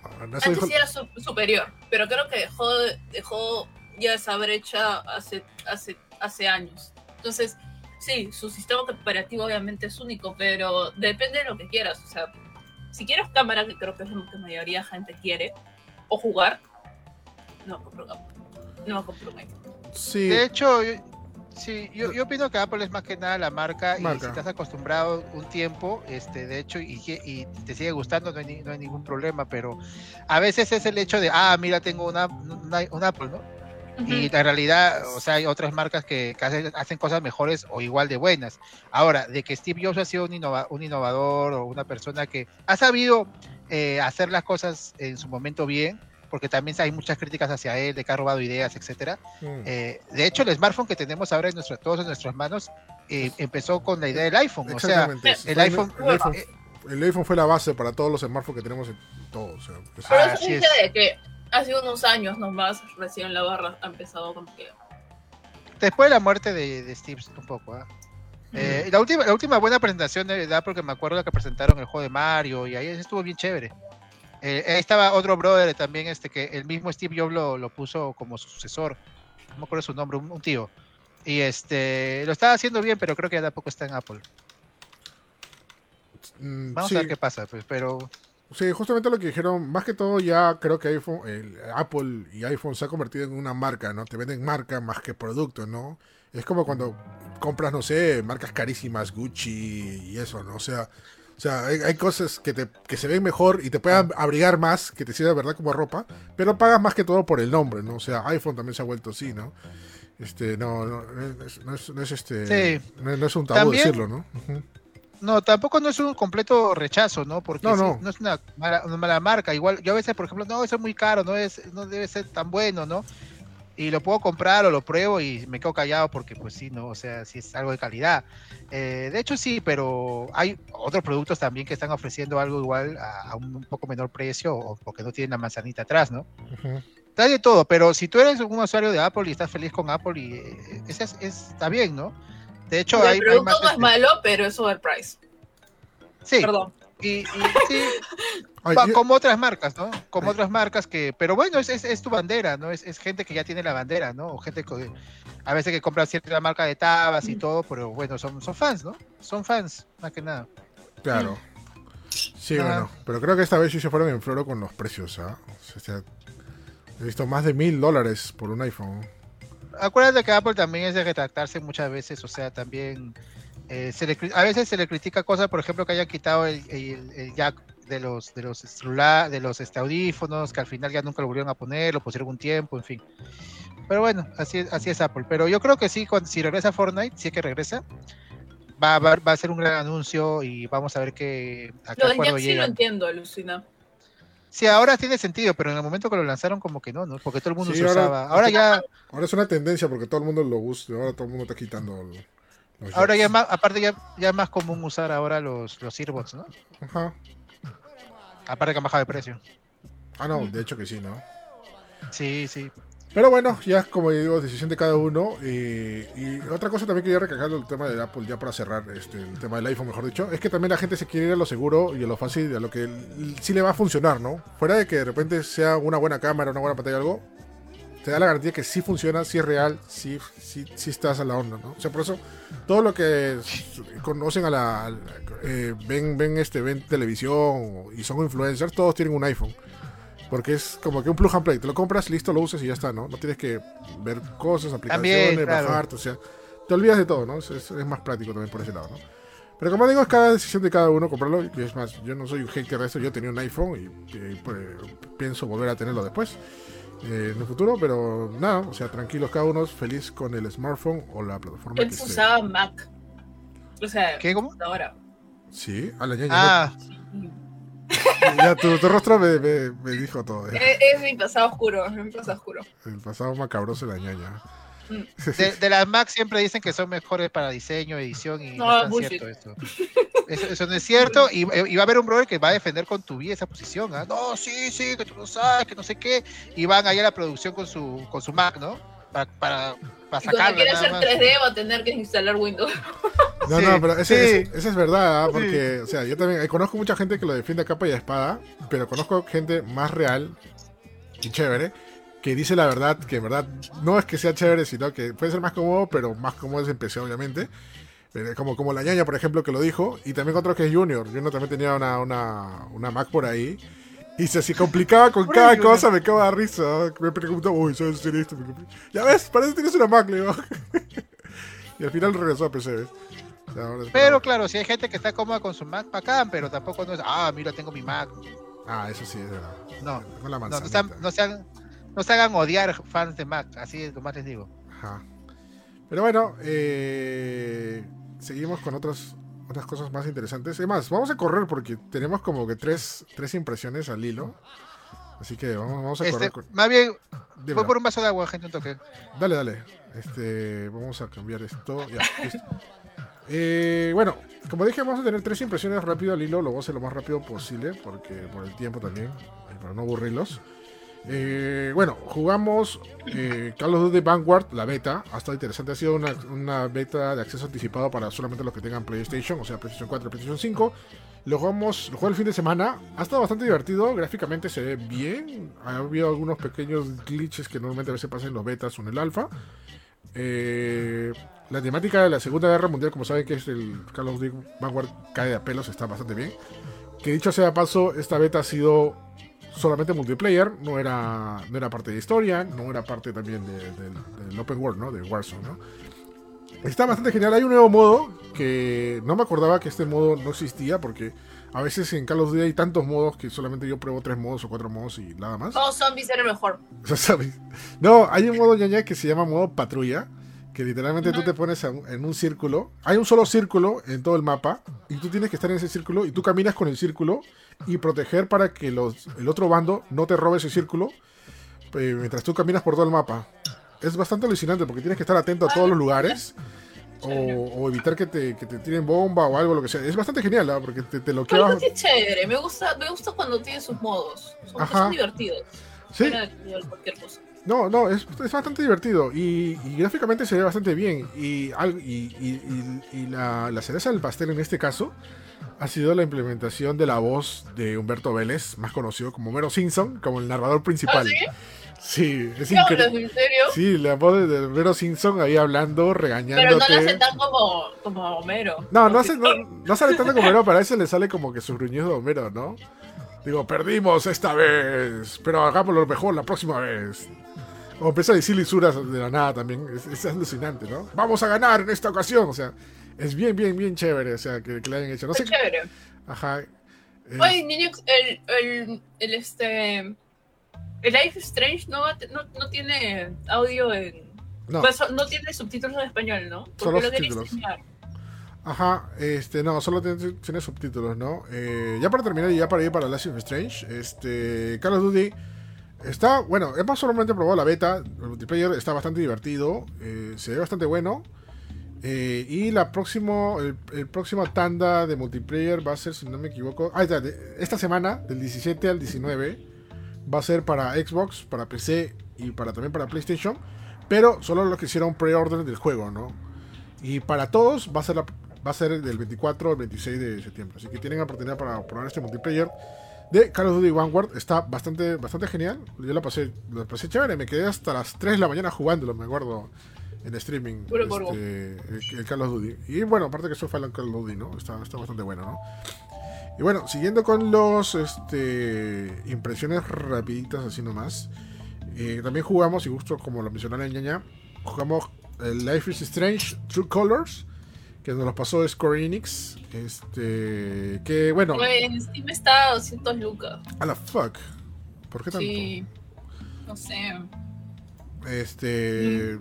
Ah, no, Antes dijo- sí era su- superior, pero creo que dejó, dejó ya esa brecha hace, hace, hace años. Entonces, sí, su sistema operativo obviamente es único, pero depende de lo que quieras. O sea, si quieres cámara, que creo que es lo que la mayoría de gente quiere, o jugar, no compro cámara. No compro. Sí, De hecho, yo- sí, yo, yo opino que Apple es más que nada la marca, y si estás acostumbrado un tiempo, este, de hecho, y, que- y te sigue gustando, no hay, ni- no hay ningún problema, pero a veces es el hecho de, ah, mira, tengo una, una- un Apple, ¿no? Y en realidad, o sea, hay otras marcas que, que hacen, hacen cosas mejores o igual de buenas. Ahora, de que Steve Jobs ha sido un, innova- un innovador o una persona que ha sabido eh, hacer las cosas en su momento bien, porque también hay muchas críticas hacia él de que ha robado ideas, etcétera. Mm. Eh, de hecho, el smartphone que tenemos ahora en nuestro, todos en nuestras manos eh, empezó con la idea del iPhone. O sea, Exactamente. el iPhone- el iPhone, eh, el iPhone fue la base para todos los smartphones que tenemos en todo. o sea, pues, Pero eso así dice es. de que hace unos años nomás recién la barra ha empezado como que. después de la muerte de, de Steve, un poco. ¿ah? Eh, la, última, la última buena presentación de de Apple que me acuerdo que presentaron el juego de Mario y ahí estuvo bien chévere. Eh, ahí estaba otro brother también, este que el mismo Steve Jobs lo, lo puso como su sucesor. No me acuerdo su nombre, un, un tío. Y este lo estaba haciendo bien, pero creo que ya tampoco está en Apple. mm, Vamos sí, a ver qué pasa, pues, pero sí, justamente lo que dijeron, más que todo ya creo que iPhone, el Apple y iPhone se ha convertido en una marca, ¿no? Te venden marca más que producto, ¿no? Es como cuando compras, no sé, marcas carísimas, Gucci y eso, ¿no? O sea, o sea hay, hay cosas que, te, que se ven mejor y te puedan abrigar más, que te sirve de verdad como ropa, pero pagas más que todo por el nombre, ¿no? O sea, iPhone también se ha vuelto así, ¿no? Este, no, no, no es, no es- no es este, Sí. no, es un tabú También- decirlo, ¿no? Ujú. No, tampoco no es un completo rechazo, ¿no? Porque No, no. no es una mala, una mala marca. Igual, yo a veces, por ejemplo, no, eso es muy caro, no es, no debe ser tan bueno, ¿no? Y lo puedo comprar o lo pruebo y me quedo callado porque, pues sí, ¿no? O sea, sí es algo de calidad. Eh, de hecho, sí, pero hay otros productos también que están ofreciendo algo igual a, a un poco menor precio o porque no tienen la manzanita atrás, ¿no? Ujú. Está de todo, pero si tú eres un usuario de Apple y estás feliz con Apple, y eh, es, es- está bien, ¿no? De hecho, el hay, hay producto más, no es malo, pero es overpriced. Sí, Perdón. y, y sí, yo- como otras marcas, ¿no? Como otras marcas que, pero bueno, es, es, es tu bandera, ¿no? Es, es gente que ya tiene la bandera, ¿no? O gente que a veces que compra cierta marca de tabas y todo, pero bueno, son, son fans, ¿no? Son fans, más que nada. Claro. Sí, Ah. bueno, pero creo que esta vez sí se fueron en floro con los precios, ¿ah? O sea, he visto más de mil dólares por un iPhone. Acuérdate que Apple también es de retractarse muchas veces, o sea, también eh, se le a veces se le critica cosas, por ejemplo, que hayan quitado el, el- el jack de los de los celular, de los este, audífonos, que al final ya nunca lo volvieron a poner, lo pusieron un tiempo, en fin. Pero bueno, así, es- así es Apple. Pero yo creo que sí, cuando, si regresa Fortnite, si es que regresa, va, a haber- va a ser un gran anuncio y vamos a ver qué, a Lo de acuerdo Jack sí lo entiendo, alucina. Sí, ahora tiene sentido, pero en el momento que lo lanzaron como que no, ¿no? Porque todo el mundo Sí, se ahora- usaba. Ahora ya, Ahora es una tendencia porque todo el mundo lo usa, ahora todo el mundo está quitando el- ahora ya es más, aparte ya, ya es más común usar ahora los, los earbuds, ¿no? Ajá. Aparte que han bajado de precio. Ah, no, de hecho que sí, ¿no? Sí, sí. Pero bueno, ya como digo, decisión de cada uno. eh, y otra cosa también quería recalcar el tema del Apple, ya para cerrar este, el tema del iPhone, mejor dicho, es que también la gente se quiere ir a lo seguro y a lo fácil, a lo que sí le va a funcionar, ¿no? Fuera de que de repente sea una buena cámara, una buena pantalla o algo, te da la garantía que sí funciona, sí es real, sí, sí, sí estás a la onda, ¿no? O sea, por eso, todo lo que conocen a la. eh, ven, ven, este, ven televisión y son influencers, todos tienen un iPhone. Porque es como que un plug and play. Te lo compras, listo, lo usas y ya está, ¿no? No tienes que ver cosas, aplicaciones, También, claro. bajarte, o sea, te olvidas de todo, ¿no? Es, es- es más práctico también por ese lado, ¿no? Pero como digo, es cada decisión de cada uno comprarlo. Y es más, yo no soy un hater de esto, yo tenía un iPhone y, y, pues, pienso volver a tenerlo después, eh, en el futuro, pero nada, o sea, tranquilos cada uno, feliz con el smartphone o la plataforma Él usaba Mac. O sea, ¿Qué, cómo? ahora. Sí, a la ñaña. Ah, no- ya tu, tu rostro me, me- me dijo todo. Es, es mi pasado oscuro, es mi pasado oscuro. El pasado macabroso de la ñaña. de, de las Mac siempre dicen que son mejores para diseño, edición y no, No, es cierto esto. Eso, eso no es cierto y, y va a haber un brother que va a defender con tu vida esa posición. ¿ah? No, sí, sí, que tú lo sabes, que no sé qué. Y van ahí a la producción con su, con su Mac, ¿no? Para, para, para Y cuando sacarla. quiere nada hacer más. 3D va a tener que instalar Windows. No, Sí, no, pero ese, sí. ese- ese es verdad, ¿ah? porque, o sea, yo también eh, conozco mucha gente que lo defiende a capa y a espada, pero conozco gente más real y chévere que dice la verdad, que en verdad no es que sea chévere, sino que puede ser más cómodo, pero más cómodo es en PC, obviamente. Pero Como, como la ñaña, por ejemplo, que lo dijo, y también otro que es Junior. Junior también tenía una, una, una Mac por ahí. Y se se complicaba con cada cosa, me cago de risa. Me preguntaba, uy, ¿sabes hacer esto? Ya ves, parece que tienes una Mac, le digo. y al final regresó a PC, ¿ves? O sea, Pero claro, si hay gente que está cómoda con su Mac, bacán, pero tampoco no es, ah, mira, tengo mi Mac. Ah, eso sí, es verdad. No, Con la no, no, sean- no, se hagan, no se hagan odiar fans de Mac, así es lo más les digo. Ajá. Pero bueno, eh, seguimos con otras, otras cosas más interesantes. Es más, vamos a correr porque tenemos como que tres, tres impresiones al hilo. Así que vamos, vamos a Este, correr. más bien, Dímelo. voy por un vaso de agua, gente, un toque. Dale, dale. Este, vamos a cambiar esto. Ya, listo. Eh, bueno, como dije, vamos a tener tres impresiones rápido al hilo. Lo voy a hacer lo más rápido posible, porque por el tiempo también, para no aburrirlos. Eh, bueno, jugamos eh, Call of Duty Vanguard, la beta. Ha estado interesante. Ha sido una, beta de acceso anticipado para solamente los que tengan PlayStation, o sea, PlayStation 4 PlayStation 5. Lo jugamos, lo jugué el fin de semana. Ha estado bastante divertido. Gráficamente se ve bien. Ha habido algunos pequeños glitches que normalmente a veces pasan en los betas o en el alfa. Eh, la temática de la Segunda Guerra Mundial, como saben que es el Call of Duty Vanguard, cae de a pelos, está bastante bien. Que dicho sea paso, esta beta ha sido solamente multiplayer, no era, no era parte de historia, no era parte también de- del- del Open World, ¿no? De Warzone, ¿no? Está bastante genial. Hay un nuevo modo que no me acordaba que este modo no existía porque a veces en Call of Duty hay tantos modos que solamente yo pruebo tres modos o cuatro modos y nada más. Todos zombies era mejor. No, hay un modo ñaña que se llama modo patrulla. Que literalmente tú te pones en un círculo. Hay un solo círculo en todo el mapa. Y tú tienes que estar en ese círculo. Y tú caminas con el círculo. Y proteger para que los, el otro bando no te robe ese círculo. eh, mientras tú caminas por todo el mapa. Es bastante alucinante porque tienes que estar atento a todos los lugares. O, o evitar que te, que te tiren bomba o algo, lo que sea. Es bastante genial, ¿ah? Porque te, te lo sí es chévere. Me gusta, me gusta cuando tiene sus modos. Son, Ajá. Sí. Cualquier cosa. No, no, es, es bastante divertido y, y gráficamente se ve bastante bien. Y- y- y la, la cereza del pastel en este caso ha sido la implementación de la voz de Humberto Vélez, más conocido como Homero Simpson, como el narrador principal. ¿Ah, sí? es ¿Qué hablas, increíble. en serio? Sí, la voz de, Homero Simpson ahí hablando, Pero regañándote. no lo hace tan como, como Homero. No, no, hace- no, no sale tanto como Homero, pero a veces le sale como que sus gruñidos de Homero, ¿no? Digo, perdimos esta vez, pero hagámoslo mejor la próxima vez. O empieza a decir lisuras de la nada también, es, es alucinante, ¿no? Vamos a ganar en esta ocasión, o sea, es bien, bien, bien chévere, o sea, que, que le hayan hecho. No sé, chévere. ajá. eh, Oye, niño, el, el, el, este... El Life Strange no, no, no tiene audio en... no, pues, no tiene subtítulos en español, ¿no? Porque Solo lo subtítulos. Ajá, este, no, solo tiene, tiene subtítulos, ¿no? Eh, ya para terminar y ya para ir para Life Strange, este, Call of Duty está, bueno, hemos solamente probado la beta, el multiplayer está bastante divertido, eh, se ve bastante bueno. Eh, y la próximo, el, el próximo tanda de multiplayer va a ser, si no me equivoco, ah, esta semana, del 17 al 19, va a ser para Xbox, para PC y para también para PlayStation, pero solo los que hicieron pre-order del juego, ¿no? Y para todos va a ser va a ser del 24 al 26 de septiembre. Así que tienen la oportunidad para probar este multiplayer de Call of Duty Vanguard. Está bastante, bastante genial. Yo la pasé, la pasé chévere. Me quedé hasta las 3 de la mañana jugándolo, me acuerdo. En streaming. Este, el, el Call of Duty. Y bueno, aparte que eso fue el Call of Duty, ¿no? Está, está bastante bueno, ¿no? Y bueno, siguiendo con los este, impresiones rapiditas así nomás. eh, también jugamos, y justo como lo mencionaron en ñaña, jugamos el Life is Strange True Colors, que nos lo pasó Square Enix. Este, que bueno, en Steam está a 200 lucas. a la fuck. ¿Por qué tanto? Sí. No sé. Este.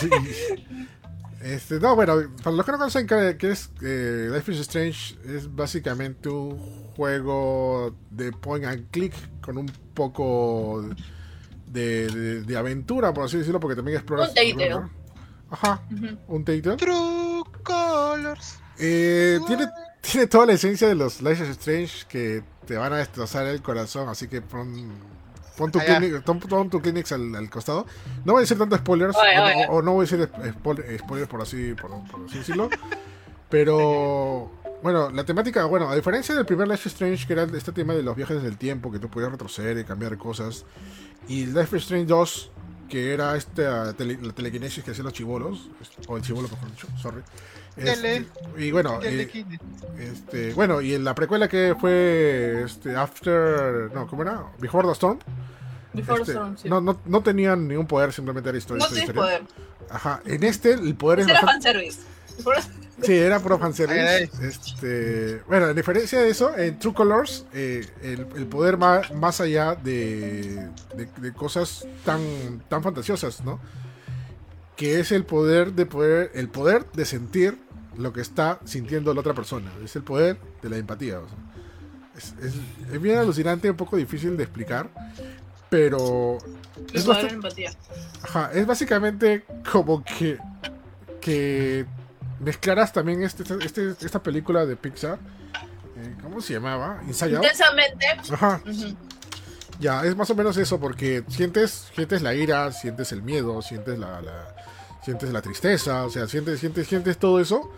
sí. Este, no, bueno, para los que no conocen que, es eh, Life is Strange, es básicamente un juego de point and click con un poco de, de- de aventura, por así decirlo, porque también exploras. Un Telltale. Ajá, Ujú. un Telltale. True Colors. Eh, tiene, tiene toda la esencia de los Life is Strange que te van a destrozar el corazón, así que pon, pon tu. Kleenex- pon- tu Kleenex al, al costado. No voy a decir tanto spoilers, Oye, o, oye. o- o no voy a decir spo- spoilers por así, por, por así decirlo, pero bueno, la temática, bueno, a diferencia del primer Life is Strange, que era este tema de los viajes del tiempo, que tú podías retroceder y cambiar cosas, y Life is Strange 2, que era esta tele- la telequinesis que hacían los chivolos, o el chivolo, mejor dicho, sorry. Este, y bueno, eh, este, bueno, y en la precuela que fue este, After, no, ¿cómo era? Before the Storm. Before este, Storm, sí. no, no, no tenían ningún poder, simplemente era historia. No poder. Ajá, en este el poder es era bastante... fanservice. Sí, era puro fanservice. Este, bueno, a diferencia de eso, en True Colors, eh, el, el poder va más allá de, de, de cosas tan, tan fantasiosas, ¿no? Que es el poder de poder, el poder de sentir lo que está sintiendo la otra persona. Es el poder de la empatía. o sea. Es, es- es bien alucinante, un poco difícil de explicar. Pero es, Igual bast- empatía. ajá, es básicamente como que, que mezclaras también este, este- esta película de Pixar. eh, ¿Cómo se llamaba? Inside Out. Intensamente. Ajá, ya, es más o menos eso, porque sientes, sientes la ira, sientes el miedo, sientes la, la- sientes la tristeza, o sea, sientes, sientes, sientes todo eso,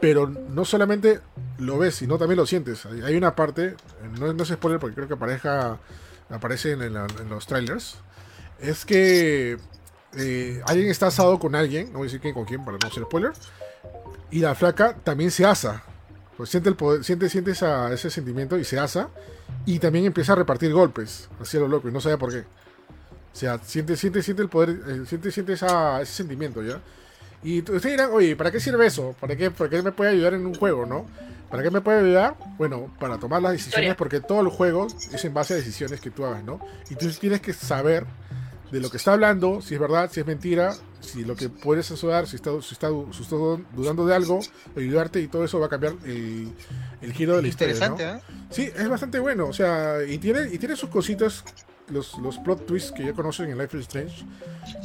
pero no solamente lo ves, sino también lo sientes. Hay, una parte, no, no es spoiler porque creo que aparezca, aparece en, la- en los trailers, es que eh, alguien está asado con alguien, no voy a decir quién con quién para no ser spoiler, y la flaca también se asa. Pues siente el poder, siente, siente esa- ese sentimiento y se asa. Y también empieza a repartir golpes, así a lo loco, y no sabe por qué. O sea, siente, siente, siente el poder, eh, siente, siente esa- ese sentimiento, ¿ya? Y ustedes dirán, oye, ¿para qué sirve eso? ¿Para qué, ¿Para qué me puede ayudar en un juego, no? ¿Para qué me puede ayudar? Bueno, para tomar las decisiones, porque todo el juego es en base a decisiones que tú hagas, ¿no? Y tú tienes que saber de lo que está hablando, si es verdad, si es mentira, si lo que puedes asesorar, si está, si está, si está dudando de algo, ayudarte y todo eso va a cambiar el, el giro de la historia, ¿no? Interesante, ¿eh? Sí, es bastante bueno, o sea, y tiene, y tiene sus cositas, los, los plot twists que ya conocen en Life is Strange,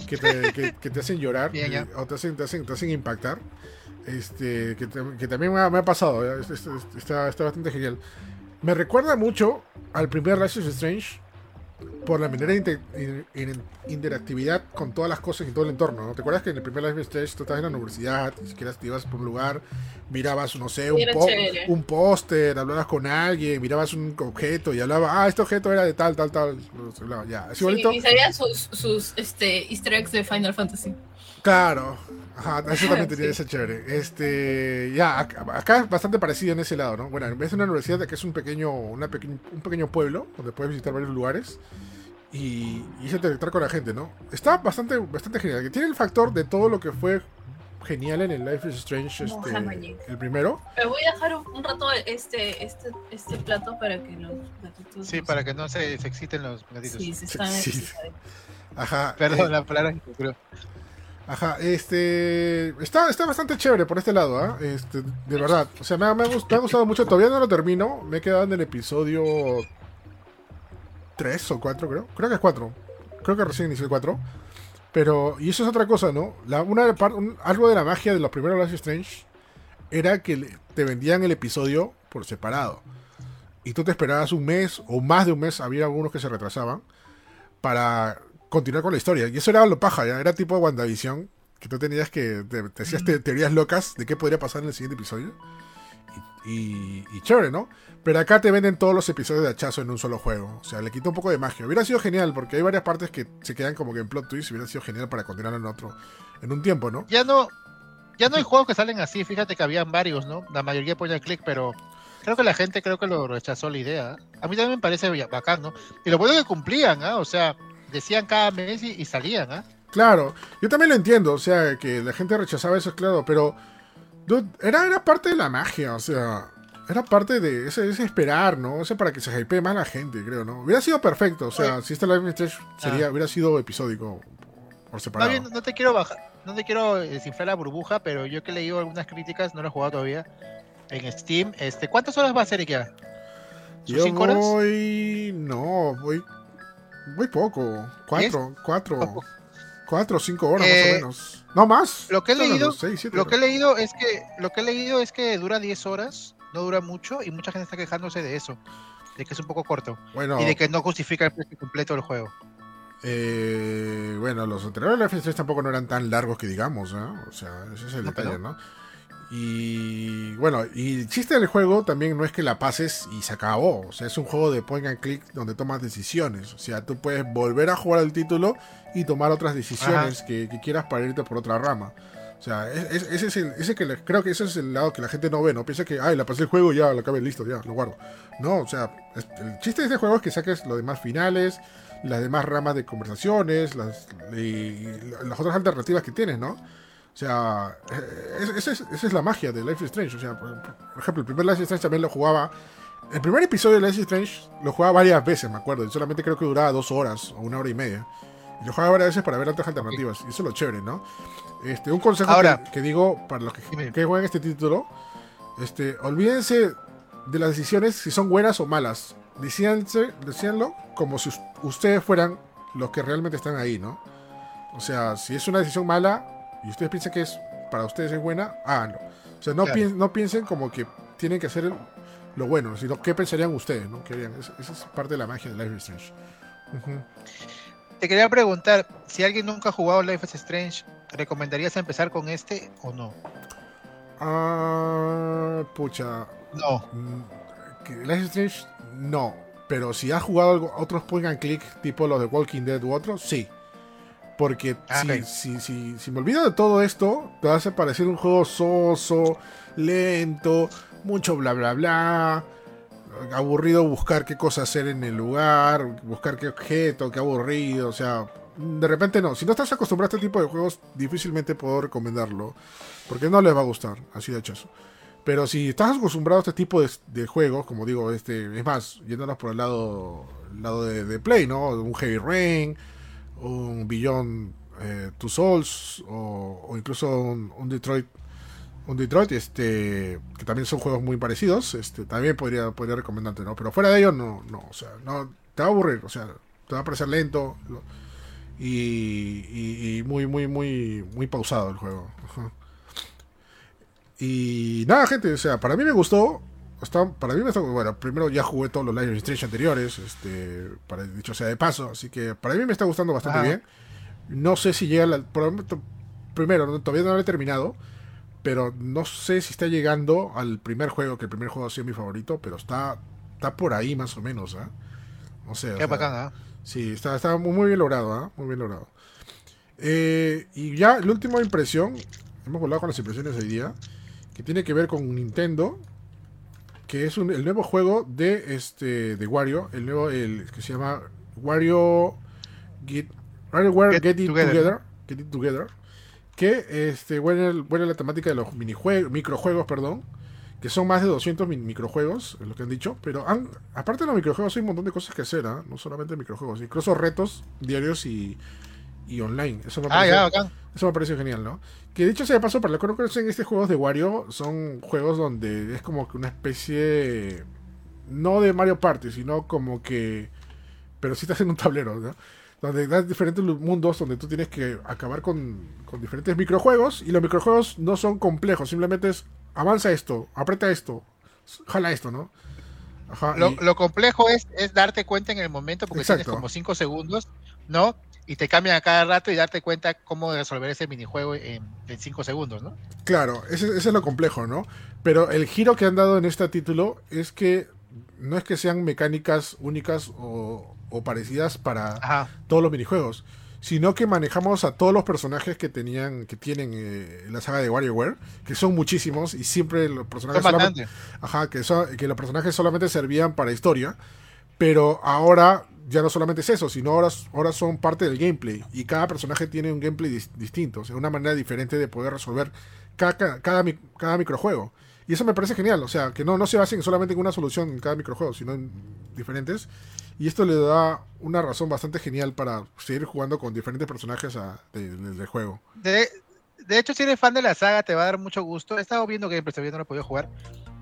que te, que, que te hacen llorar, eh, o te hacen, te hacen, te hacen impactar, este, que, que también me ha, me ha pasado, ya, es- es- es- está, está bastante genial. Me recuerda mucho al primer Life is Strange por la manera de inter- in- in- interactividad con todas las cosas y todo el entorno, ¿no? ¿Te acuerdas que en el primer Life is Strange tú estabas en la universidad, ni siquiera te ibas por un lugar, mirabas, no sé, un, po- chévere. un póster, hablabas con alguien, mirabas un objeto y hablaba, ah, este objeto era de tal, tal, tal, ya, así Sí, y sabían sus, sus este, easter eggs de Final Fantasy. Claro. Ajá, eso también tenía Sí. ese chévere. Este, ya, acá, acá es bastante parecido en ese lado, ¿no? Bueno, en vez de una universidad, que es un pequeño, una peque- un pequeño pueblo, donde puedes visitar varios lugares y, y interactuar con la gente, ¿no? Está bastante, bastante genial. Que tiene el factor de todo lo que fue genial en el Life is Strange, este, el primero. Pero voy a dejar un, un rato este, este, este plato para que los gatitos. Sí, para que no se, se exciten los gatitos. Sí, se están Sí. Ajá. Perdón, eh, la palabra creo. Ajá, este. Está, está bastante chévere por este lado, ¿ah? Este, de verdad. O sea, me ha, me ha gust- me ha gustado mucho. Todavía no lo termino. Me he quedado en el episodio 3 o 4, creo. Creo que es 4. Creo que recién inició el 4. Pero, y eso es otra cosa, ¿no? La, una, un- algo de la magia de los primeros Life Strange era que te vendían el episodio por separado. Y tú te esperabas un mes o más de un mes, había algunos que se retrasaban, para continuar con la historia. Y eso era lo paja, ya era tipo WandaVision, que tú tenías que, te, te hacías te- teorías locas de qué podría pasar en el siguiente episodio. Y, y- chévere, ¿no? Pero acá te venden todos los episodios de hachazo en un solo juego. O sea, le quita un poco de magia. Hubiera sido genial, porque hay varias partes que se quedan como que en plot twist. Hubiera sido genial para continuar en otro, en un tiempo, ¿no? Ya no, ya no hay juegos que salen así, fíjate que habían varios, ¿no? La mayoría ponían clic, pero creo que la gente creo que lo rechazó la idea. A mí también me parece bacán, ¿no? Y lo bueno que cumplían, ¿ah? O sea, decían cada mes y, y salían, ¿ah? Claro, yo también lo entiendo, o sea, que la gente rechazaba eso, claro, pero dude, era, era parte de la magia, o sea, era parte de ese, ese esperar, ¿no? Ese para que se hypee más la gente, creo, ¿no? Hubiera sido perfecto, o sea, si este Live is Strange sería, Ah. hubiera sido episódico por separado. no te quiero bajar, no te quiero desinflar la burbuja, pero yo que he leído algunas críticas, no lo he jugado todavía, en Steam, este, ¿cuántas horas va a ser? ¿Sus Yo cinco horas? voy, no, voy, voy poco, cuatro, cuatro, Poco. cuatro o cinco horas Eh, más o menos. No más. lo que he leído- seis, siete Lo que he leído es que, lo que he leído es que dura 10 horas, no dura mucho, y mucha gente está quejándose de eso, de que es un poco corto, Bueno, y de que no justifica el precio completo del juego. Eh, bueno, los anteriores Life is Strange tampoco no eran tan largos que digamos, ¿no? O sea, ese es el No, detalle, ¿no? Y bueno, y el chiste del juego también no es que la pases y se acabó. O sea, es un juego de point and click donde tomas decisiones. O sea, tú puedes volver a jugar al título y tomar otras decisiones que, que quieras para irte por otra rama. O sea, es- es- ese es el, ese que le- creo que ese es el lado que la gente no ve, ¿no? Piensa que, ay, la pasé el juego, ya, lo acabé, listo, ya, lo guardo. No, o sea, es- el chiste de este juego es que saques los demás finales, las demás ramas de conversaciones, las, y las otras alternativas que tienes, ¿no? O sea, eh, es- esa es, esa es la magia de Life is Strange. O sea, por, por ejemplo, el primer Life is Strange también lo jugaba. El primer episodio de Life is Strange lo jugaba varias veces, me acuerdo. Y solamente creo que duraba dos horas o una hora y media. Y lo jugaba varias veces para ver otras alternativas. Y eso es lo chévere, ¿no? Este, un consejo Ahora- que, que digo para los que, juegan este título: este, olvídense de las decisiones si son buenas o malas. Decíanse, decíanlo como si us- ustedes fueran los que realmente están ahí, ¿no? O sea, si es una decisión mala y ustedes piensan que es para ustedes es buena, háganlo. O sea, no, Claro. pien- no piensen como que tienen que hacer lo bueno, sino qué pensarían ustedes, ¿no? ¿Qué harían? Esa, esa es parte de la magia de Life is Strange. Te quería preguntar, si alguien nunca ha jugado Life is Strange, ¿recomendarías empezar con este o no? Ah, pucha. No. mm, Life is Strange, no. Pero si has jugado algo, otros point and click, tipo los de Walking Dead u otros, sí. Porque Ah, si, si, si, si me olvido de todo esto, te hacer parecer un juego soso, lento, mucho bla bla bla. Aburrido buscar qué cosa hacer en el lugar, buscar qué objeto, qué aburrido. O sea, de repente no. Si no estás acostumbrado a este tipo de juegos, difícilmente puedo recomendarlo. Porque no les va a gustar, así de hecho. Pero si estás acostumbrado a este tipo de, de juegos, como digo, este, es más, yéndonos por el lado, lado de, de Play, ¿no? Un Heavy Rain, un Beyond eh, Two Souls, o, incluso un, un Detroit, un Detroit, este, que también son juegos muy parecidos, este, también podría, podría recomendarte, ¿no? Pero fuera de ello, no, no, o sea, no, te va a aburrir, o sea, te va a parecer lento y, y- muy, muy, muy, muy pausado el juego. Y nada, gente, o sea, para mí me gustó. Está, para mí me está bueno. Primero ya jugué todos los Live is Strange anteriores, este, para dicho sea de paso, así que para mí me está gustando bastante Ajá. bien. No sé si llega la, por- primero, todavía no lo he terminado, pero no sé si está llegando al primer juego, que el primer juego ha sido mi favorito, pero está, está por ahí más o menos, ¿ah? No sé. o Qué sea, ¿ah? Sí, está, está muy, muy bien logrado, ¿ah? Muy bien logrado. Eh, y ya, la última impresión, hemos volado con las impresiones hoy día, que tiene que ver con Nintendo, que es un- el nuevo juego de este de Wario, el nuevo, el que se llama Wario Get, WarioWare Get Get, It Together. Together, Get It Together, que este, bueno, bueno, la temática de los minijuegos, microjuegos, perdón, que son más de 200 min- microjuegos, es lo que han dicho, pero han- aparte de los microjuegos hay un montón de cosas que hacer, ¿ah? no solamente microjuegos, incluso retos diarios y, y online. Eso me Ah, parece, ya, bacán. eso me parece genial, ¿no? Que dicho sea de paso, para lo que no conocen estos juegos de Wario, son juegos donde es como que una especie, no de Mario Party, sino como que, pero sí estás en un tablero, ¿no? Donde das diferentes mundos donde tú tienes que acabar con, con diferentes microjuegos y los microjuegos no son complejos, simplemente es avanza esto, aprieta esto, jala esto, ¿no? Ajá, Lo, y- lo complejo es, es darte cuenta en el momento, porque Exacto. tienes como 5 segundos, ¿no? Y te cambian a cada rato y darte cuenta cómo resolver ese minijuego en 5 segundos, ¿no? Claro, ese, ese es lo complejo, ¿no? Pero el giro que han dado en este título es que no es que sean mecánicas únicas o, o parecidas para Ajá. todos los minijuegos, sino que manejamos a todos los personajes que tenían, que tienen eh, la saga de WarioWare, que son muchísimos y siempre los personajes solamente-. Ajá, que, son- que los personajes solamente servían para historia, pero ahora ya no solamente es eso, sino ahora, ahora son parte del gameplay y cada personaje tiene un gameplay dis- distinto, o sea, una manera diferente de poder resolver cada, cada, mi- cada microjuego. Y eso me parece genial, o sea, que no, no se basen solamente en una solución en cada microjuego, sino en diferentes. Y esto le da una razón bastante genial para seguir jugando con diferentes personajes de- juego. De, de hecho, si eres fan de la saga, te va a dar mucho gusto. He estado viendo gameplays, todavía no lo he podido jugar,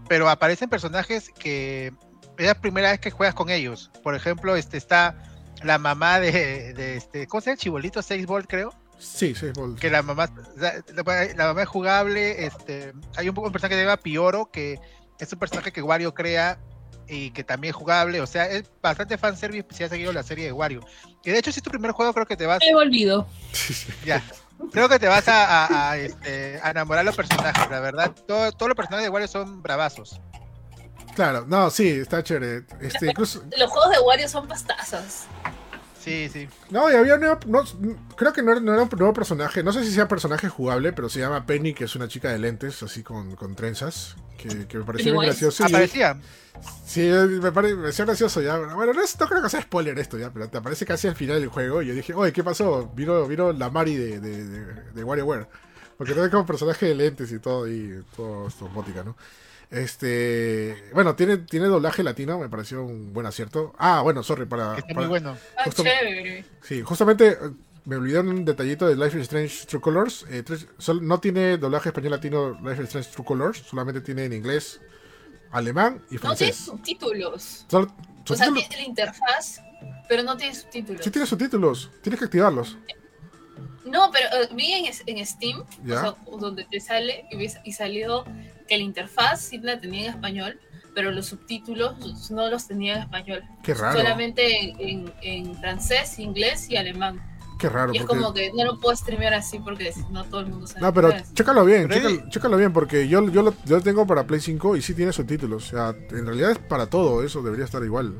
pero aparecen personajes que es la primera vez que juegas con ellos. Por ejemplo, este está la mamá de, de este, ¿cómo se llama? Chibolito 6 Volt, creo. Sí, sí, Ball. Que la mamá, la, mamá es jugable. Este, hay un, un personaje que se llama Pioro, que es un personaje que Wario crea y que también es jugable. O sea, es bastante fanservice si has seguido la serie de Wario. Y de hecho, si es tu primer juego, creo que te vas. Me olvido. Ya. Creo que te vas a, a- a, este, a enamorar de los personajes, la verdad. Todo- todos los personajes de Wario son bravazos. Claro, no, sí, está chévere. Este, incluso, Los juegos de Wario son pastazas. Sí, sí. No, y había nuevo- no, creo que no era, no era un nuevo personaje, no sé si sea personaje jugable, pero se llama Penny, que es una chica de lentes, así con, con trenzas, que, que me pareció Pennywise. gracioso. y- Aparecía. sí, me, pare- me pareció gracioso ya. Bueno, no, es- no creo que sea spoiler esto ya, pero te aparece casi al final del juego y yo dije, oye, ¿qué pasó? Vino, vino la Mari de, de, de, de WarioWare. Porque no es como personaje de lentes y todo, y todo esto, robótica, ¿no? Este, bueno, tiene, tiene doblaje latino, me pareció un buen acierto. Ah, bueno, sorry, para, Está para- muy bueno. Ah, Justo- chévere. Sí, justamente eh, me olvidé un detallito de Life is Strange True Colors. eh, tres- sol- no tiene doblaje español latino Life is Strange True Colors, solamente tiene en inglés alemán y No tiene francés. subtítulos. O sea, tiene la interfaz, pero no tiene subtítulos. sí tiene subtítulos, tienes que activarlos. No, pero eh, vi en, en Steam, Ya. o sea, donde te sale, y, ves- y salió que la interfaz sí la tenía en español, pero los subtítulos no los tenía en español. Qué raro. Solamente en, en- en francés, inglés y alemán. Qué raro. y es porque- como que no lo puedo streamear así porque no todo el mundo sabe. No, pero chécalo bien, chécalo, chécalo bien, porque yo, yo, lo, yo lo tengo para Play 5 y sí tiene subtítulos. O sea, en realidad es para todo, eso debería estar igual.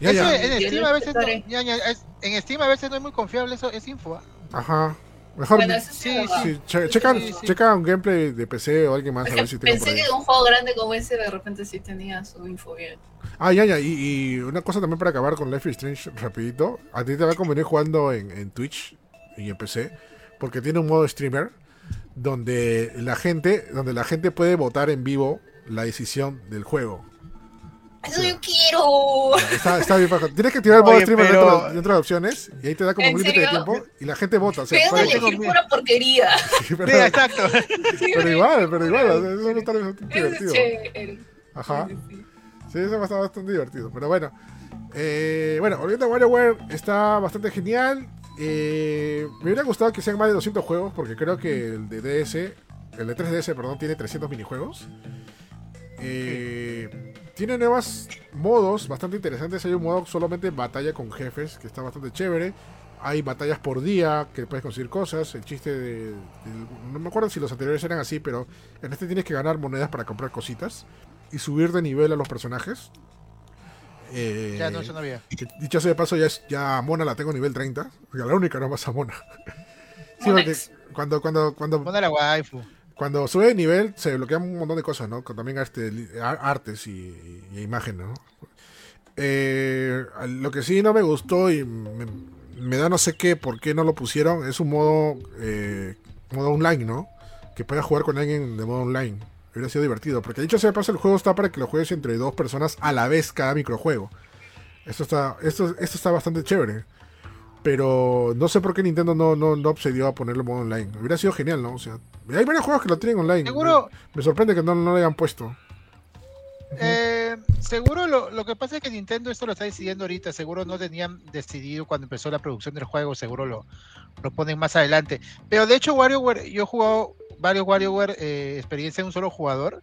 Ya, Eso ya. en Steam a veces no, intentaré. ya, ya, es- en Steam a veces no es muy confiable eso, es info. ¿ah? Ajá. Mejor Bueno, eso sí, sí, che- checa, sí, sí. checa un gameplay de PC o alguien más a ver si pensé que un juego grande como ese de repente sí tenía su info bien. Ah, ya, ya. Y, y una cosa también para acabar con Life is Strange rapidito. A ti te va a convenir jugando en, en Twitch y en PC. Porque tiene un modo streamer donde la gente, donde la gente puede votar en vivo la decisión del juego. ¡Eso yo quiero! Está, está bien, paja. Tienes que activar el modo streamer pero- dentro, dentro de opciones y ahí te da como ¿En un límite de tiempo y la gente vota. O sea, Pero elegir pura porquería. pero, Sí, exacto. pero igual, pero igual, eso no está es divertido. Ajá. Sí, sí, sí. Sí, eso va a estar bastante divertido. Pero bueno. Eh, bueno, volviendo a WarioWare, está bastante genial. Eh, me hubiera gustado que sean más de 200 juegos, porque creo que el de DS, el de 3DS, perdón, tiene 300 minijuegos. Eh, tiene nuevos modos bastante interesantes. Hay un modo solamente batalla con jefes, que está bastante chévere. Hay batallas por día, que puedes conseguir cosas. El chiste de, de- No me acuerdo si los anteriores eran así, pero en este tienes que ganar monedas para comprar cositas. Y subir de nivel a los personajes. Eh, Ya no, eso no había. que dicho sea de paso, ya, es, ya a Mona la tengo nivel 30. Ya la única no más a Mona. Sí, cuando, cuando, cuando, Pon a la waifu. Cuando sube de nivel se bloquean un montón de cosas, ¿no? Con también este, artes y, imágenes, ¿no? Eh, lo que sí no me gustó y me, da no sé qué, por qué no lo pusieron, es un modo, eh, modo online, ¿no? Que puedas jugar con alguien de modo online. Hubiera sido divertido, porque dicho sea paso, el juego está para que lo juegues entre dos personas a la vez cada microjuego. Esto está, esto, esto está bastante chévere. Pero no sé por qué Nintendo no, no, no accedió a ponerlo modo online. Hubiera sido genial, ¿no? O sea, hay varios juegos que lo tienen online. Seguro, Me, me sorprende que no, no lo hayan puesto. eh, seguro lo, lo que pasa es que Nintendo esto lo está decidiendo ahorita. Seguro no tenían decidido cuando empezó la producción del juego. Seguro lo, lo ponen más adelante. Pero de hecho, WarioWare, yo he jugado varios WarioWare eh, experiencia de un solo jugador.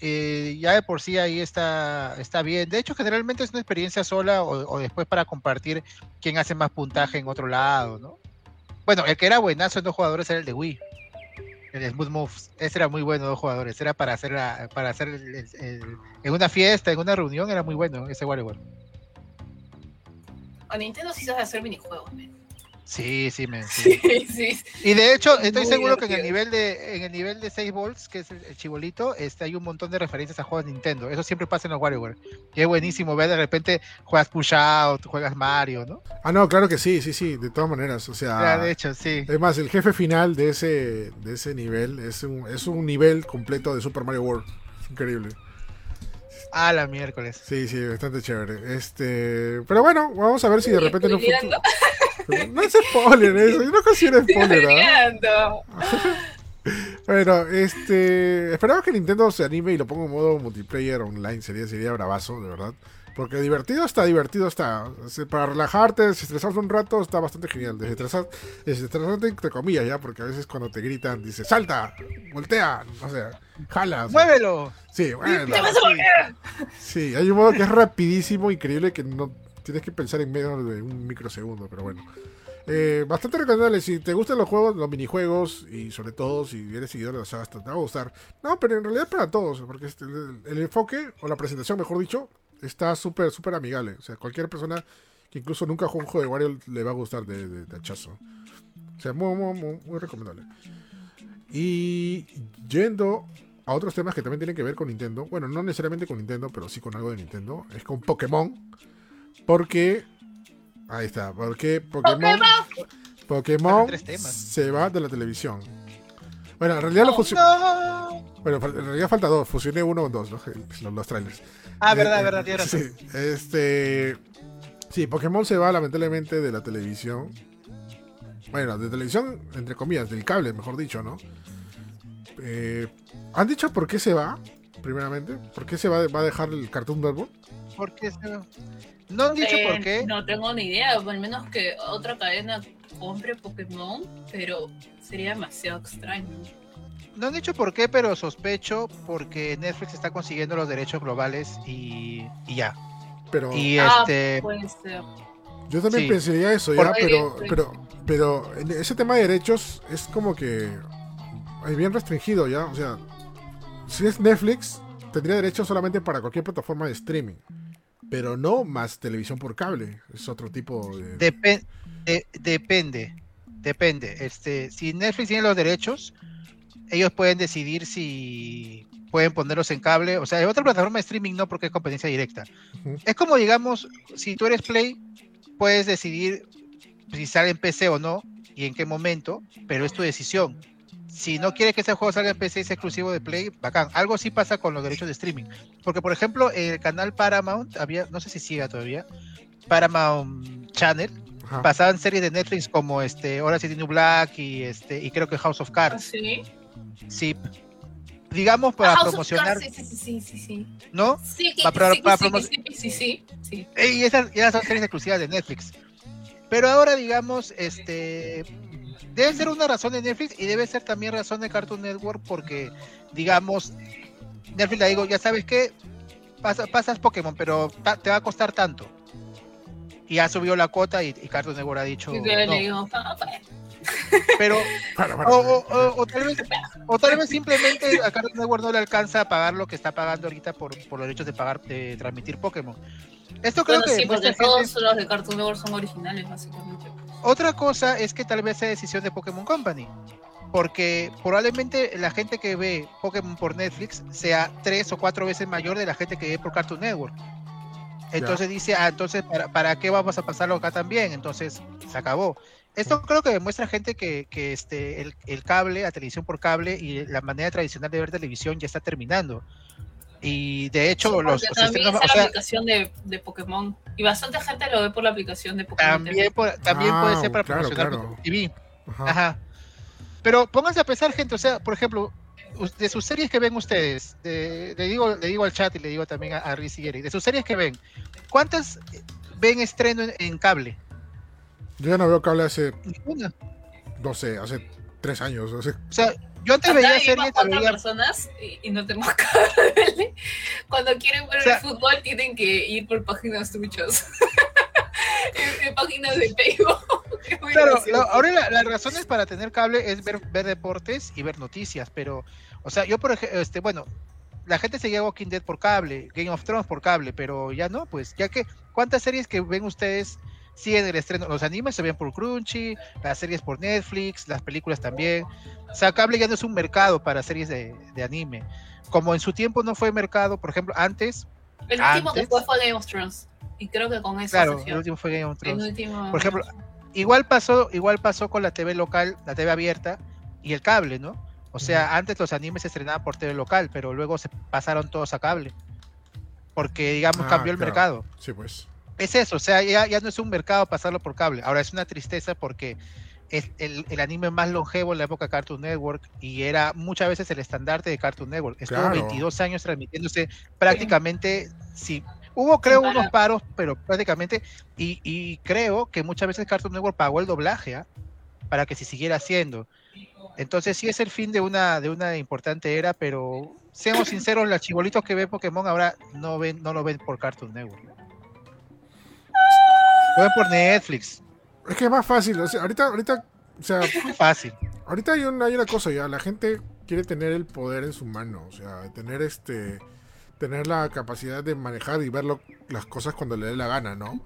Eh, ya de por sí ahí está, está bien. De hecho, generalmente es una experiencia sola o, después para compartir quién hace más puntaje en otro lado, ¿no? Bueno, el que era buenazo en dos jugadores era el de Wii. El Smooth Moves. Ese era muy bueno, dos jugadores. Era para hacer, la- para hacer el- en una fiesta, en una reunión, era muy bueno ese WarioWare. A Nintendo sí sabe hacer minijuegos. Sí, sí, men, sí. Sí, sí. Y de hecho, estoy Muy seguro que en el nivel de en el nivel de 6 volts, que es el, el chibolito, este, hay un montón de referencias a juegos de Nintendo. Eso siempre pasa en los WarioWare. Y es buenísimo ver de repente juegas Push Out, juegas Mario, ¿no? Ah, no, claro que sí, sí, sí, de todas maneras. O sea, Ya, de hecho, sí. es más, el jefe final de ese, de ese nivel es un, es un nivel completo de Super Mario World. Es increíble. A la miércoles. Sí, sí, bastante chévere. Este, pero bueno, vamos a ver si de repente en un futuro. No es spoiler eso, yo no considero spoiler, ¿ah? Bueno, este. Esperamos que Nintendo se anime y lo ponga en modo multiplayer online. Sería, sería bravazo, de verdad. Porque divertido está, divertido está. Para relajarte, desestresarte un rato, está bastante genial. Desestresar, desestresarte entre comillas, ya, porque a veces cuando te gritan, dice salta, voltea, o sea, jala. o sea, ¡Muévelo! Sí, bueno. ¡Te vas a volver! Sí, hay un modo que es rapidísimo, increíble, que no tienes que pensar en menos de un microsegundo, pero bueno. Eh, bastante recomendable, si te gustan los juegos, los minijuegos, y sobre todo si eres seguidor de la saga, te va a gustar. No, pero en realidad es para todos, porque este- el, el enfoque, o la presentación, mejor dicho, está súper, súper amigable. O sea, cualquier persona que incluso nunca jugó un juego de Wario le va a gustar de, de, de hachazo. O sea, muy, muy, muy, muy recomendable. Y yendo a otros temas que también tienen que ver con Nintendo. Bueno, no necesariamente con Nintendo, pero sí con algo de Nintendo. Es con Pokémon. Porque. Ahí está. Porque Pokémon. Pokémon se va de la televisión. Bueno, en realidad, lo Oh, fusi- no. bueno, en realidad falta dos. Fusioné uno con dos, ¿no? los, los trailers. Ah, verdad, Eh, verdad, razón. Sí, este. Sí, Pokémon se va lamentablemente de la televisión. Bueno, de televisión, entre comillas, del cable, mejor dicho, ¿no? Eh, ¿Han dicho por qué se va? primeramente? ¿Por qué se va, va a dejar el Cartoon Network? ¿Por qué se- No han dicho Eh, por qué. No tengo ni idea, al menos que otra cadena compre Pokémon, pero sería demasiado extraño. No han dicho por qué, pero sospecho porque Netflix está consiguiendo los derechos globales y, y ya. Pero Y Ah, este. Puede ser. yo también sí. pensaría eso, ya, pero, pero, pero ese tema de derechos es como que es bien restringido, ya. O sea, si es Netflix, tendría derechos solamente para cualquier plataforma de streaming. Pero no más televisión por cable. Es otro tipo de. Depe- de- depende. Depende. Este, si Netflix tiene los derechos, ellos pueden decidir si pueden ponerlos en cable. O sea, en otra plataforma de streaming no, porque es competencia directa. Es como, digamos, si tú eres Play, puedes decidir si sale en PC o no y en qué momento, pero es tu decisión. Si no quieres que ese juego salga en PC y exclusivo de Play, bacán. Algo sí pasa con los derechos de streaming. Porque, por ejemplo, el canal Paramount, había, no sé si siga todavía, Paramount Channel, Ajá. pasaban series de Netflix como este is the New Black y este y creo que House of ¿Ah, Cards, sí? sí. Digamos para Ah, House promocionar, Cards, Sí, sí, sí, sí, sí. ¿no? Sí, para- sí, para sí, promo- sí, sí, sí, sí. Y esas, y esas son series exclusivas de Netflix. Pero ahora, digamos, este debe ser una razón de Netflix y debe ser también razón de Cartoon Network porque, digamos, Netflix le digo, ya sabes que pasas Pokémon, pero ta- te va a costar tanto. Y ha subido la cuota y, y Cartoon Network ha dicho, no. le digo, "Ah, pues, pero o, o- o- o tal vez, o tal vez simplemente a Cartoon Network no le alcanza a pagar lo que está pagando ahorita por, por los derechos de pagar de transmitir Pokémon. Esto creo Bueno, que sí, porque gente- todos los de Cartoon Network son originales, básicamente. Otra cosa es que tal vez sea decisión de Pokémon Company. Porque probablemente la gente que ve Pokémon por Netflix sea tres o cuatro veces mayor de la gente que ve por Cartoon Network. Entonces dice, ah, entonces, ¿para, ¿para qué vamos a pasarlo acá también? Entonces, se acabó. Esto creo que demuestra gente que, que este, el, el cable, la televisión por cable y la manera tradicional de ver televisión ya está terminando. Y de hecho, Sí, los, está o la sea, aplicación de, de Pokémon. Y bastante gente lo ve por la aplicación de Pokémon. también, po- también puede Ah, ser para claro, promocionar claro. TV. Ajá. Ajá. Pero pónganse a pensar, gente, o sea, por ejemplo, de sus series que ven ustedes, de- le, digo, le digo al chat y le digo también a, a Riz y Eric, de sus series que ven, ¿cuántas ven estreno en, en cable? Yo ya no veo cable hace, Ninguna. no sé, hace tres años. hace- O sea, yo antes veía series, cuatro veía- personas y, y no tenemos cable. Cuando quieren ver O sea- el fútbol tienen que ir por páginas truchas. en, páginas de Facebook. Claro, la- ahora la, las razones para tener cable es ver, ver deportes y ver noticias, pero, o sea, yo por ejemplo, este, bueno, la gente seguía Walking Dead por cable, Game of Thrones por cable, pero ya no, pues, ya que, ¿cuántas series que ven ustedes siguen el estreno? Los animes se ven por Crunchy, las series por Netflix, las películas también. O sea, cable ya no es un mercado para series de, de anime. Como en su tiempo no fue mercado, por ejemplo, antes, El último que antes- fue fue Game of Thrones. Y creo que con eso claro, el último fue Game of El Thrones. último. Por ejemplo, igual pasó, igual pasó con la TV local, la TV abierta y el cable, ¿no? O sea, antes los animes se estrenaban por TV local, pero luego se pasaron todos a cable. Porque, digamos, Ah, cambió el claro. mercado. Sí, pues. Es eso, o sea, ya, ya no es un mercado pasarlo por cable. Ahora es una tristeza porque es el, el anime más longevo en la época de Cartoon Network y era muchas veces el estandarte de Cartoon Network. Estuvo Claro. 22 años transmitiéndose prácticamente, sí. Hubo, creo, Sin unos paros, pero prácticamente, y, y creo que muchas veces Cartoon Network pagó el doblaje ¿ah? para que se siguiera haciendo. Entonces sí es el fin de una, de una importante era, pero seamos sinceros, los chibolitos que ven Pokémon ahora no ven, no lo ven por Cartoon Network. Lo ven por Netflix. Es que es más fácil. o sea, ahorita, ahorita, o sea, Muy fácil. ahorita hay, un- hay una cosa ya. La gente quiere tener el poder en su mano. O sea, tener este. Tener la capacidad de manejar y ver lo- las cosas cuando le dé la gana, ¿no?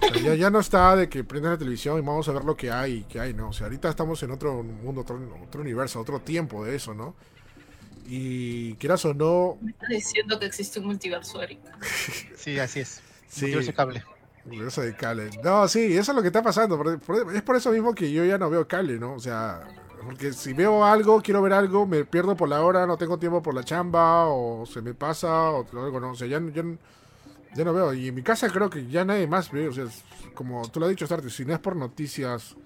O sea, ya, ya no está de que prendas la televisión y vamos a ver lo que hay, que hay, ¿no? O sea, ahorita estamos en otro mundo, otro, otro universo, otro tiempo de eso, ¿no? Y quieras o no, Me está diciendo que existe un multiverso, Eric. Sí, así es. sí, Multiverso cable. Universo de cable. No, sí, eso es lo que está pasando. es por eso mismo que yo ya no veo cable, ¿no? O sea, porque si veo algo, quiero ver algo, me pierdo por la hora, no tengo tiempo por la chamba, o se me pasa, o algo, ¿no? O sea, ya, ya, ya no veo. Y en mi casa creo que ya nadie más ve. O sea, como tú lo has dicho, Starty, si no es por noticias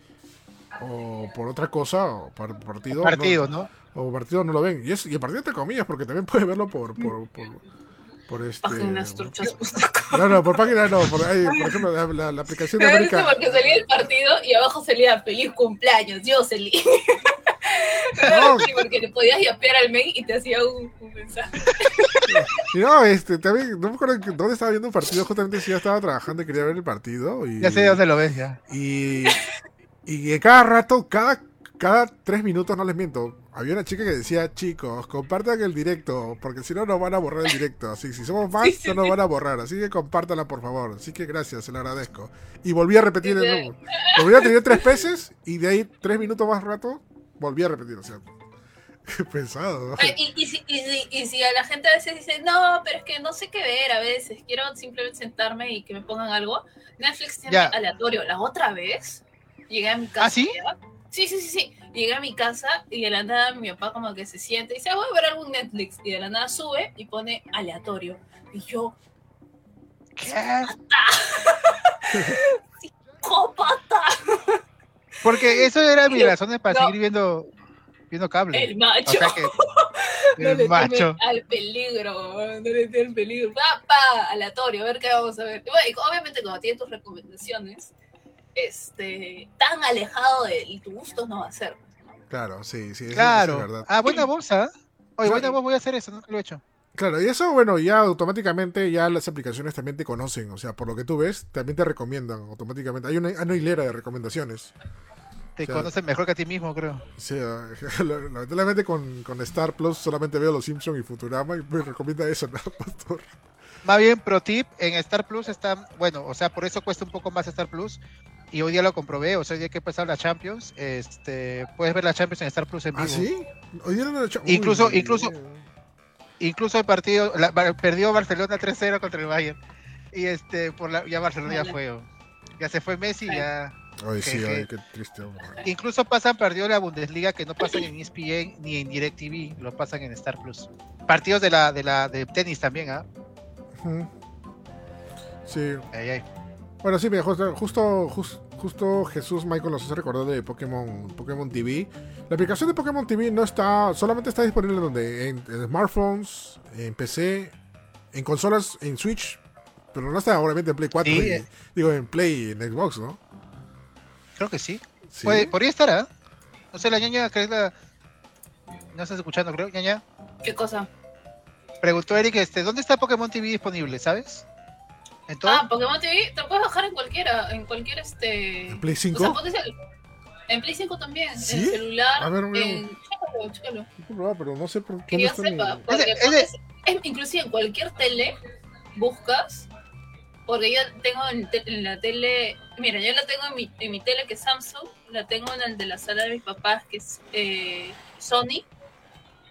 o por otra cosa, o por partido. Partido, ¿no? O partido no lo ven. Y, es, y el partido entre comillas, porque también puedes verlo por, por, por, por este. No, no, por página no, por, ahí, por ejemplo, la, la- la aplicación de América. porque salía el partido y abajo salía feliz cumpleaños, Jocelyn. No. Porque le podías yapear al mail y te hacía un, un mensaje. No, este, también, no me acuerdo dónde estaba viendo un partido, justamente si ya estaba trabajando y quería ver el partido. Y, Ya sé dónde lo ves, ya. Y, y que cada rato, cada, cada tres minutos, no les miento, había una chica que decía, chicos, compartan el directo, porque si no nos van a borrar el directo. Así, si somos más, Sí, sí, no nos sí. van a borrar. Así que compártanla, por favor. Así que gracias, se lo agradezco. Y volví a repetir el número. Lo volví a tener tres veces y de ahí tres minutos más rato, volví a repetir. O sea, qué pesado. ¿no? Ay, Y, y, si, y, si, y si a la gente a veces dice, no, pero es que no sé qué ver a veces, quiero simplemente sentarme y que me pongan algo, Netflix tiene Ya. aleatorio. La otra vez llegué a mi casa. ¿Ah, sí? Sí, sí, sí, sí. Llegué a mi casa y de la nada mi papá como que se siente y dice, "Ah, voy a ver algún Netflix. Y de la nada sube y pone aleatorio. Y yo, ¿Qué? ¡cópata! Porque eso era mi razones para seguir viendo, viendo cable. El macho. O sea que. No le El macho. al peligro, no le al peligro. Papá, aleatorio, a ver qué vamos a ver. Y bueno, y obviamente cuando tienes tus recomendaciones, este, tan alejado de tu gusto no va a ser. ¿no? Claro, sí, sí, es Claro. verdad. Ah, buena bolsa. Oye, Claro. buena voz, voy a hacer eso, no lo he hecho. Claro, y eso, bueno, ya automáticamente ya las aplicaciones también te conocen, o sea, por lo que tú ves, también te recomiendan automáticamente. Hay una, hay una hilera de recomendaciones. Te Claro. conoces mejor que a ti mismo, creo. O sea, lamentablemente con, con Star Plus solamente veo Los Simpsons y Futurama y me recomienda eso, ¿no? Pastor? Más bien, pro tip, en Star Plus está, bueno, o sea, por eso cuesta un poco más Star Plus. Y hoy día lo comprobé, o sea, hoy día que empezar la Champions, este, puedes ver la Champions en Star Plus en vivo. ¿Ah, sí? Hoy día he hecho. Incluso- Uy, incluso- Incluso el partido, la- perdió Barcelona 3-0 contra el Bayern. Y este, por la, ya Barcelona ya fue. Ya se fue Messi, ya. Ay, sí, ay, qué triste. hombre. Incluso pasan partidos de la Bundesliga que no pasan en ESPN ni en DirecTV, lo pasan en Star Plus. Partidos de la, de la, de tenis también, ¿ah? Sí, Ay, ay. Bueno, sí, mira, justo, justo, jus- justo Jesús Michael nos hace recordar de Pokémon, Pokémon TV. La aplicación de Pokémon TV no está, solamente está disponible donde en, en smartphones, en PC, en consolas, en Switch, pero no está obviamente en Play 4, Sí, y- eh. digo en Play y en Xbox, ¿no? Creo que sí. Sí. Puede- podría estar, ¿ah? No sé, la ñaña que es la. No estás escuchando, creo, ñaña. ¿Qué cosa? Preguntó Eric, este, ¿dónde está Pokémon TV disponible, sabes? ¿En todo? Ah, Pokémon TV, te puedes bajar en cualquiera, en cualquier este. ¿En Play O sea, 5? pones el- en Play 5 también, ¿Sí? en celular, A ver, veamos. en. Chécalo, chécalo. Pero no sé por Que qué yo está en- sepa, porque pones- es- inclusive en cualquier tele buscas, porque yo tengo en, te- en la tele, mira, yo la tengo en mi, en mi tele que es Samsung, la tengo en el de la sala de mis papás que es eh, Sony,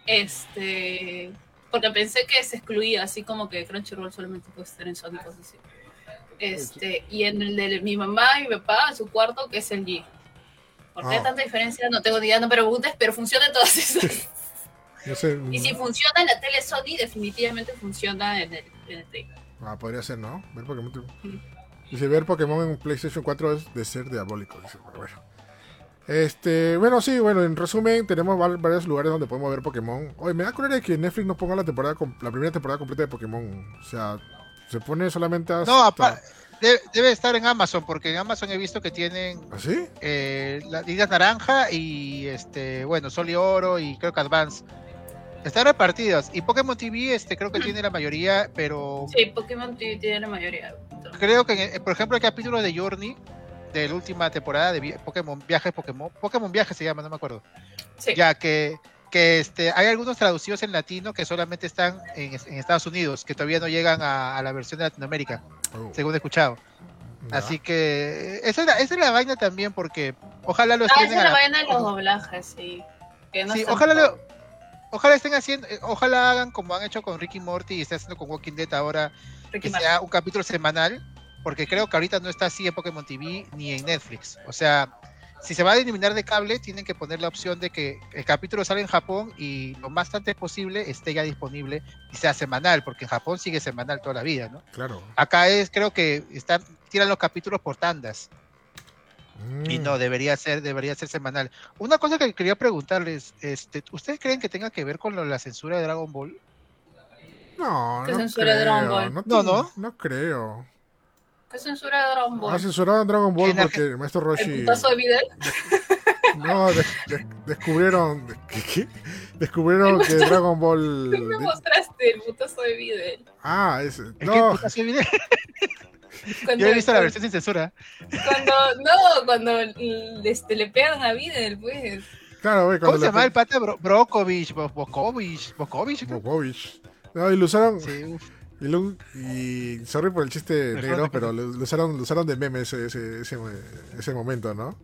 este, porque pensé que se excluía, así como que Crunchyroll solamente puede estar en Sony, cosas así. Este, y en el de mi mamá y mi papá, en su cuarto, que es el G. ¿Por qué Ah. hay tanta diferencia? No tengo ni idea, no preguntes, pero funciona en todas esas. Sé. Y si funciona en la tele Sony, definitivamente funciona en el, en el. Ah, podría ser, ¿no? Ver Pokémon. Dice, ver Pokémon en PlayStation 4 es de ser diabólico. Dice, pero bueno. Este, bueno, sí, bueno, en resumen, tenemos var- varios lugares donde podemos ver Pokémon. Oye, me da cólera que Netflix no ponga la temporada la primera temporada completa de Pokémon. O sea, se pone solamente hasta... No, apa- debe, estar en Amazon, porque en Amazon he visto que tienen ¿Así? eh, la Liga Naranja y este, bueno, Sol y Oro y creo que Advance. Están repartidas. Y Pokémon TV, este, creo que tiene la mayoría, pero Sí, Pokémon TV tiene la mayoría. creo que, eh, por ejemplo, el capítulo de Journey de la última temporada de Pokémon Viaje Pokémon, Pokémon Viaje se llama, no me acuerdo. Sí. Ya que, que este, hay algunos traducidos en latino que solamente están en, en Estados Unidos, que todavía no llegan a, a la versión de Latinoamérica, Oh, según he escuchado. Así que esa es, la, esa es la vaina también, porque ojalá lo Ah, esa estrenen es a la vaina de los doblajes, sí. Que no Sí, ojalá lo- ojalá estén haciendo, eh, ojalá hagan como han hecho con Ricky Morty y está haciendo con Walking Dead ahora, Ricky que Martin. sea un capítulo semanal, porque creo que ahorita no está así en Pokémon TV ni en Netflix. O sea, si se va a eliminar de cable, tienen que poner la opción de que el capítulo sale en Japón y lo más antes posible esté ya disponible y sea semanal, porque en Japón sigue semanal toda la vida, ¿no? Claro. Acá es, creo que están, tiran los capítulos por tandas. Y Mm. no, debería ser, debería ser semanal. Una cosa que quería preguntarles, este, ¿ustedes creen que tenga que ver con lo- la censura de Dragon Ball? No, ¿Qué no censura de Dragon creo. Ball? No, No, no. no creo. ¿Qué censura de Dragon Ball? Ha censurado en Dragon Ball porque el maestro ¿El Roshi. putazo de Videl? No, de- de- descubrieron. de- ¿qué, qué? Descubrieron que Dragon Ball. Me mostraste el putazo de Videl. Ah, ese. ¿Es que No, viene? Cuando, Yo he visto la versión sin censura. Cuando, no, cuando este, le pegan a Videl, pues. claro, güey. ¿Cómo se llama el pata? Bro Brokovich, Bo- Bokovich, Bokovich. creo. Popovich. No, y lo usaron. Sí, uf. Y, lo- y sorry por el chiste negro, ¿qué pero lo, lo usaron, lo usaron de meme ese, ese, ese, ese momento, ¿no?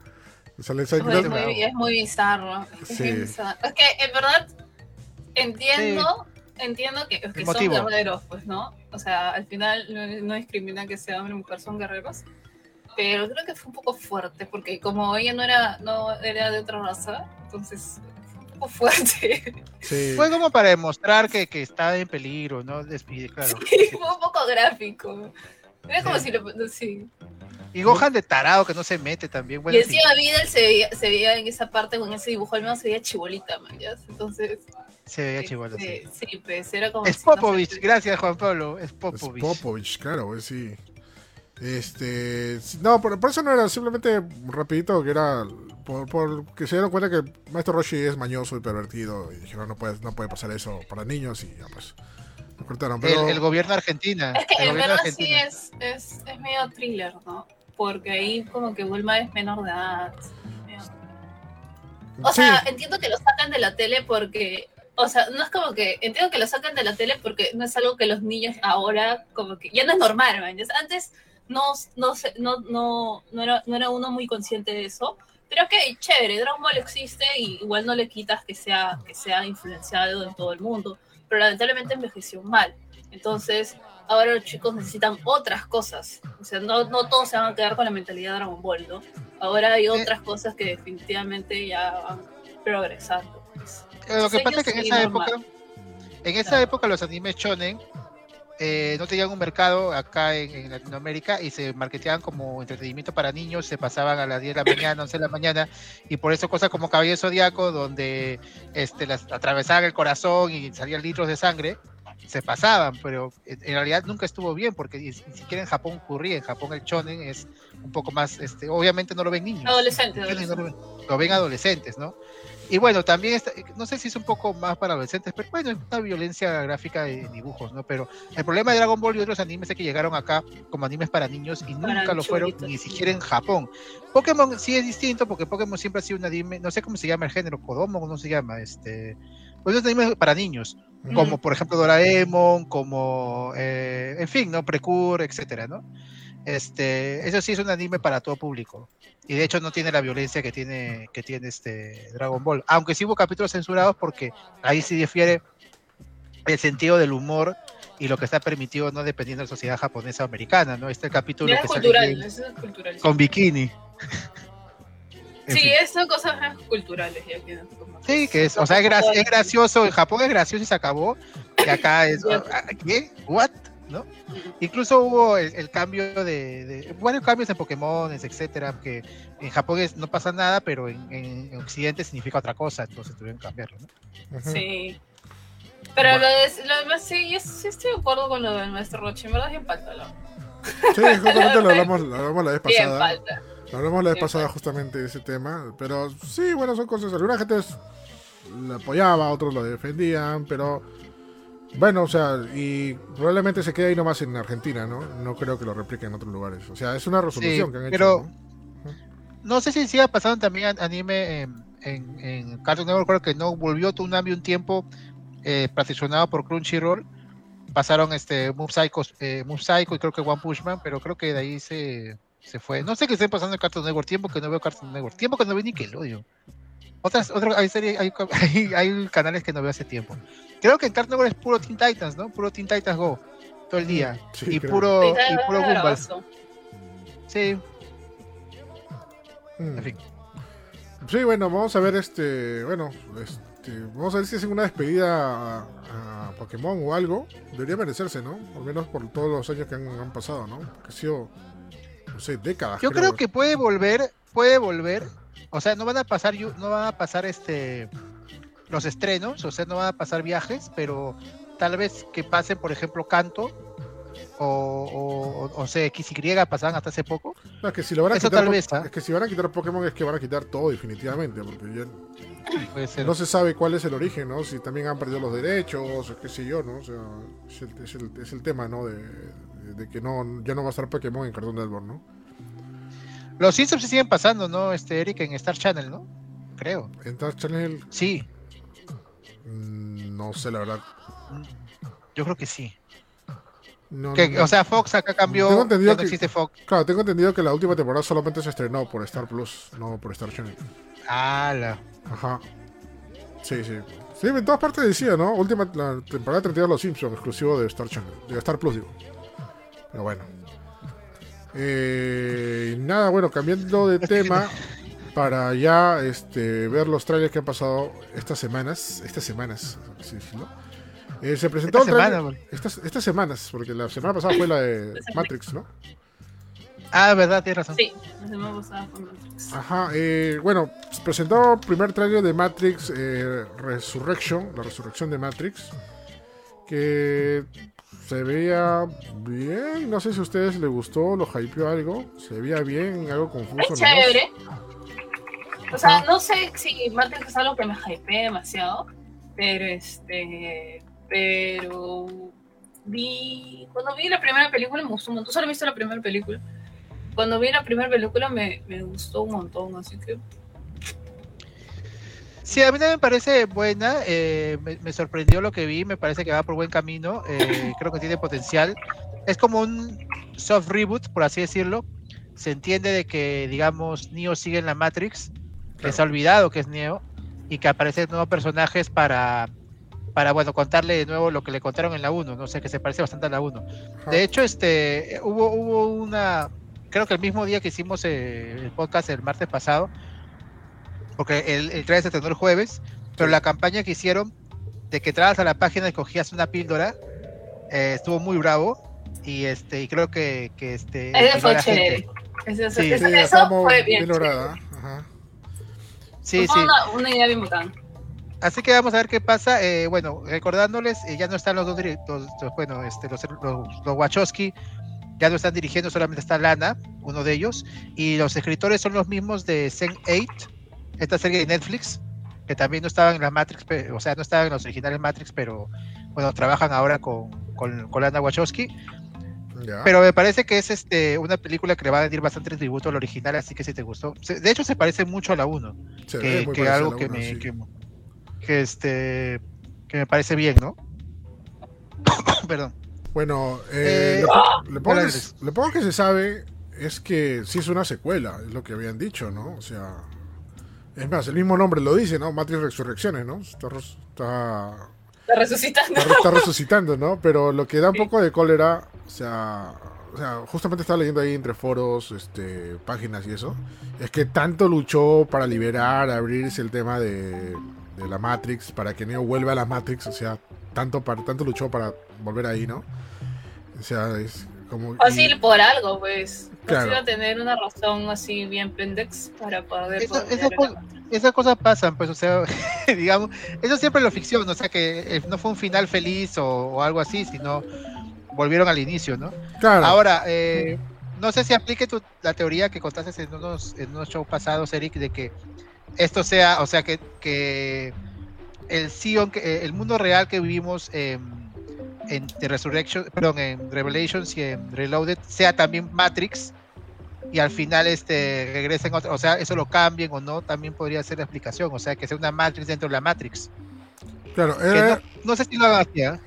O sea, le- Es muy, es muy bizarro. Es, Sí. muy bizarro. Es que en verdad entiendo, entiendo que, que son guerreros, pues, ¿no? O sea, al final no, no discrimina que sea hombre o mujer, son guerreros. Pero creo que fue un poco fuerte, porque como ella no era, no era de otra raza, entonces poco fuerte. sí. Fue como para demostrar que, que está en peligro, ¿no? Des- y claro. Sí, fue un poco gráfico. Era como Sí. si lo. Sí. Y Gohan de tarado que no se mete también. Bueno, y sí. encima Videl se veía, se veía en esa parte con ese dibujo, al menos se veía chibolita, man, ¿ya? Entonces. se veía chivolo, sí. este, sí, pues era como. Es si, no Popovich, gracias Juan Pablo, es Es Popovich. Claro, güey, sí. Este. No, por, por eso no era simplemente rapidito que era. Por, por que se dieron cuenta que Maestro Roshi es mañoso y pervertido. Y dijeron, no puede, no puede pasar eso para niños. Y ya, pues. Lo cortaron. Pero. el, el gobierno de Argentina. Es que el en verdad sí es, es, es medio thriller, ¿no? Porque ahí como que Bulma es menor de edad. medio- O Sí, sea, entiendo que lo sacan de la tele porque, o sea, no es como que, entiendo que lo sacan de la tele porque no es algo que los niños ahora, como que, ya no es normal, man. Antes no, no, se- no, no, no, era, no era uno muy consciente de eso, pero ok, chévere, Dragon Ball existe y igual no le quitas que sea, que sea influenciado en todo el mundo, pero lamentablemente envejeció mal. Entonces, ahora los chicos necesitan otras cosas. O sea, no, no todos se van a quedar con la mentalidad de Dragon Ball, ¿no? Ahora hay otras cosas que definitivamente ya van progresando. pues. Eh, Lo que pasa es que en esa normal. época, en esa Claro. época los animes shonen eh, no tenían un mercado acá en, en Latinoamérica y se marketeaban como entretenimiento para niños, se pasaban a las 10 de la mañana, 11 de la mañana, y por eso cosas como Caballero Zodíaco, donde este, las atravesaban el corazón y salían litros de sangre, se pasaban, pero en, en realidad nunca estuvo bien, porque ni, siquiera en Japón ocurría, en Japón el shonen es un poco más, este, obviamente no lo ven niños. Adolescente, ¿entiendes? adolescente. No lo ven- lo ven adolescentes, ¿no? Y bueno, también, está- no sé si es un poco más para adolescentes, pero bueno, es una violencia gráfica de dibujos, ¿no? Pero el problema de Dragon Ball y otros animes es que llegaron acá como animes para niños y Para nunca lo fueron, ni siquiera en Japón. Pokémon sí es distinto porque Pokémon siempre ha sido un anime, no sé cómo se llama el género, Kodomo, no se llama, este... Pues es un anime para niños, Mm. como por ejemplo Doraemon, como, eh, en fin, ¿no? Precure, etcétera, ¿no? Este, eso sí es un anime para todo público. Y de hecho no tiene la violencia que tiene, que tiene este Dragon Ball. Aunque sí hubo capítulos censurados porque ahí sí difiere el sentido del humor y lo que está permitido no dependiendo de la sociedad japonesa o americana, ¿no? Este capítulo que es sale cultural, eso es cultural. con bikini. Sí, fin. son cosas culturales ya que Sí, que es, o sea, es, gra- es gracioso, en Japón es gracioso y se acabó, y acá es, ah, ¿qué? ¿What? ¿No? Incluso hubo el, el cambio de, de, bueno, cambios en Pokémon, etcétera, que en Japón es- no pasa nada, pero en, en- en Occidente significa otra cosa, entonces tuvieron que cambiarlo, ¿no? Sí. Pero Bueno. lo, de, lo demás, sí, yo sí estoy de acuerdo con lo del maestro Roche, en verdad falta. ¿no? Sí, justamente lo hablamos, lo hablamos la vez pasada. falta. Lo hablamos la vez Bien, pasada pues. justamente de ese tema. Pero sí, bueno, son cosas. Alguna gente es- lo apoyaba, otros lo defendían, pero. Bueno, o sea, y probablemente se quede ahí nomás en Argentina, ¿no? No creo que lo repliquen en otros lugares. O sea, es una resolución Sí, que han pero- hecho. ¿no? No sé si siga pasando también an- anime en, en, en Cartoon Network, creo que no volvió Toonami un tiempo eh, patrocinado por Crunchyroll. Pasaron este Mob Psycho, eh, Psycho y creo que One Punch Man, pero creo que de ahí se, se fue. No sé qué esté pasando en Cartoon Network, tiempo que no veo Cartoon Network, tiempo que no veo Nickelodeon. Otras, otras, hay, series, hay, hay, hay canales que no veo hace tiempo. Creo que en Cartoon Network es puro Teen Titans, ¿no? Puro Teen Titans Go, todo el día. Sí, y creo. puro, y puro bravazo. Sí, Mm. en fin. Sí, bueno, vamos a ver este. Bueno, este, vamos a ver si hacen una despedida a, a Pokémon o algo. Debería merecerse, ¿no? Al menos por todos los años que han, han pasado, ¿no? Que ha sido, no sé, décadas. Yo creo que puede volver, puede volver, o sea, no van a pasar, no van a pasar este los estrenos, o sea, no van a pasar viajes, pero tal vez que pase, por ejemplo, Canto o, o, o sea, XY pasaban hasta hace poco. No, es que si lo van a Eso quitar, tal vez, ¿ah? es que si van a quitar Pokémon es que van a quitar todo definitivamente, porque ya no se sabe cuál es el origen, ¿no? Si también han perdido los derechos, o qué sé yo, ¿no? O sea, es el, es el- es el tema, ¿no? De, de que no, ya no va a estar Pokémon en Cartoon Network, ¿no? Los Simpsons sí siguen pasando, ¿no? Este Eric en Star Channel, ¿no? Creo. En Star Channel, Sí, mm, no sé, la verdad. yo creo que sí. No, Que, no, o sea, Fox acá cambió. Tengo entendido que- existe Fox. Claro, tengo entendido que la última temporada solamente se estrenó por Star Plus, no por Star Channel. Ah, la. Ajá. Sí, sí. Sí, en todas partes decía, ¿no? Última la temporada 32 de Los Simpsons, exclusivo de Star Channel, de Star Plus, digo. Pero bueno. Eh, nada, bueno, cambiando de tema para ya este, ver los trailers que han pasado estas semanas, estas semanas, así decirlo. Eh, se presentó Esta semana, estas, estas semanas, porque la semana pasada fue la de Matrix, ¿no? Ah, verdad, tienes razón. Sí, la semana pasada fue Matrix. Ajá, eh, bueno, se presentó el primer trailer de Matrix eh, Resurrection, la resurrección de Matrix, que se veía bien, no sé si a ustedes les gustó, lo hypeó algo, se veía bien, algo confuso. Es chévere. O sea, Ajá. no sé si Matrix es algo que me hypee demasiado, pero este. Pero. Vi. Cuando vi la primera película me gustó un montón. Solo he visto la primera película. Cuando vi la primera película me, me gustó un montón, así que. Sí, a mí también me parece buena. eh, me, me sorprendió lo que vi. Me parece que va por buen camino. eh, creo que tiene potencial. Es como un soft reboot, por así decirlo. Se entiende de que, digamos, Neo sigue en la Matrix, que Claro. se ha olvidado que es Neo, y que aparecen nuevos personajes para, para bueno, contarle de nuevo lo que le contaron en la 1. No sé, que se parece bastante a la 1. Ajá. De hecho, este, hubo, hubo una, creo que el mismo día que hicimos eh, el podcast el martes pasado, porque el, el trailer se estrenó el jueves, pero la campaña que hicieron de que entrabas a la página y cogías una píldora, eh, estuvo muy bravo y este, y creo que, que este, a fue la gente. chévere. Ese- Sí, ese- Sí, eso fue bien bien. lograda. Ajá. Sí, Fue sí. Una, una idea bien bacán. Así que vamos a ver qué pasa. Eh, bueno, recordándoles, eh, ya no están los dos directos, bueno, este, los, los, los Wachowski ya no están dirigiendo, solamente está Lana, uno de ellos, y los escritores son los mismos de Sense8, esta serie de Netflix, que también no estaban en la Matrix, o sea, no estaban en los originales Matrix, pero bueno, trabajan ahora con, con, con Lana Wachowski. Pero me parece que es este una película que le va a rendir bastante tributo al original, así que si te gustó. De hecho, se parece mucho a la 1 Se ve que, que algo que uno, me sí. que, que, este que me parece bien no perdón Bueno, eh, Eh, lo, lo poco que, lo poco que se sabe es que sí es una secuela, es lo que habían dicho, ¿no? O sea, es más, el mismo nombre lo dice, ¿no? Matrix Resurrecciones, ¿no? Está, está, resucitando. está- está resucitando, ¿no? Pero lo que da un Sí. poco de cólera, o sea, o sea, justamente estaba leyendo ahí entre foros, este, páginas y eso, es que tanto luchó para liberar, abrirse el tema de, de la Matrix, para que Neo vuelva a la Matrix, o sea, tanto, para, tanto luchó para volver ahí, ¿no? O sea, es como... y- Fácil por algo, pues. Claro. Tener una razón así bien pendex para poder. Eso- la Matrix. esas cosas pasan pues o sea digamos eso siempre lo ficción o sea que eh, no fue un final feliz o, o algo así sino volvieron al inicio no Claro, ahora eh, no sé si aplique tu, la teoría que contaste en unos en unos shows pasados Eric de que esto sea o sea que, que el Sion que eh, el mundo real que vivimos en, en The Resurrection perdón en Revelations y en Reloaded sea también Matrix y al final este regresen otra, o sea, eso lo cambien o no, también podría ser la explicación, o sea, que sea una Matrix dentro de la Matrix. claro, Que era, no, no sé si lo hagan así, ¿eh?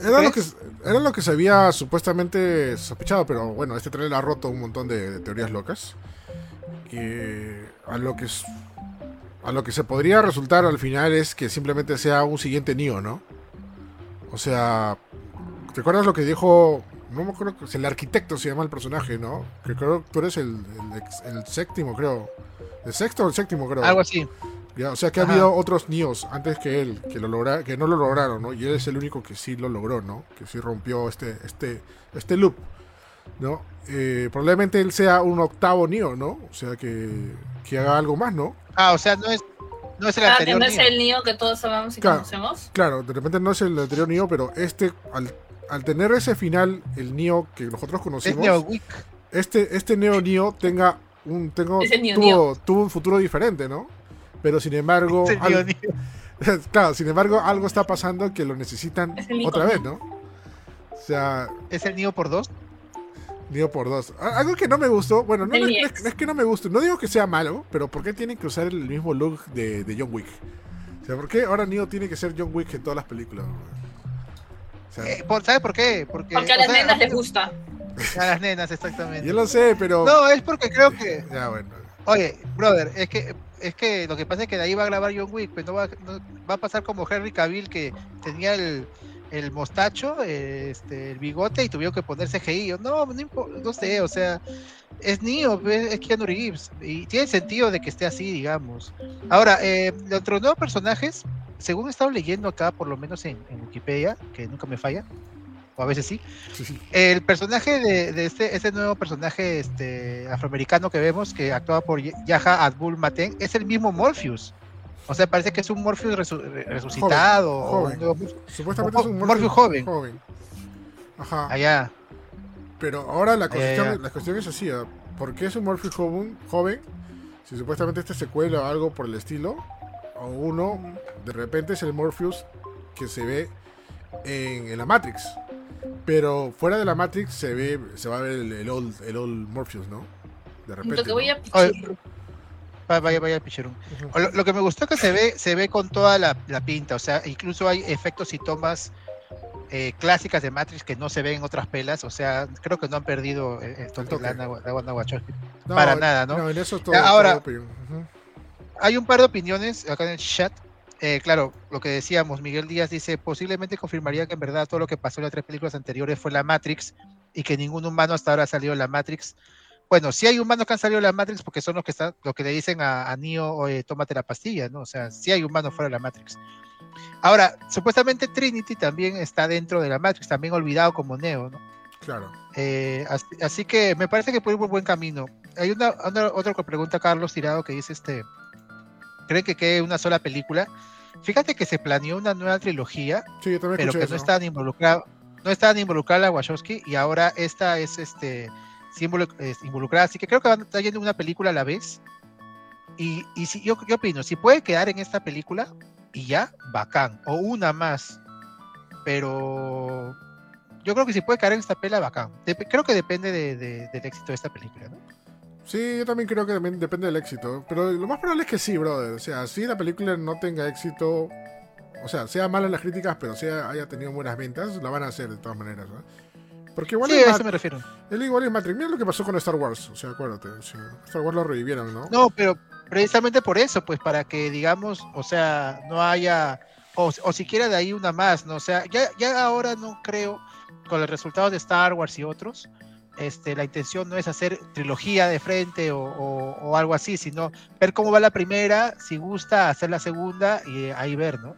era, lo que, era lo que se había supuestamente sospechado, pero bueno, este trailer ha roto un montón de, de teorías locas. Y a lo que es- a lo que se podría resultar al final es que simplemente sea un siguiente Neo, ¿no? O sea, ¿te acuerdas lo que dijo? No me acuerdo, es el arquitecto se llama el personaje, ¿no? Que creo que tú eres el, el ex- el séptimo, creo. ¿El sexto o el séptimo, creo? Algo así. Ya, o sea que ha habido otros Neos antes que él que lo logra, que no lo lograron, ¿no? Y él es el único que sí lo logró, ¿no? Que sí rompió este este este loop. ¿no? Eh, probablemente él sea un octavo Neo, ¿no? O sea, que, que haga algo más, ¿no? Ah, o sea, no es, no es el Ah, que anterior. no es Neo. el niño que todos sabemos y Claro. conocemos. Claro, de repente no es el anterior Neo, pero este, al, al tener ese final, el Neo que nosotros Es conocimos, Neowick. este, este Neo Neo tenga un, tengo, Es Neo tuvo, Neo. tuvo un futuro diferente, ¿no? Pero sin embargo, Es el al- Neo claro, sin embargo, algo está pasando que lo necesitan Es otra vez, ¿no? O sea, ¿Es el Neo por dos? Neo por dos. Algo que no me gustó, bueno, no, es, no es que no me guste, no digo que sea malo, pero ¿por qué tienen que usar el mismo look de, de John Wick? O sea, ¿por qué ahora Neo tiene que ser John Wick en todas las películas? O sea, Eh, por- ¿Sabes por qué? Porque, Porque a o las sea, nenas les gusta. A las nenas, exactamente. yo lo sé, pero... No, es porque creo que. Ya, bueno. Oye, brother, es que es que lo que pasa es que de ahí va a grabar John Wick, pues no va, no- va a pasar como Henry Cavill que tenía el, el mostacho, este, el bigote y tuvieron que ponerse CGI. Yo, No, no, no sé, o sea, es Neo, es Keanu Reeves y tiene sentido de que esté así, digamos. Ahora, eh, otros nuevos personajes, según he estado leyendo acá, por lo menos en, en Wikipedia, que nunca me falla, o a veces sí, Sí, sí. el personaje de, de este, este nuevo personaje este, afroamericano que vemos, que actúa por Yaha Abdul Maten, es el mismo Morpheus. O sea, parece que es un Morpheus resu- re- resucitado. o joven. un. Supuestamente es un Morpheus Morpheus joven. joven. Ajá. Allá. Pero ahora la ya, cuestión, la cuestión es así, ¿ah? ¿por qué es un Morpheus joven, joven? Si supuestamente este secuela o algo por el estilo, o uno, de repente es el Morpheus que se ve en, en la Matrix. Pero fuera de la Matrix se ve, se va a ver el, el old, el old Morpheus, ¿no? De repente. Lo que voy ¿no? a Oye, Vaya, vaya, picherón. Lo, lo que me gustó que se ve, se ve con toda la, la pinta, o sea, incluso hay efectos y tomas eh, clásicas de Matrix que no se ven en otras pelas, o sea, creo que no han perdido eh, El. Lana- Lana Wachowski. No, para nada, ¿no? en eso todo. Ahora- todo, hay un par de opiniones acá en el chat. Eh, claro, lo que decíamos, Miguel Díaz dice, posiblemente confirmaría que en verdad todo lo que pasó en las tres películas anteriores fue la Matrix y que ningún humano hasta ahora ha salido de la Matrix. Bueno, sí hay humanos que han salido de la Matrix porque son los que están, lo que le dicen a, a Neo, oye, tómate la pastilla, ¿no? O sea, sí hay humanos fuera de la Matrix. Ahora, supuestamente Trinity también está dentro de la Matrix, también olvidado como Neo, ¿no? Claro. Eh, así, así que me parece que puede ir por buen camino. Hay una, una- otra que pregunta Carlos Tirado que dice este, ¿cree que quede una sola película? Fíjate que se planeó una nueva trilogía, Sí, pero que eso. no estaban involucrados, no estaban involucradas la Wachowski y ahora esta es este sí involu- es involucrada, así que creo que van a estar yendo una película a la vez. Y, y si, yo, yo opino, si puede quedar en esta película y ya, bacán, o una más. Pero yo creo que si puede quedar en esta pela, bacán. Creo que depende de- de- del éxito de esta película, ¿no? Sí, yo también creo que también depende del éxito. Pero lo más probable es que sí, brother. O sea, si la película no tenga éxito, o sea, sea mala en las críticas, pero sea, haya tenido buenas ventas, la van a hacer de todas maneras. ¿no? Porque igual sí, es a eso me refiero. él igual es Matrix. Mira lo que pasó con Star Wars. O sea, acuérdate. o sea, Star Wars lo revivieron, ¿no? No, pero precisamente por eso, pues para que digamos, o sea, no haya, o, o siquiera de ahí una más, ¿no? O sea, ya, ya ahora no creo, con los resultados de Star Wars y otros, este, la intención no es hacer trilogía de frente o, o- o algo así, sino ver cómo va la primera, si gusta, hacer la segunda y ahí ver, ¿no?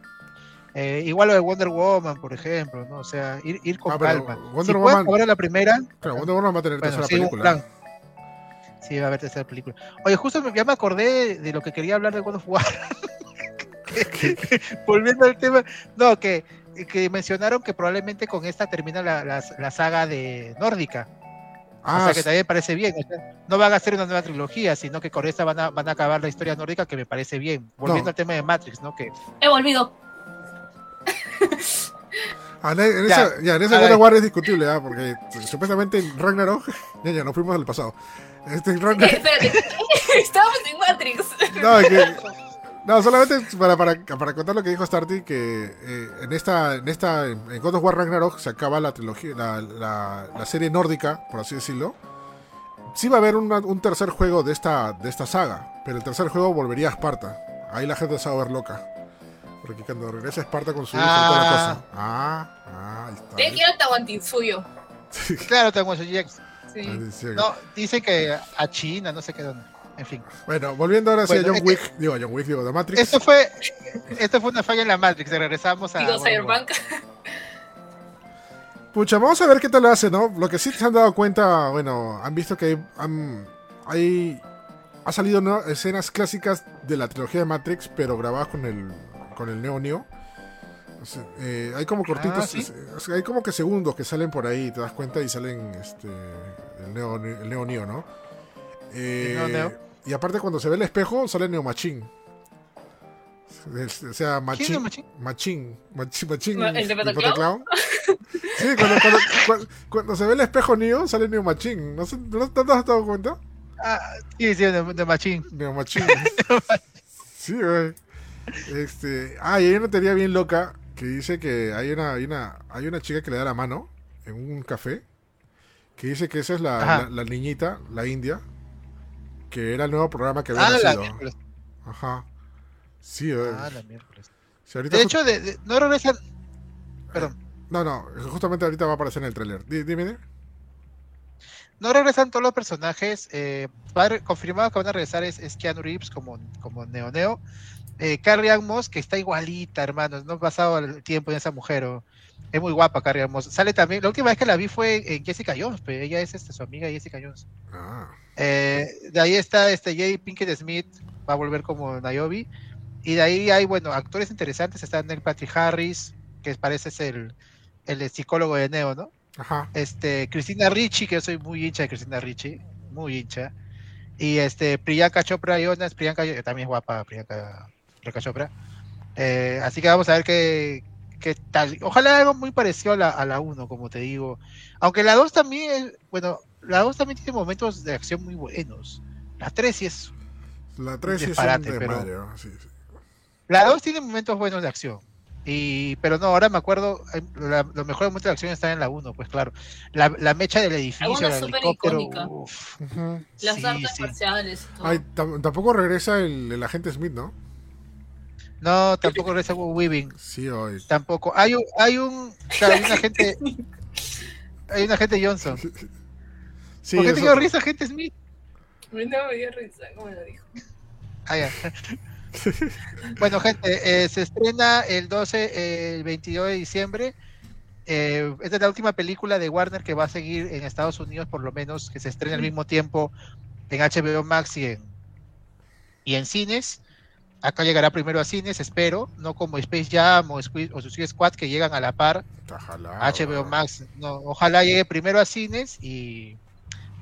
Eh, igual lo de Wonder Woman, por ejemplo, ¿no? O sea, ir, ir con Ah, pero calma. Wonder si Woman- cobrar la primera, Claro, Wonder Woman va a tener bueno, tercera sí, película. Sí, va a haber tercera película. Oye, justo ya me acordé de, lo que quería hablar de God of War. Volviendo al tema, no, que, que mencionaron que probablemente con esta termina la, la- la saga de Nórdica. o Ah, sea que también me parece bien. o sea, no van a hacer una nueva trilogía, sino que con esta van a, van a acabar la historia nórdica, que me parece bien. Volviendo No. al tema de Matrix, ¿no? Que He volvido. Ah, en, en Ya, esa, ya, en esa God of ver. War es discutible, ¿ah? porque supuestamente en Ragnarok, ya, ya, nos fuimos al pasado. Este, en Ragnarok, Espérate. Estábamos en Matrix. no, es que- no, solamente para, para, para contar lo que dijo Starty, que eh, en esta, en esta, en God of War Ragnarok se acaba la trilogía, la, la, la serie nórdica, por así decirlo. Sí va a haber una- un tercer juego de esta, de esta saga, pero el tercer juego volvería a Esparta. Ahí la gente se va a ver loca. Porque cuando regresa a Esparta con su hijo y toda la Ah. cosa. Ah, ah, ahí está. Te quiero Tahuantinsuyo. claro, Jax. Sí. No, dice que a China, no sé qué dónde. En fin. Bueno, volviendo ahora hacia Bueno, John es que- Wick, digo John Wick, digo The Matrix. Esto fue, esto fue una falla en la Matrix. Regresamos a. Digo bueno, Cyberpunk. Pucha, vamos a ver qué tal lo hace, ¿no? Lo que sí se han dado cuenta, bueno, han visto que hay, han- hay- ha salido ¿no? escenas clásicas de la trilogía de Matrix, pero grabadas con el con el Neo Neo. Eh, hay como cortitos, ¿sí? es- es- hay como que segundos que salen por ahí, te das cuenta y salen este el Neo, el Neo Neo, ¿no? Eh, Neo Neo. Y aparte cuando se ve el espejo sale Neo Machín. O sea, ¿Quién Machín. Machín? Machín, Machín, Machín, ¿El de Pataclown? Sí, cuando, cuando, cuando- cuando se ve el espejo Neo, sale Neo Machín. ¿No, ¿no te has dado cuenta? Ah, sí, sí, de, de Machín. Neo Machín. sí, güey. Este, ah, y hay una teoría bien loca que dice que hay una, hay una, hay una chica que le da la mano en un café que dice que esa es la, la, la niñita, la india, que era el nuevo programa que había Ah, la nacido. miércoles. Ajá. Sí. Ah, la miércoles. Si De hecho, de, de- no regresan. Perdón. No, no, justamente ahorita va a aparecer en el tráiler. Di- Dime. No regresan todos los personajes. Eh, confirmado que van a regresar es, es Keanu Reeves como, como Neo Neo. Eh, Carrie Ann Moss, que está igualita, hermanos. No ha pasado el tiempo en esa mujer. o- Es muy guapa, Carrie Ann Moss. Sale también. La última vez que la vi fue en Jessica Jones, pero ella es este, su amiga Jessica Jones. Ah, Eh, de ahí está este J. Pinkett Smith, va a volver como Niobe. Y de ahí hay, bueno, actores interesantes. Está Neil Patrick Harris, que parece ser el, el psicólogo de Neo, ¿no? ajá. Este, Cristina Ricci, que yo soy muy hincha de Cristina Ricci, muy hincha. Y este, Priyanka Chopra Jonas, Priyanka eh, también es guapa, Priyanka, Priyanka Chopra. Eh, así que vamos a ver qué, qué tal. Ojalá algo muy parecido a la, a la 1, como te digo. Aunque la 2 también, es- bueno, la 2 también tiene momentos de acción muy buenos. La 3 sí es. La 3 sí es un disparate, pero- ¿no? Sí, sí. La 2 tiene momentos buenos de acción. Y, pero no, ahora me acuerdo, eh, la- los mejores momentos de acción están en la 1, pues claro. La, la mecha del edificio, súper helicóptero. icónica. uf, Ujú. Las sí, artes sí. marciales. Ay, tam- tampoco regresa el, el agente Smith, ¿no? No, tampoco regresa Hugo Weaving. Sí, hoy. Tampoco. Hay un, hay un, claro, hay una gente, hay una gente Johnson. Sí, ¿Por qué te dio risa, gente Smith? A mí No me dio risa, como lo dijo. Ah, ya. bueno, gente, eh, se estrena el 12, eh, el 22 de diciembre. Eh, esta es la última película de Warner que va a seguir en Estados Unidos, por lo menos, que se estrena al mismo tiempo en HBO Max y en, y en cines. Acá llegará primero a cines, espero, no como Space Jam o, Squid- o Suicide Squad que llegan a la par. Jalado, HBO. Max, no, ojalá llegue primero a cines y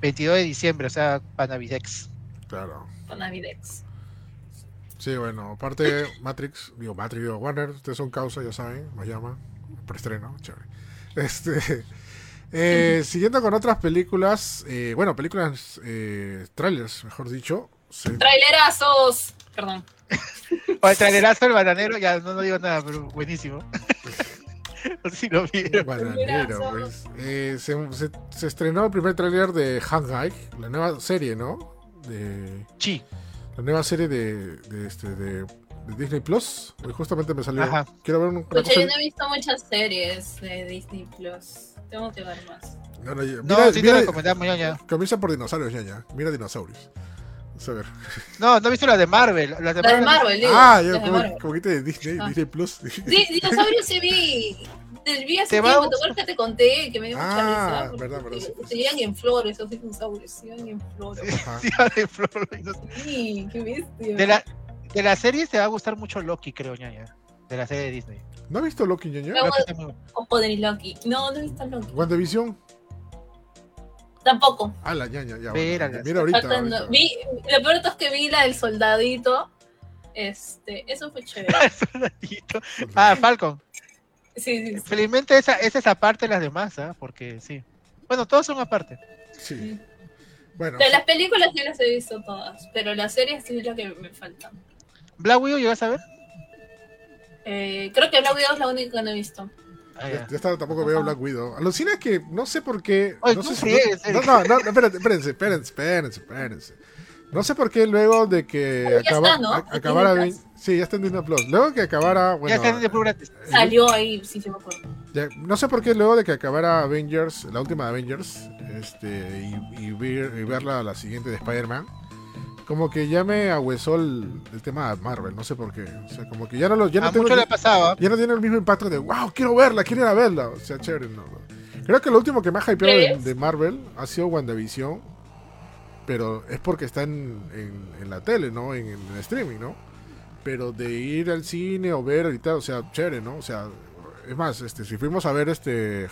22 de diciembre, o sea, para Navidex. Claro. Con Navidex. Sí, bueno, aparte Matrix, digo Matrix, digo Warner, ustedes son causa, ya saben, me llama, preestreno, chévere. Este, eh, siguiendo con otras películas, eh, bueno, películas, eh, trailers, mejor dicho. se- ¡Trailerazos! Perdón. O el trailerazo del bananero, ya no, no digo nada, pero buenísimo. no sé si lo vieron. Bananero, pues. Eh, se, se- se estrenó el primer tráiler de Hang la nueva serie, ¿no? De, Chi. la nueva serie de, de, este, de, de Disney Plus. Hoy justamente me salió. Ajá. Quiero ver un. cosa- yo no he visto muchas series de Disney Plus. Tengo que ver más. No, no, ya- No, mira, sí te mira- recomendamos, ñaña. comienza por dinosaurios, ñaña. Mira dinosaurios. Vamos a ver. No, no he visto la de Marvel. La de La de Marvel. Marvel, digo. ah, yo como, Marvel. como que de Disney, Ah. Disney Plus. Sí, dinosaurios sí vi. Te vi hace Te tiempo, ¿te acuerdas que te conté? Que me dio mucha Ah, risa. verdad, verdad, sí, Se sí. llegan en flores esos dinosaurios, se llegan en flores. Ajá. Sí, la de Flor, no sé. Sí, qué bestia. De la, de la serie te va a gustar mucho Loki, creo, ñaña. De la serie de Disney. ¿No has visto Loki, ñaña? No. Loki Loki. No, no he visto Loki. WandaVision. Tampoco. Ah, la ñaña, ya. Espérala. bueno, mira ahorita. Ahorita. Vi, lo peor es que vi la del soldadito. Este, eso fue chévere. Soldadito. Ah, Falcon. Sí, sí, sí. Felizmente esa, esa es aparte de las demás, ¿ah? Porque sí. Bueno, todos son aparte. Sí. Bueno, De las películas sí las he visto todas, pero las series sí es la que me faltan. Black Widow, ¿llegas a ver? Eh, creo que Black Widow es la única que no he visto. Ah, ya está, tampoco veo Black Widow. Alucina es que no sé por qué. Oye, no, sé si- no, no, no, no, espérense, espérense, espérense, espérense, espérense. No sé por qué luego de que acaba- está, ¿no? a- acabara. Sí, ya está en Disney Plus. Luego que acabara. Bueno, ya está en el Plus gratis. eh, Salió ahí, sí se me acuerdo. ya- no sé por qué luego de que acabara Avengers, la última de Avengers, este, y, y ver, y verla la siguiente de Spider-Man, como que ya me ahuesó el, el tema de Marvel, no sé por qué. O sea, como que ya no lo. Ya no a tengo- mucho le ha pasado. ¿ah? ya no tiene el mismo impacto de wow, quiero verla, quiero ir a verla. O sea, chévere, no. Creo que lo último que me ha hypeado de, Marvel ha sido WandaVision. Pero es porque está en, en- en la tele, ¿no? En, en streaming, ¿no? Pero de ir al cine o ver ahorita, o sea, chévere, ¿no? O sea, es más, este, si fuimos a ver este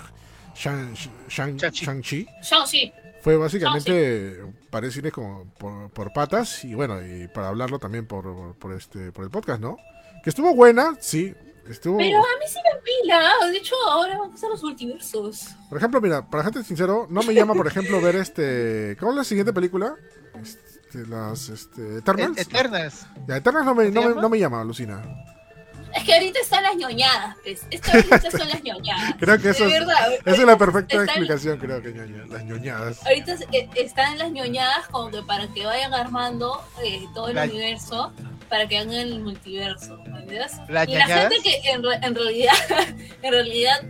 Shang- Shang- Shang-Chi. Shang-Chi, Shang-Chi. Fue básicamente para cine como por, por patas y bueno, y para hablarlo también por, por, por este por el podcast, ¿no? Que estuvo buena, sí. Estuvo, Pero a mí sí me pila. De hecho, ahora vamos a los multiversos. por ejemplo, mira, para gente sincero, no me llama, por ejemplo, ver este. ¿Cómo es la siguiente película? Este, las este, Eternals. Eternas. Ya, Eternals no me, no, ¿Se me, llama? no me llama, alucina. Es que ahorita están las ñoñadas, pues. Estas son las ñoñadas. Creo que eso de es, verdad. esa es la perfecta Están- explicación, creo que ñoña, las ñoñadas. Ahorita es- eh, están las ñoñadas como que para que vayan armando eh, todo el La- universo, para que hagan el multiverso. ¿Las y la ñoñadas? gente que en, en realidad, en realidad,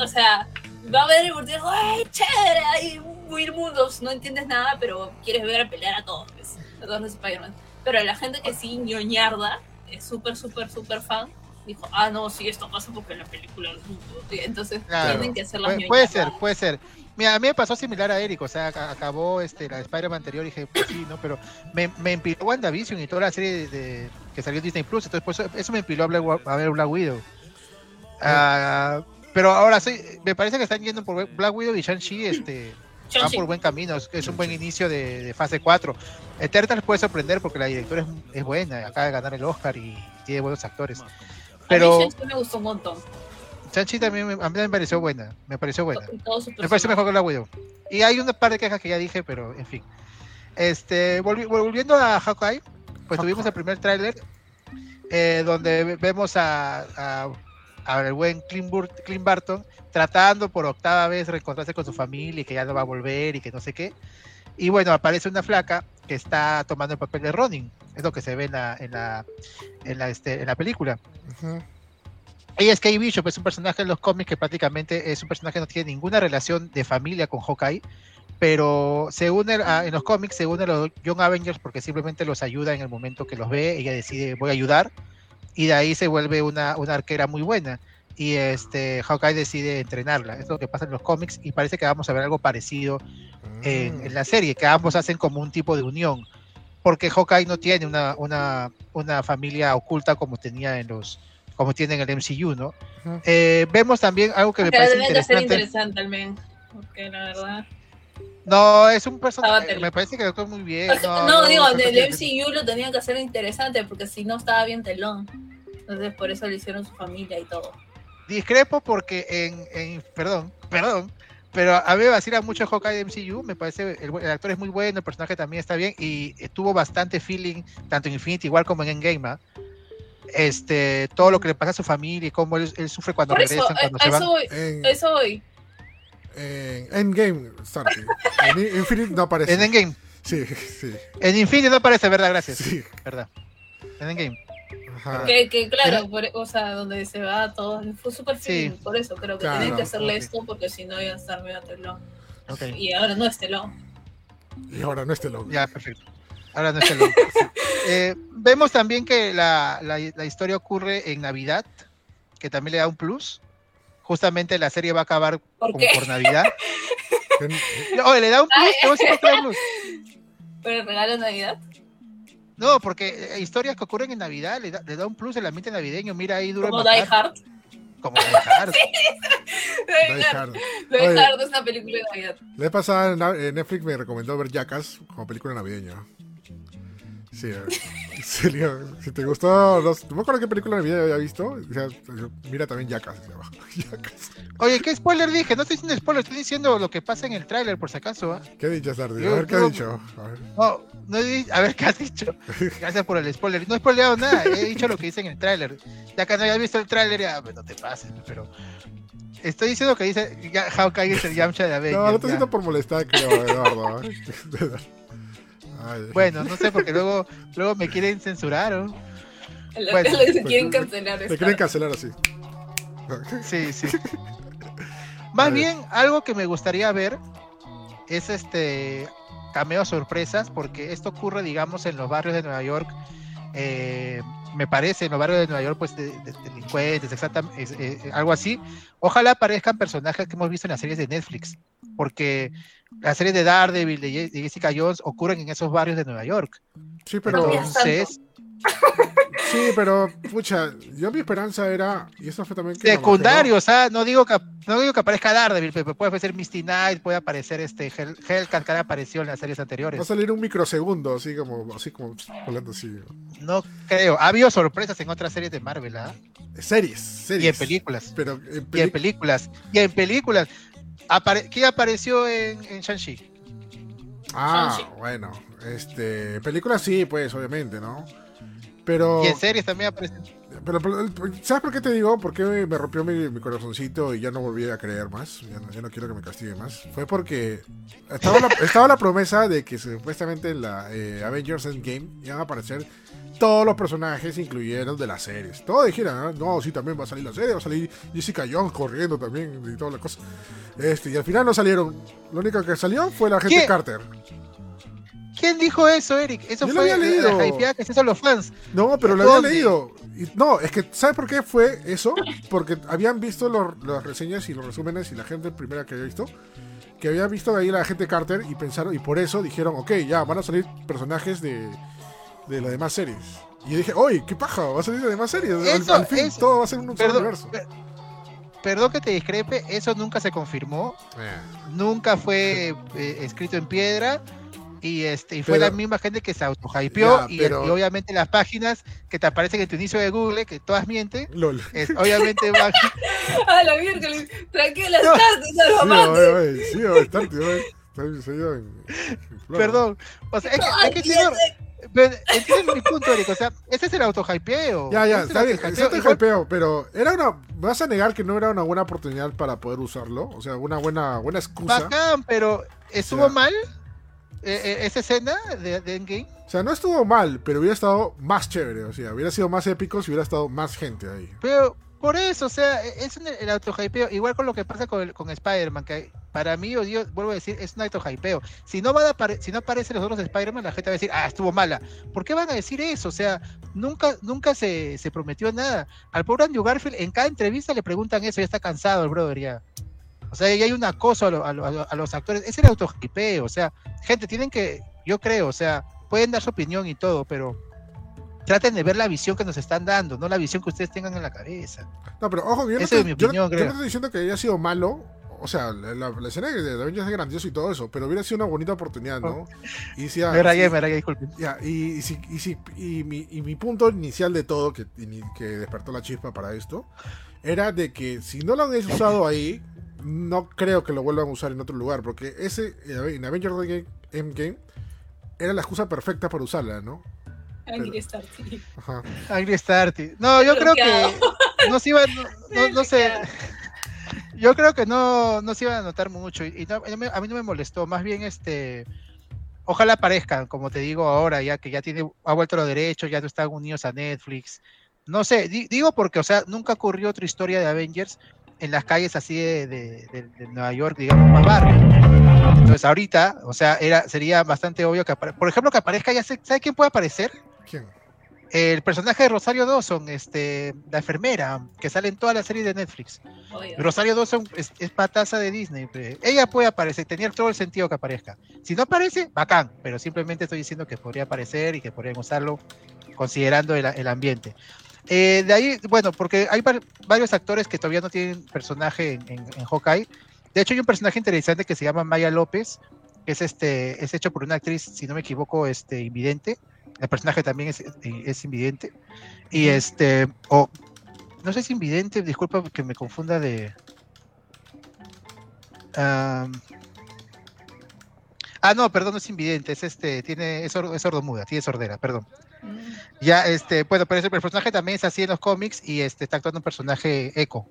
o sea, va a ver el multiverso, ¡ay, chévere! Hay mil mundos, no entiendes nada, pero quieres ver pelear a todos, pues, a todos los Spider-Man. Pero la gente que sí ñoñarda, es súper, súper, súper fan, dijo, ah, no, sí, esto pasa porque en la película es Entonces Claro. tienen que hacer las Puede, puede ser, puede ser. Mira, a mí me pasó similar a Eric, o sea, ac- acabó este, la Spider-Man anterior y dije, pues sí, ¿no? Pero me, me empiló WandaVision y toda la serie de, de- que salió en Disney Plus, entonces por eso, me empiló a, Black a ver Black Widow. Ah, pero ahora sí, me parece que están yendo por Black Widow y Shang-Chi, este, van Shang-Chi. por buen camino, es, es un buen inicio de, de fase 4. Eternals puede sorprender porque la directora es, es buena, acaba de ganar el Oscar y tiene buenos actores. A mí Pero me gustó un montón. Shang-Chi también me- a mí me pareció buena, me pareció buena. Me parece personaje. mejor que la Widow. Y hay una par de quejas que ya dije, pero en fin. Este, volvi- volviendo a Hawkeye, pues tuvimos el primer tráiler eh, donde ve- vemos a, a, a el buen Clint, Clint Barton tratando por octava vez reencontrarse con su familia y que ya no va a volver y que no sé qué. Y bueno, aparece una flaca que está tomando el papel de Ronin. Es lo que se ve en la, en la, en la, este, en la película. Ujú. Ella es Kate Bishop, es un personaje en los cómics que prácticamente es un personaje que no tiene ninguna relación de familia con Hawkeye, pero se une a- en los cómics, se une a los Young Avengers porque simplemente los ayuda en el momento que los ve, ella decide voy a ayudar, y de ahí se vuelve una, una arquera muy buena, y este Hawkeye decide entrenarla, es lo que pasa en los cómics, y parece que vamos a ver algo parecido en, Mm. en la serie, que ambos hacen como un tipo de unión, porque Hawkeye no tiene una, una, una familia oculta como tenía en los como tiene en el MCU, ¿no? Eh, vemos también algo que me Pero parece debe de ser interesante. interesante menos. Porque la verdad. No, es un personaje, me parece que actuó muy bien. No, no, no, digo, del no, MCU lo tenían que hacer interesante porque si no estaba bien telón. Entonces por eso le hicieron su familia y todo. Discrepo porque en, en- perdón, perdón, pero a mí me vacila mucho Hawkeye de MCU, me parece, el, el actor es muy bueno, el personaje también está bien y eh, tuvo bastante feeling, tanto en Infinity igual como en Endgame, ¿ah? este, todo lo que le pasa a su familia y cómo él, él sufre cuando Por eso, regresan, a, cuando a se van. eso voy. Eso voy. En Endgame. En Infinite no aparece. En Endgame, Sí, sí, en Infinity no aparece, ¿verdad? Gracias, sí. ¿verdad? En Endgame. Ajá. Que, que claro, por- o sea, donde se va todo, fue súper Sí. por eso creo que Claro, tenían que hacerle esto porque si no iba a estar medio telón. Ok. Y ahora no es telón. Y ahora no este loco. Ya, perfecto. Ahora no es el loco. Eh, vemos también que la, la- la historia ocurre en Navidad, que también le da un plus. Justamente la serie va a acabar ¿Por como por Navidad. Oye, le da un plus, da un plus. Pero el regalo de Navidad. No, porque eh, historias que ocurren en Navidad le da, le da un plus el ambiente navideño. Mira ahí duro Como de Die. Hard. Como Die Hard. Die Die Hard. Hard. Die Oye. Hard es una película de Navidad. La vez pasada en Netflix me recomendó ver Jackass como película navideña. Sí, eh, si te gustó, no, no me acuerdo qué película navideña había visto. o sea, mira también Jackass. Oye, ¿qué spoiler dije? No estoy diciendo spoiler, estoy diciendo lo que pasa en el tráiler, por si acaso. ¿ah? ¿Qué dicho, Sardi? A ver, ¿qué ha yo- dicho? A ver. No, no he a ver qué has dicho. Gracias por el spoiler. No he spoileado nada, he dicho lo que dice en el tráiler. Ya que no hayas visto el tráiler, ya pues, no te pases, pero estoy diciendo que dice ya, Hawkeye es el Yamcha de Avengers. No, estoy ya. haciendo por molestar, creo, Eduardo. Bueno, no sé, porque luego, luego me quieren censurar. se pues, quieren te- cancelar. Esta quieren cancelar así. Sí, sí. Más bien, algo que me gustaría ver es este cameo sorpresas, porque esto ocurre, digamos, en los barrios de Nueva York eh, me parece, en los barrios de Nueva York, pues de, de- delincuentes, exactamente, es- eh, algo así. Ojalá aparezcan personajes que hemos visto en las series de Netflix, porque las series de Daredevil, de, Jessica Jones, ocurren en esos barrios de Nueva York. Sí, pero. Entonces, Sí, pero, pucha, yo mi esperanza era. Y eso fue también. que me secundarios, ¿ah? No digo que no digo que aparezca Daredevil, pero puede aparecer Misty Knight, puede aparecer este Hell, Hellcat que ha aparecido en las series Va a anteriores. salir un microsegundo, así como, así como volando así. No creo. Ha habido sorpresas en otras series de Marvel, ¿ah? Series, series. Y en películas. Pero en Y en películas. Y en películas. Apare ¿Quién apareció en, en Shang-Chi? Ah, bueno. Este. Películas sí, pues, obviamente, ¿no? Pero. Y en series también apareció. Pero, pero, ¿sabes por qué te digo? ¿Por qué me rompió mi, mi corazoncito y ya no volví a creer más? Ya no, ya no quiero que me castigue más. Fue porque estaba la, estaba la promesa de que supuestamente en la eh, Avengers Endgame iban a aparecer todos los personajes, incluyeron de las series. Todo dijeron, ¿no? no, sí, también va a salir la serie, va a salir Jessica Jones corriendo también y toda la cosa. Este, y al final no salieron. Lo único que salió fue la gente ¿Qué? Carter. ¿Quién dijo eso, Eric? Eso Yo lo fue había la- la leído. hypeada que se hizo los fans. No, pero lo había ¿Dónde? leído. Y- no, es que, ¿sabes por qué fue eso? Porque habían visto los- las reseñas y los resúmenes y la gente primera que había visto, que había visto ahí la gente Carter y pensaron, y por eso dijeron, ok, ya, van a salir personajes de, de las demás series. Y yo dije, oye, qué paja, va a salir de demás series. Al- Eso, al, fin, eso. todo va a ser un solo universo. per- perdón que te discrepe, eso nunca se confirmó. Eh, Nunca fue eh, escrito en piedra. Y, este, y fue Pero- la misma gente que se autohypeó. Y, obviamente las páginas que te aparecen en tu inicio de Google, que todas mienten, LOL. es- obviamente van. A la miércoles. Tranquila, No. tarde, Sí, salvamante. oye, oye, sí. Perdón. O sea, es que, es que señor, pero entienden mi punto, Eric. O sea, ese es el autohypeo. Ya, ya, es está bien, autohypeo. está Igual- hypeo, pero era una. ¿me ¿Vas a negar que no era una buena oportunidad para poder usarlo? O sea, una buena, buena excusa. Bacán, pero ¿estuvo mal eh, eh, esa escena de, de Endgame? O sea, no estuvo mal, pero hubiera estado más chévere. O sea, hubiera sido más épico si hubiera estado más gente ahí. Pero por eso, o sea, e- es un- el autohypeo. Igual con lo que pasa con, con Spider-Man, que para mí, o Dios, vuelvo a decir, es un autohypeo. Si no, van a si no aparecen los otros Spider-Man, la gente va a decir, ah, estuvo mala. ¿Por qué van a decir eso? O sea, nunca, nunca se, se prometió nada. Al pobre Andrew Garfield, en cada entrevista le preguntan eso, ya está cansado el brother ya. O sea, ya hay un acoso a lo- a lo- a los actores. Es el autohypeo. O sea, gente, tienen que, yo creo, o sea, pueden dar su opinión y todo, pero traten de ver la visión que nos están dando, no la visión que ustedes tengan en la cabeza. No, pero ojo, yo no, Esa es mi yo no- opinión, yo no creo. estoy diciendo que haya sido malo. O sea, la, la- la escena de Avengers es grandiosa y todo eso, pero hubiera sido una bonita oportunidad, ¿no? Y si, me rayé, me rayé, disculpen. Ya, y, y si, y, si- y mi, y mi punto inicial de todo, que, que despertó la chispa para esto, era de que si no lo han usado ahí, no creo que lo vuelvan a usar en otro lugar, porque ese en Avengers Endgame era la excusa perfecta para usarla, ¿no? Angry Star, sí. Ajá. Angry Starty. No, yo creo que no se iba, no, no, no sé. Yo creo que no, no se iba a notar mucho y, y no- a mí- no me molestó. Más bien, este, ojalá aparezcan, como te digo ahora, ya que ya tiene, ha vuelto los derechos, ya no están unidos a Netflix. No sé, di- digo porque, o sea, nunca ocurrió otra historia de Avengers en las calles así de, de- de- de Nueva York, digamos, más barrio. Entonces, ahorita, o sea, era, sería bastante obvio que, por ejemplo, que aparezca, ya sé, ¿sabe quién puede aparecer? ¿Quién? El personaje de Rosario Dawson, este, la enfermera, que sale en todas las series de Netflix. Oiga. Rosario Dawson es, es pataza de Disney. Ella puede aparecer, tenía todo el sentido que aparezca. Si no aparece, bacán, pero simplemente estoy diciendo que podría aparecer y que podrían usarlo considerando el, el ambiente. Eh, de ahí, bueno, porque hay var- varios actores que todavía no tienen personaje en, en, en Hawkeye. De hecho, hay un personaje interesante que se llama Maya López, que es, este, es hecho por una actriz, si no me equivoco, este, invidente. El personaje también es, es invidente. Y este, o no sé si invidente, disculpa que me confunda de. Ah, no, perdón, no es invidente, es este, tiene, es, es sordomuda, tiene sordera, perdón. Mm. Ya, este, bueno, pero ese- el personaje también es así en los cómics y este está actuando un personaje eco,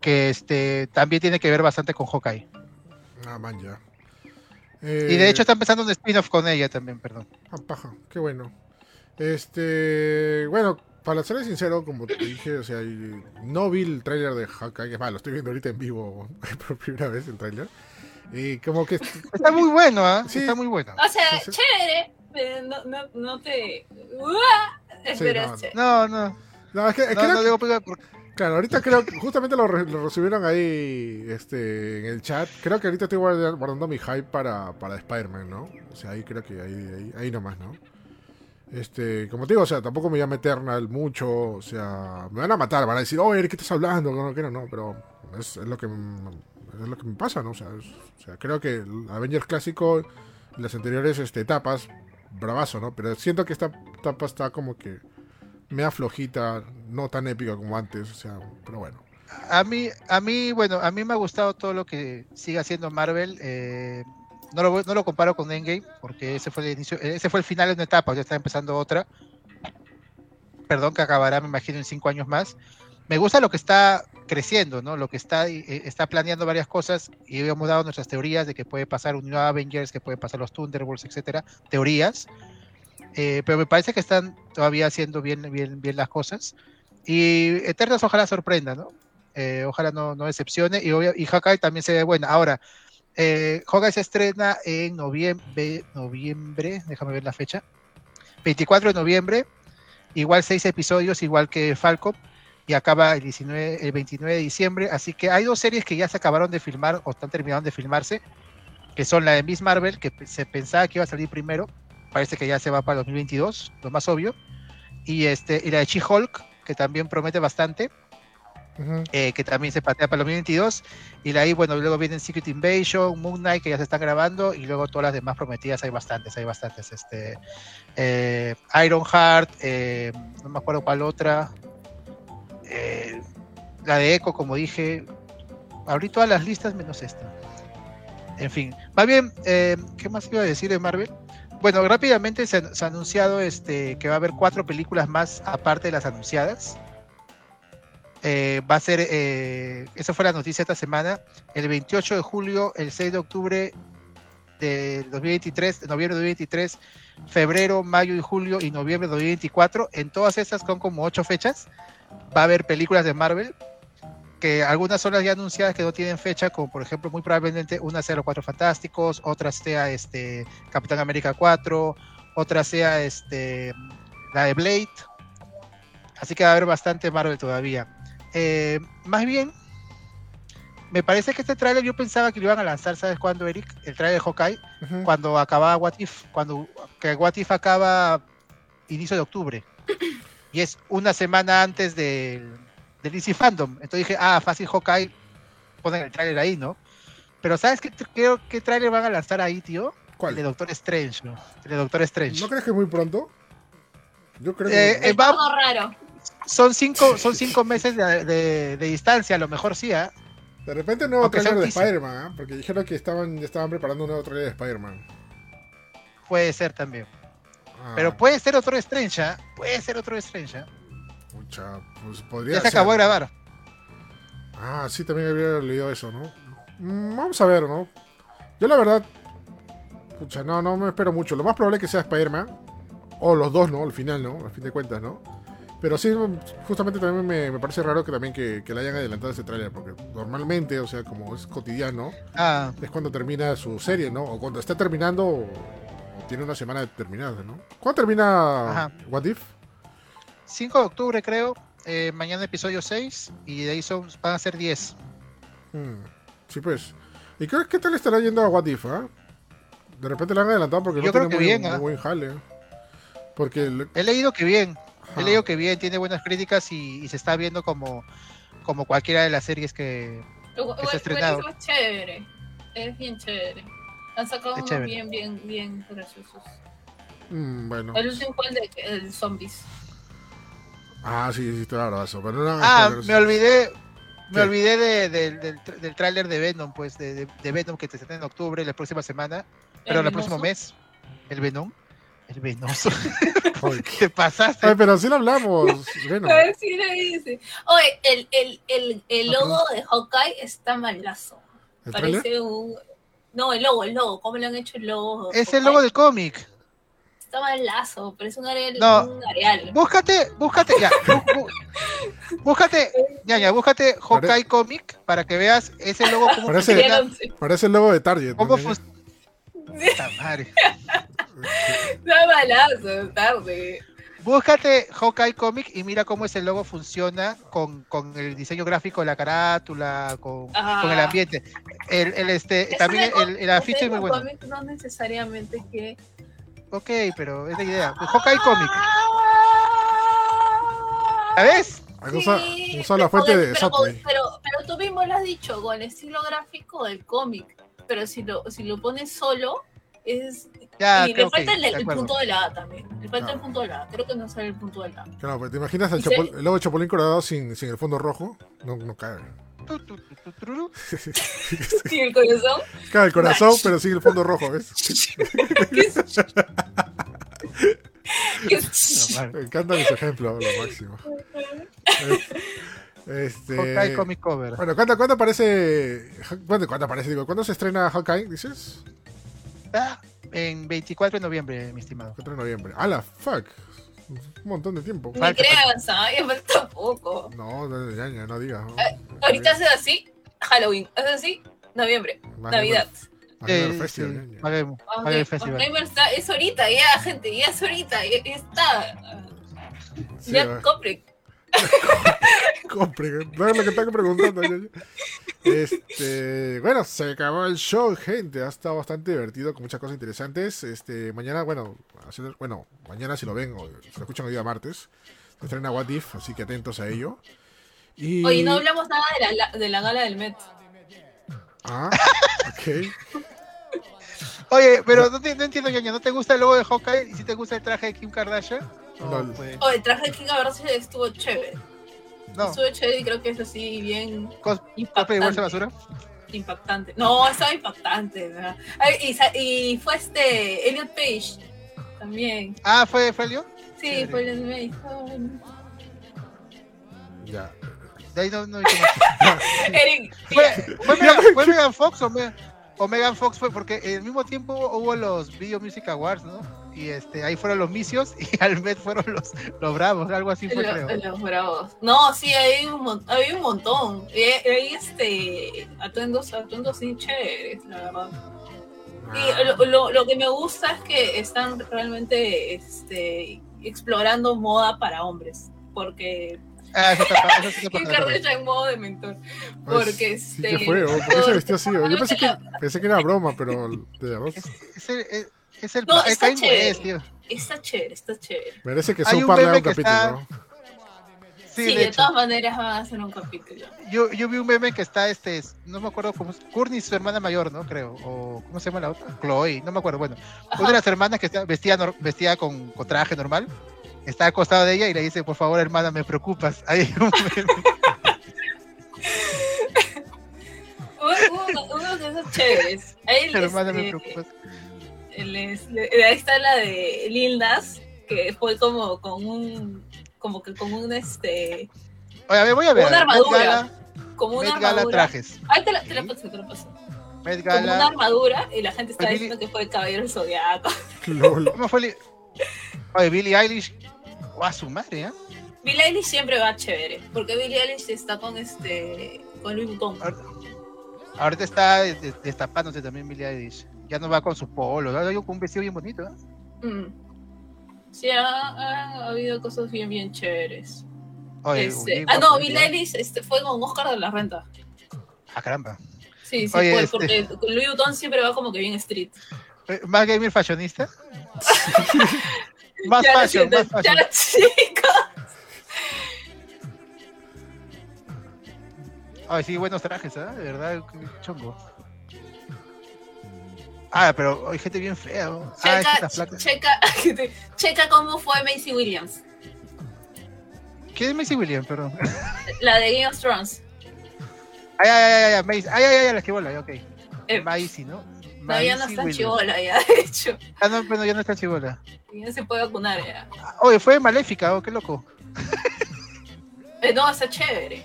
que este también tiene que ver bastante con Hawkeye. Ah, man, ya. Y de Eh, hecho está empezando un spin-off con ella también, perdón. Ah, paja, qué bueno. Este, bueno, para ser sincero, como te dije, o sea, no vi el tráiler de Hawkeye, es lo estoy viendo ahorita en vivo por primera vez el tráiler. Y como que Está muy bueno, ¿ah? Sí. Está muy bueno. O sea, Sí, sí. chévere. pero No, no, no te. ¡Uah! Espera, no. No, no. No, es que, es que digo porque- claro, ahorita creo que justamente lo, re- lo recibieron ahí este, en el chat. Creo que ahorita estoy guarda- guardando mi hype para, para Spider-Man, ¿no? O sea, ahí creo que ahí, ahí, ahí nomás, ¿no? Este, como te digo, o sea, tampoco me llama Eternal mucho, o sea, me van a matar, van a decir, oye, ¿qué estás hablando? No, no, no, pero es, es lo que es lo que me pasa, ¿no? O sea, o sea, creo que Avengers clásico las anteriores este, etapas, bravazo, ¿no? Pero siento que esta etapa está como que mea flojita, no tan épica como antes, o sea, pero bueno. A mí, a mí, bueno, a mí me ha gustado todo lo que sigue haciendo Marvel. eh, no, lo, no lo comparo con Endgame, porque ese fue el inicio, ese fue el final de una etapa, ya está empezando otra. Perdón, que acabará, me imagino, en cinco años más. Me gusta lo que está creciendo, ¿no? Lo que está, eh, está planeando varias cosas y habíamos dado nuestras teorías de que puede pasar un nuevo Avengers, que puede pasar los Thunderbolts, etcétera, teorías. Eh, pero me parece que están todavía haciendo bien, bien, bien las cosas. Y Eternas ojalá sorprenda, ¿no? Eh, ojalá no, no decepcione. Y, obvia- y Hawkeye también se ve buena. Ahora, eh, Hawkeye se estrena en noviembre, noviembre, déjame ver la fecha. 24 de noviembre, igual seis episodios, igual que Falcon, y acaba el, 19, el 29 de diciembre. Así que hay dos series que ya se acabaron de filmar o están terminando de filmarse, que son la de Miss Marvel, que se pensaba que iba a salir primero, parece que ya se va para 2022, lo más obvio, y, este, y la de She-Hulk, que también promete bastante Eh, que también se patea para el 2022. Y de ahí, bueno, luego vienen Secret Invasion, Moon Knight, que ya se están grabando, y luego todas las demás prometidas, hay bastantes, hay bastantes. Este, eh, Iron Heart, eh, no me acuerdo cuál otra. la de Echo, como dije. Abrí todas las listas menos esta. En fin, más bien, ¿qué más iba a decir de Marvel? Bueno, rápidamente se, se ha anunciado este, que va a haber cuatro películas más aparte de las anunciadas. Eh, va a ser, eh, esa fue la noticia esta semana, el 28 de julio, el 6 de octubre de 2023, de noviembre de 2023, febrero, mayo y julio y noviembre de 2024. En todas estas son como ocho fechas. Va a haber películas de Marvel, que algunas son las ya anunciadas que no tienen fecha, como por ejemplo, muy probablemente una sea Los Cuatro Fantásticos, otra sea este, Capitán América 4, otra sea este, la de Blade. Así que va a haber bastante Marvel todavía. Eh, más bien, me parece que este tráiler yo pensaba que lo iban a lanzar, ¿sabes cuándo, Eric? El tráiler de Hawkeye, cuando acababa What If, cuando que What If acaba inicio de octubre. Y es una semana antes del, del DC Fandom. Entonces dije, ah, fácil Hawkeye, ponen el tráiler ahí, ¿no? Pero ¿sabes qué, creo, qué tráiler van a lanzar ahí, tío? ¿Cuál? El de Doctor Strange, ¿no? El de Doctor Strange. ¿No crees que es muy pronto? Yo creo Eh, que... eh, Es va- algo raro. Son, cinco, son cinco meses de, de- de distancia, a lo mejor sí, ¿ah? De repente nuevo aunque trailer de un. Spider-Man, ¿ah? Porque dijeron que estaban, estaban preparando un nuevo trailer de Spider-Man. Puede ser también. Ah, Pero puede ser otro Strange, ¿ah? Puede ser otro Strange, pucha, pues podría Ya se ser. acabó de grabar. Ah, sí, también había leído eso, ¿no? Mm, vamos a ver, ¿no? Yo la verdad, pucha, no, no me espero mucho. Lo más probable es que sea Spider-Man. O los dos, ¿no? Al final, ¿no? A fin de cuentas, ¿no? Pero sí, justamente también me, me parece raro que también que, que le hayan adelantado ese tráiler. Porque normalmente, o sea, como es cotidiano, Ah, es cuando termina su serie, ¿no? O cuando está terminando o, o tiene una semana determinada, ¿no? ¿Cuándo termina Ajá. What If? 5 de octubre, creo. eh, mañana episodio 6. Y de ahí son, van a ser 10. Hmm, Sí, pues. ¿Y qué, qué tal estará yendo a What If, ah? De repente le han adelantado porque Yo no creo tiene que muy, bien, muy ¿ah? buen jale. Porque... He leído que bien. Ajá. He leído que bien, tiene buenas críticas y, y se está viendo como, como cualquiera de las series que. Igual- Está igual estrenado. Es chévere. Es bien chévere. Han sacado unos chévere. bien, bien, bien graciosos. Mm, bueno. El último fue el de el zombies. Ah, sí, sí, claro, eso. Pero no, Ah, me olvidé. Me ¿Qué? olvidé de- de- del, del tráiler de Venom, pues, de, de- de Venom que se estrena en octubre, la próxima semana, pero El próximo mes. El Venom. El Venoso. ¿Qué pasaste? Ay, pero sí lo hablamos. Bueno, A ver si le dice. Oye, el, el, el, el logo de Hawkeye está malazo. Parece un. No, el logo, el logo. ¿Cómo le han hecho el logo? Es el logo del cómic. Está malazo, parece un areal. No. Un areal. Búscate, búscate, ya. bú- bú- búscate, ya, ya, búscate Hawkeye Comic para que veas ese logo como Parece- funciona. Parece el logo de Target. ¿Cómo madre. Está malazo, tarde. Búscate Hawkeye Comic y mira cómo ese logo funciona con, con el diseño gráfico de la carátula, con, Ah. con el ambiente. El, el, este, Es también el, el afiche es muy bueno. no necesariamente que. Ok, pero es la idea. Hawkeye Comic. ¿Sabes? Sí, usar la pero fuente de pero, pero, pero tú mismo lo has dicho, con el estilo gráfico del cómic. Pero si lo, si lo pones solo, es. Ya, y le falta que- el, el punto de la A también. Le falta Ah. el punto de la A. Creo que no sale el punto de la A. Claro, pues te imaginas el, chapul- el logo de Chapulín Colorado sin, sin el fondo rojo. No, no cae. ¿Y el corazón? Cae el corazón, pero sin el fondo rojo, ¿ves? No, Me encantan mis ejemplos, lo máximo. Este. Hawkeye Comic Cover. Bueno, ¿cuándo, ¿cuándo aparece? ¿Cuándo, ¿Cuándo aparece? Digo, ¿cuándo se estrena Hawkeye? ¿Dices? Ah, en 24 de noviembre, mi estimado. 4 de noviembre. ¡Ah, la fuck! Un montón de tiempo. Ni creas, ¿ah? Ya falta poco. No, no, ya, ya, no digas. ¿no? Ahorita haces así, Halloween. Haces así, noviembre, Más Navidad. Gamer Eh, Festival, sí, Magemo ok, Festival. Gamer está- es ahorita, ya, gente, ya es ahorita, ya, ya está. Sí, ya va. compre. No es lo que están preguntando. Este, bueno, se acabó el show, gente. Ha estado bastante divertido con muchas cosas interesantes. Este, mañana, bueno, haciendo- bueno, mañana si lo ven o si lo escuchan hoy día martes, se estrena What If, así que atentos a ello. Y... Oye, no hablamos nada de la, de la gala del Met. Ah, ok. Oye, pero no, te- no entiendo, Ñaño, ¿no te gusta el logo de Hawkeye? ¿Y si te gusta el traje de Kim Kardashian? No, No, Oye, el traje de King a ver si estuvo chévere. no. Estuvo chévere y creo que es así bien Cos- ¿Cosplay de bolsa de impactante. basura? impactante. No, estaba impactante, ¿verdad? Ay, y, fue este, Elliot Page también. Ah, ¿fue, fue el Leo? Sí, fue Elliot Page. Ya. De ahí no, no. Eric, ¿Fue, fue, Megan, fue Megan Fox o, Me- o Megan Fox fue? Porque al mismo tiempo hubo los Video Music Awards, ¿no? Y este, ahí fueron los misios y al mes fueron los, los bravos, algo así fue, Lo- creo. Los bravos. No, sí, hay un, hay un montón. Y Hay, este atuendos, atuendos sí chéveres, la verdad. Y lo, lo- lo que me gusta es que están realmente este, explorando moda para hombres. Porque Ah, eso está, eso sí está en modo de mentor. Pues, Porque sí este. que fue. ¿por qué se vistió así? Yo pensé que, pensé que era broma, pero de verdad Es, es es, es el, No, está chévere. West, tío. Está chévere, está chévere. merece que South Park haga un capítulo. está- ¿no? Sí, Sí, de de, todas maneras van a hacer un capítulo. Yo, yo vi un meme que está, este, no me acuerdo cómo es, Courtney, su hermana mayor, ¿no? Creo. O, ¿cómo se llama la otra? Chloe, no me acuerdo. Bueno, Ajá. una de las hermanas que está vestida, vestida con, con traje normal, está al costado de ella y le dice, por favor, hermana, me preocupas. Ahí hay un meme. Uno, de esos chéveres. Ahí, hermana, me este, preocupas. Le- ahí está la de Lil Nas, que fue como con un, como que con un este, Oye, a ver, voy a ver. Una armadura. Gala, como una Met Gala armadura. trajes. Ahí te la, te la paso, te la paso. Met Como una Gala. armadura y la gente está Billy- diciendo que fue el caballero zodiaco. ¿Cómo fue? el- Oye, Billie Eilish. ¡Guau, su madre, ¿eh? Billie Eilish siempre va chévere, porque Billie Eilish está con este, con Louis Vuitton. Ahorita, ahorita está des- destapándose también Billie Eilish. Ya no va con su polo, con un vestido bien bonito, ¿eh? Mm. Sí, ha, ha habido cosas bien, bien chéveres. Oye, Este, ah, no, bien. Billie Eilish este, fue con Oscar de la Renta. Ah, caramba. Sí, sí, Oye, fue, este- porque Louis Vuitton siempre va como que bien street. Eh, ¿Más gamer fashionista? más Ya fashion, siento, más fashion. Ya, chicos. Ay, sí, buenos trajes, ¿ah? De verdad, chongo. Ah, pero hay gente bien fea. ¿no? Ah, Checa, es la flaca. checa, checa cómo fue Macy Williams, ¿Quién es Macy Williams? Perdón. la de Game of Thrones. Ay, ay, ay, ay, ay, Macy. Ay, ay, ay, la esquivola, ok. Eh, Macy, ¿no? no, ya no Macy está Williams. chivola, ya, de hecho. Ah, no, bueno, ya no está chivola. Ya se puede vacunar, ya. Oye, fue maléfica, oh, qué loco. Eh, no, está chévere.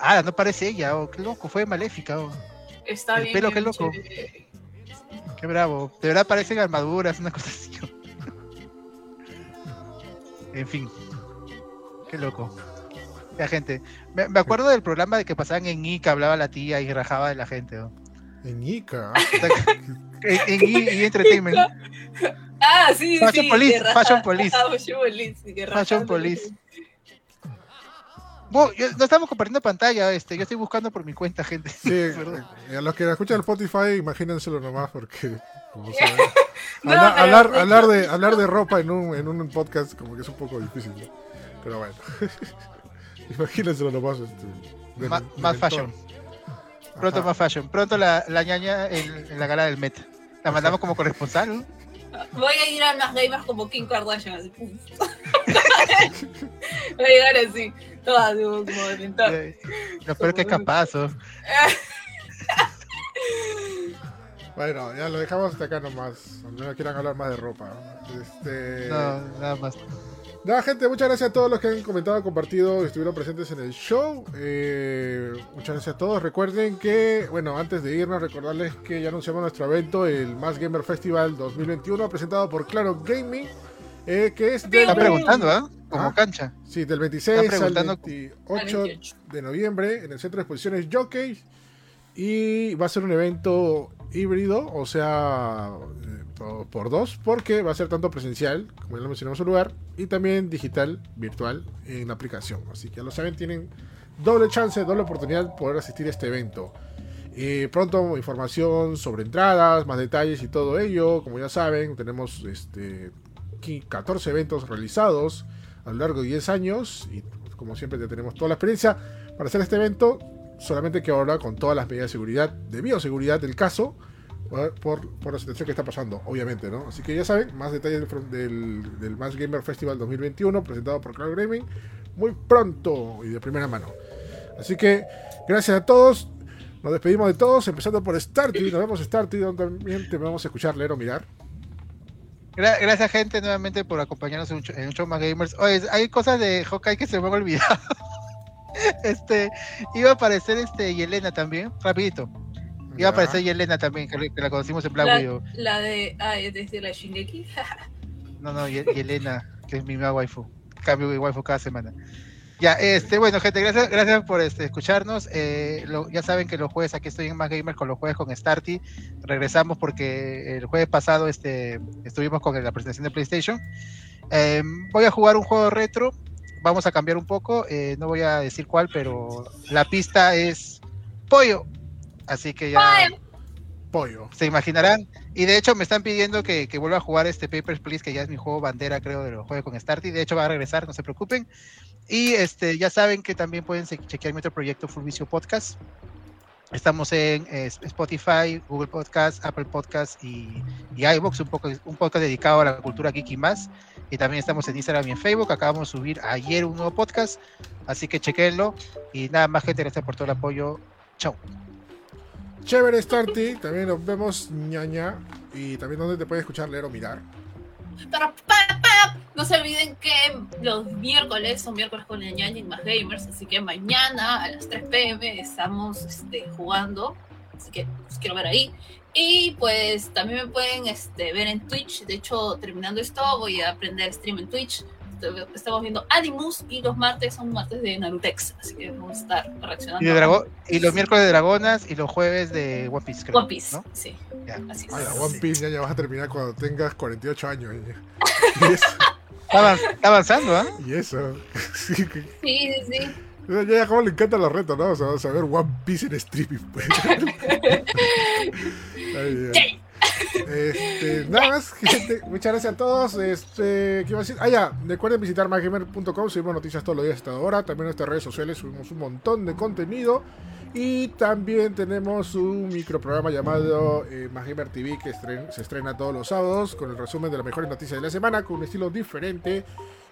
Ah, no parece ella, oh, qué loco, fue maléfica, oh. Está El bien. pelo, qué loco. chévere. Qué bravo. De verdad parecen armaduras, una cosa así. en fin. Qué loco. La gente. Me, me acuerdo del programa de que pasaban en I que hablaba la tía y rajaba de la gente. ¿no? En Ica. En, en I, I Entertainment. Ah, Ah, sí, Fashion sí. Police, raja- Fashion Police. Ah, Fashion Police. Yo- no estamos compartiendo pantalla, este, yo estoy buscando por mi cuenta, gente. Sí, Perdón. eh, a los que escuchan el Spotify, imagínenselo nomás, porque. Como saben, No, pero hablar, de hablar, hecho- de, hablar de ropa en un, en un podcast, como que es un poco difícil. ¿no? Pero bueno. imagínenselo nomás. Este, del- Ma- del más fashion. Pronto Ajá. más fashion. Pronto la, la ñaña en, en la gala del Met. La mandamos como corresponsal, ¿no? Voy a ir a más gamers como Kim Kardashian. Voy a llegar así. Toda así, como de pintar. Eh, Lo peor que es capaz. Bueno, ya lo dejamos hasta acá nomás. Menos quieran hablar más de ropa. ¿no? Este... No, nada más. Nada, gente, muchas gracias a todos los que han comentado, compartido y estuvieron presentes en el show. Eh, muchas gracias a todos. Recuerden que, bueno, antes de irnos, recordarles que ya anunciamos nuestro evento, el Más Gamer Festival 2021, presentado por Claro Gaming, eh, que es del, Pero- preguntando, ¿ah? Como Ah. cancha. sí, del 26 Están al preguntando- 28 Al 28. de noviembre en el Centro de Exposiciones Jockey. Y va a ser un evento híbrido, o sea, eh, por, por dos, porque va a ser tanto presencial, como ya lo mencionamos en el lugar, y también digital, virtual, en la aplicación. Así que ya lo saben, tienen doble chance, doble oportunidad de poder asistir a este evento. Eh, pronto información sobre entradas, más detalles y todo ello. Como ya saben, tenemos este, 14 eventos realizados a lo largo de 10 años y como siempre ya tenemos toda la experiencia para hacer este evento, solamente que ahora con todas las medidas de seguridad, de bioseguridad del caso, por, por, la situación que está pasando, obviamente, ¿no? Así que ya saben, más detalles del, del, del Mass Gamer Festival 2021 presentado por Cloud Gaming muy pronto y de primera mano. Así que gracias a todos. Nos despedimos de todos, empezando por Starty. Nos vemos Starty, donde también te vamos a escuchar, leer o mirar. Gra- gracias, gente, nuevamente por acompañarnos en un, show, en un show más gamers. Oye, hay cosas de Hawkeye que se me han olvidado. este, iba a aparecer este Yelena también, rapidito. Iba Ya. a aparecer Yelena también, que, que la conocimos en Black La, Widow. la de. Ah, es desde la Shingeki. No, no, Ye- Yelena, que es mi nueva waifu. Cambio de waifu cada semana. Ya, este, bueno, gente, gracias, gracias por este, escucharnos. Eh, lo- ya saben que los jueves aquí estoy en Más Gamer con los jueves con Starty. Regresamos porque el jueves pasado este, estuvimos con la presentación de PlayStation. Eh, voy a jugar un juego retro. Vamos a cambiar un poco. eh, no voy a decir cuál, pero la pista es Pollo. Así que ya Pollo. se imaginarán. Y de hecho me están pidiendo que, que vuelva a jugar este Papers, Please, que ya es mi juego bandera, creo, de los juegos con Starty. De hecho va a regresar, no se preocupen. Y este, ya saben que también pueden chequear mi otro proyecto Full Vicio Podcast. Estamos en Spotify, Google Podcast, Apple Podcast y, y iVoox, un, un podcast dedicado a la cultura geek más. Y también estamos en Instagram y en Facebook. Acabamos de subir ayer un nuevo podcast, así que chequenlo. Y nada más, gente, gracias por todo el apoyo. Chao. Chévere Starty. También nos vemos ñaña. Y también donde te puedes escuchar, leer o mirar. Pero, pa, pa, no se olviden que los miércoles son miércoles con el ñaña y más gamers, así que mañana a las 3 pm estamos este, jugando, así que los quiero ver ahí. Y pues también me pueden este, ver en Twitch, de hecho terminando esto voy a aprender stream en Twitch. Estamos viendo Animus y los martes son martes de Narutex, así que vamos a estar reaccionando. Y, de drago- y los miércoles de Dragonas y los jueves de One Piece, creo. One Piece, ¿no? sí. Ya. Así es. One Piece ya, ya vas a terminar cuando tengas 48 años. eso. Está, avan- está avanzando, ¿ah? Y eso. Sí, Sí, sí, ya, ya como le encantan los retos, ¿no? O sea, vamos a ver One Piece en streaming. Pues. Ay. Este, nada más, muchas gracias a todos. Este, ¿qué iba a decir? Ah, ya, recuerden visitar maggamer.com, subimos noticias todos los días hasta ahora. También en nuestras redes sociales subimos un montón de contenido. Y también tenemos un microprograma llamado eh, TV que se estrena todos los sábados con el resumen de las mejores noticias de la semana con un estilo diferente.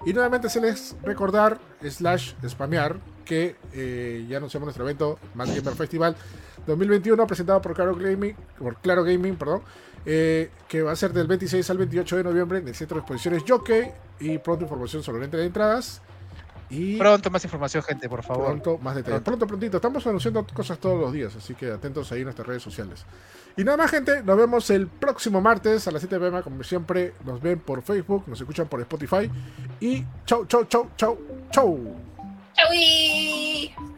Y nuevamente se les recordar, slash, spamear, que eh, ya anunciamos nuestro evento Más Gamer Festival 2021 presentado por Claro Gaming, por Claro Gaming, perdón, eh, que va a ser del 26 al 28 de noviembre en el Centro de Exposiciones Jockey y pronto información sobre la de entradas y Pronto más información, gente, por favor. pronto más detalles. Pronto, prontito, estamos anunciando cosas todos los días, así que atentos ahí en nuestras redes sociales. Y nada más, gente, nos vemos el próximo martes a las 7 pm, como siempre, nos ven por Facebook, nos escuchan por Spotify y chau, chau, chau, chau, chau. ¡Chau!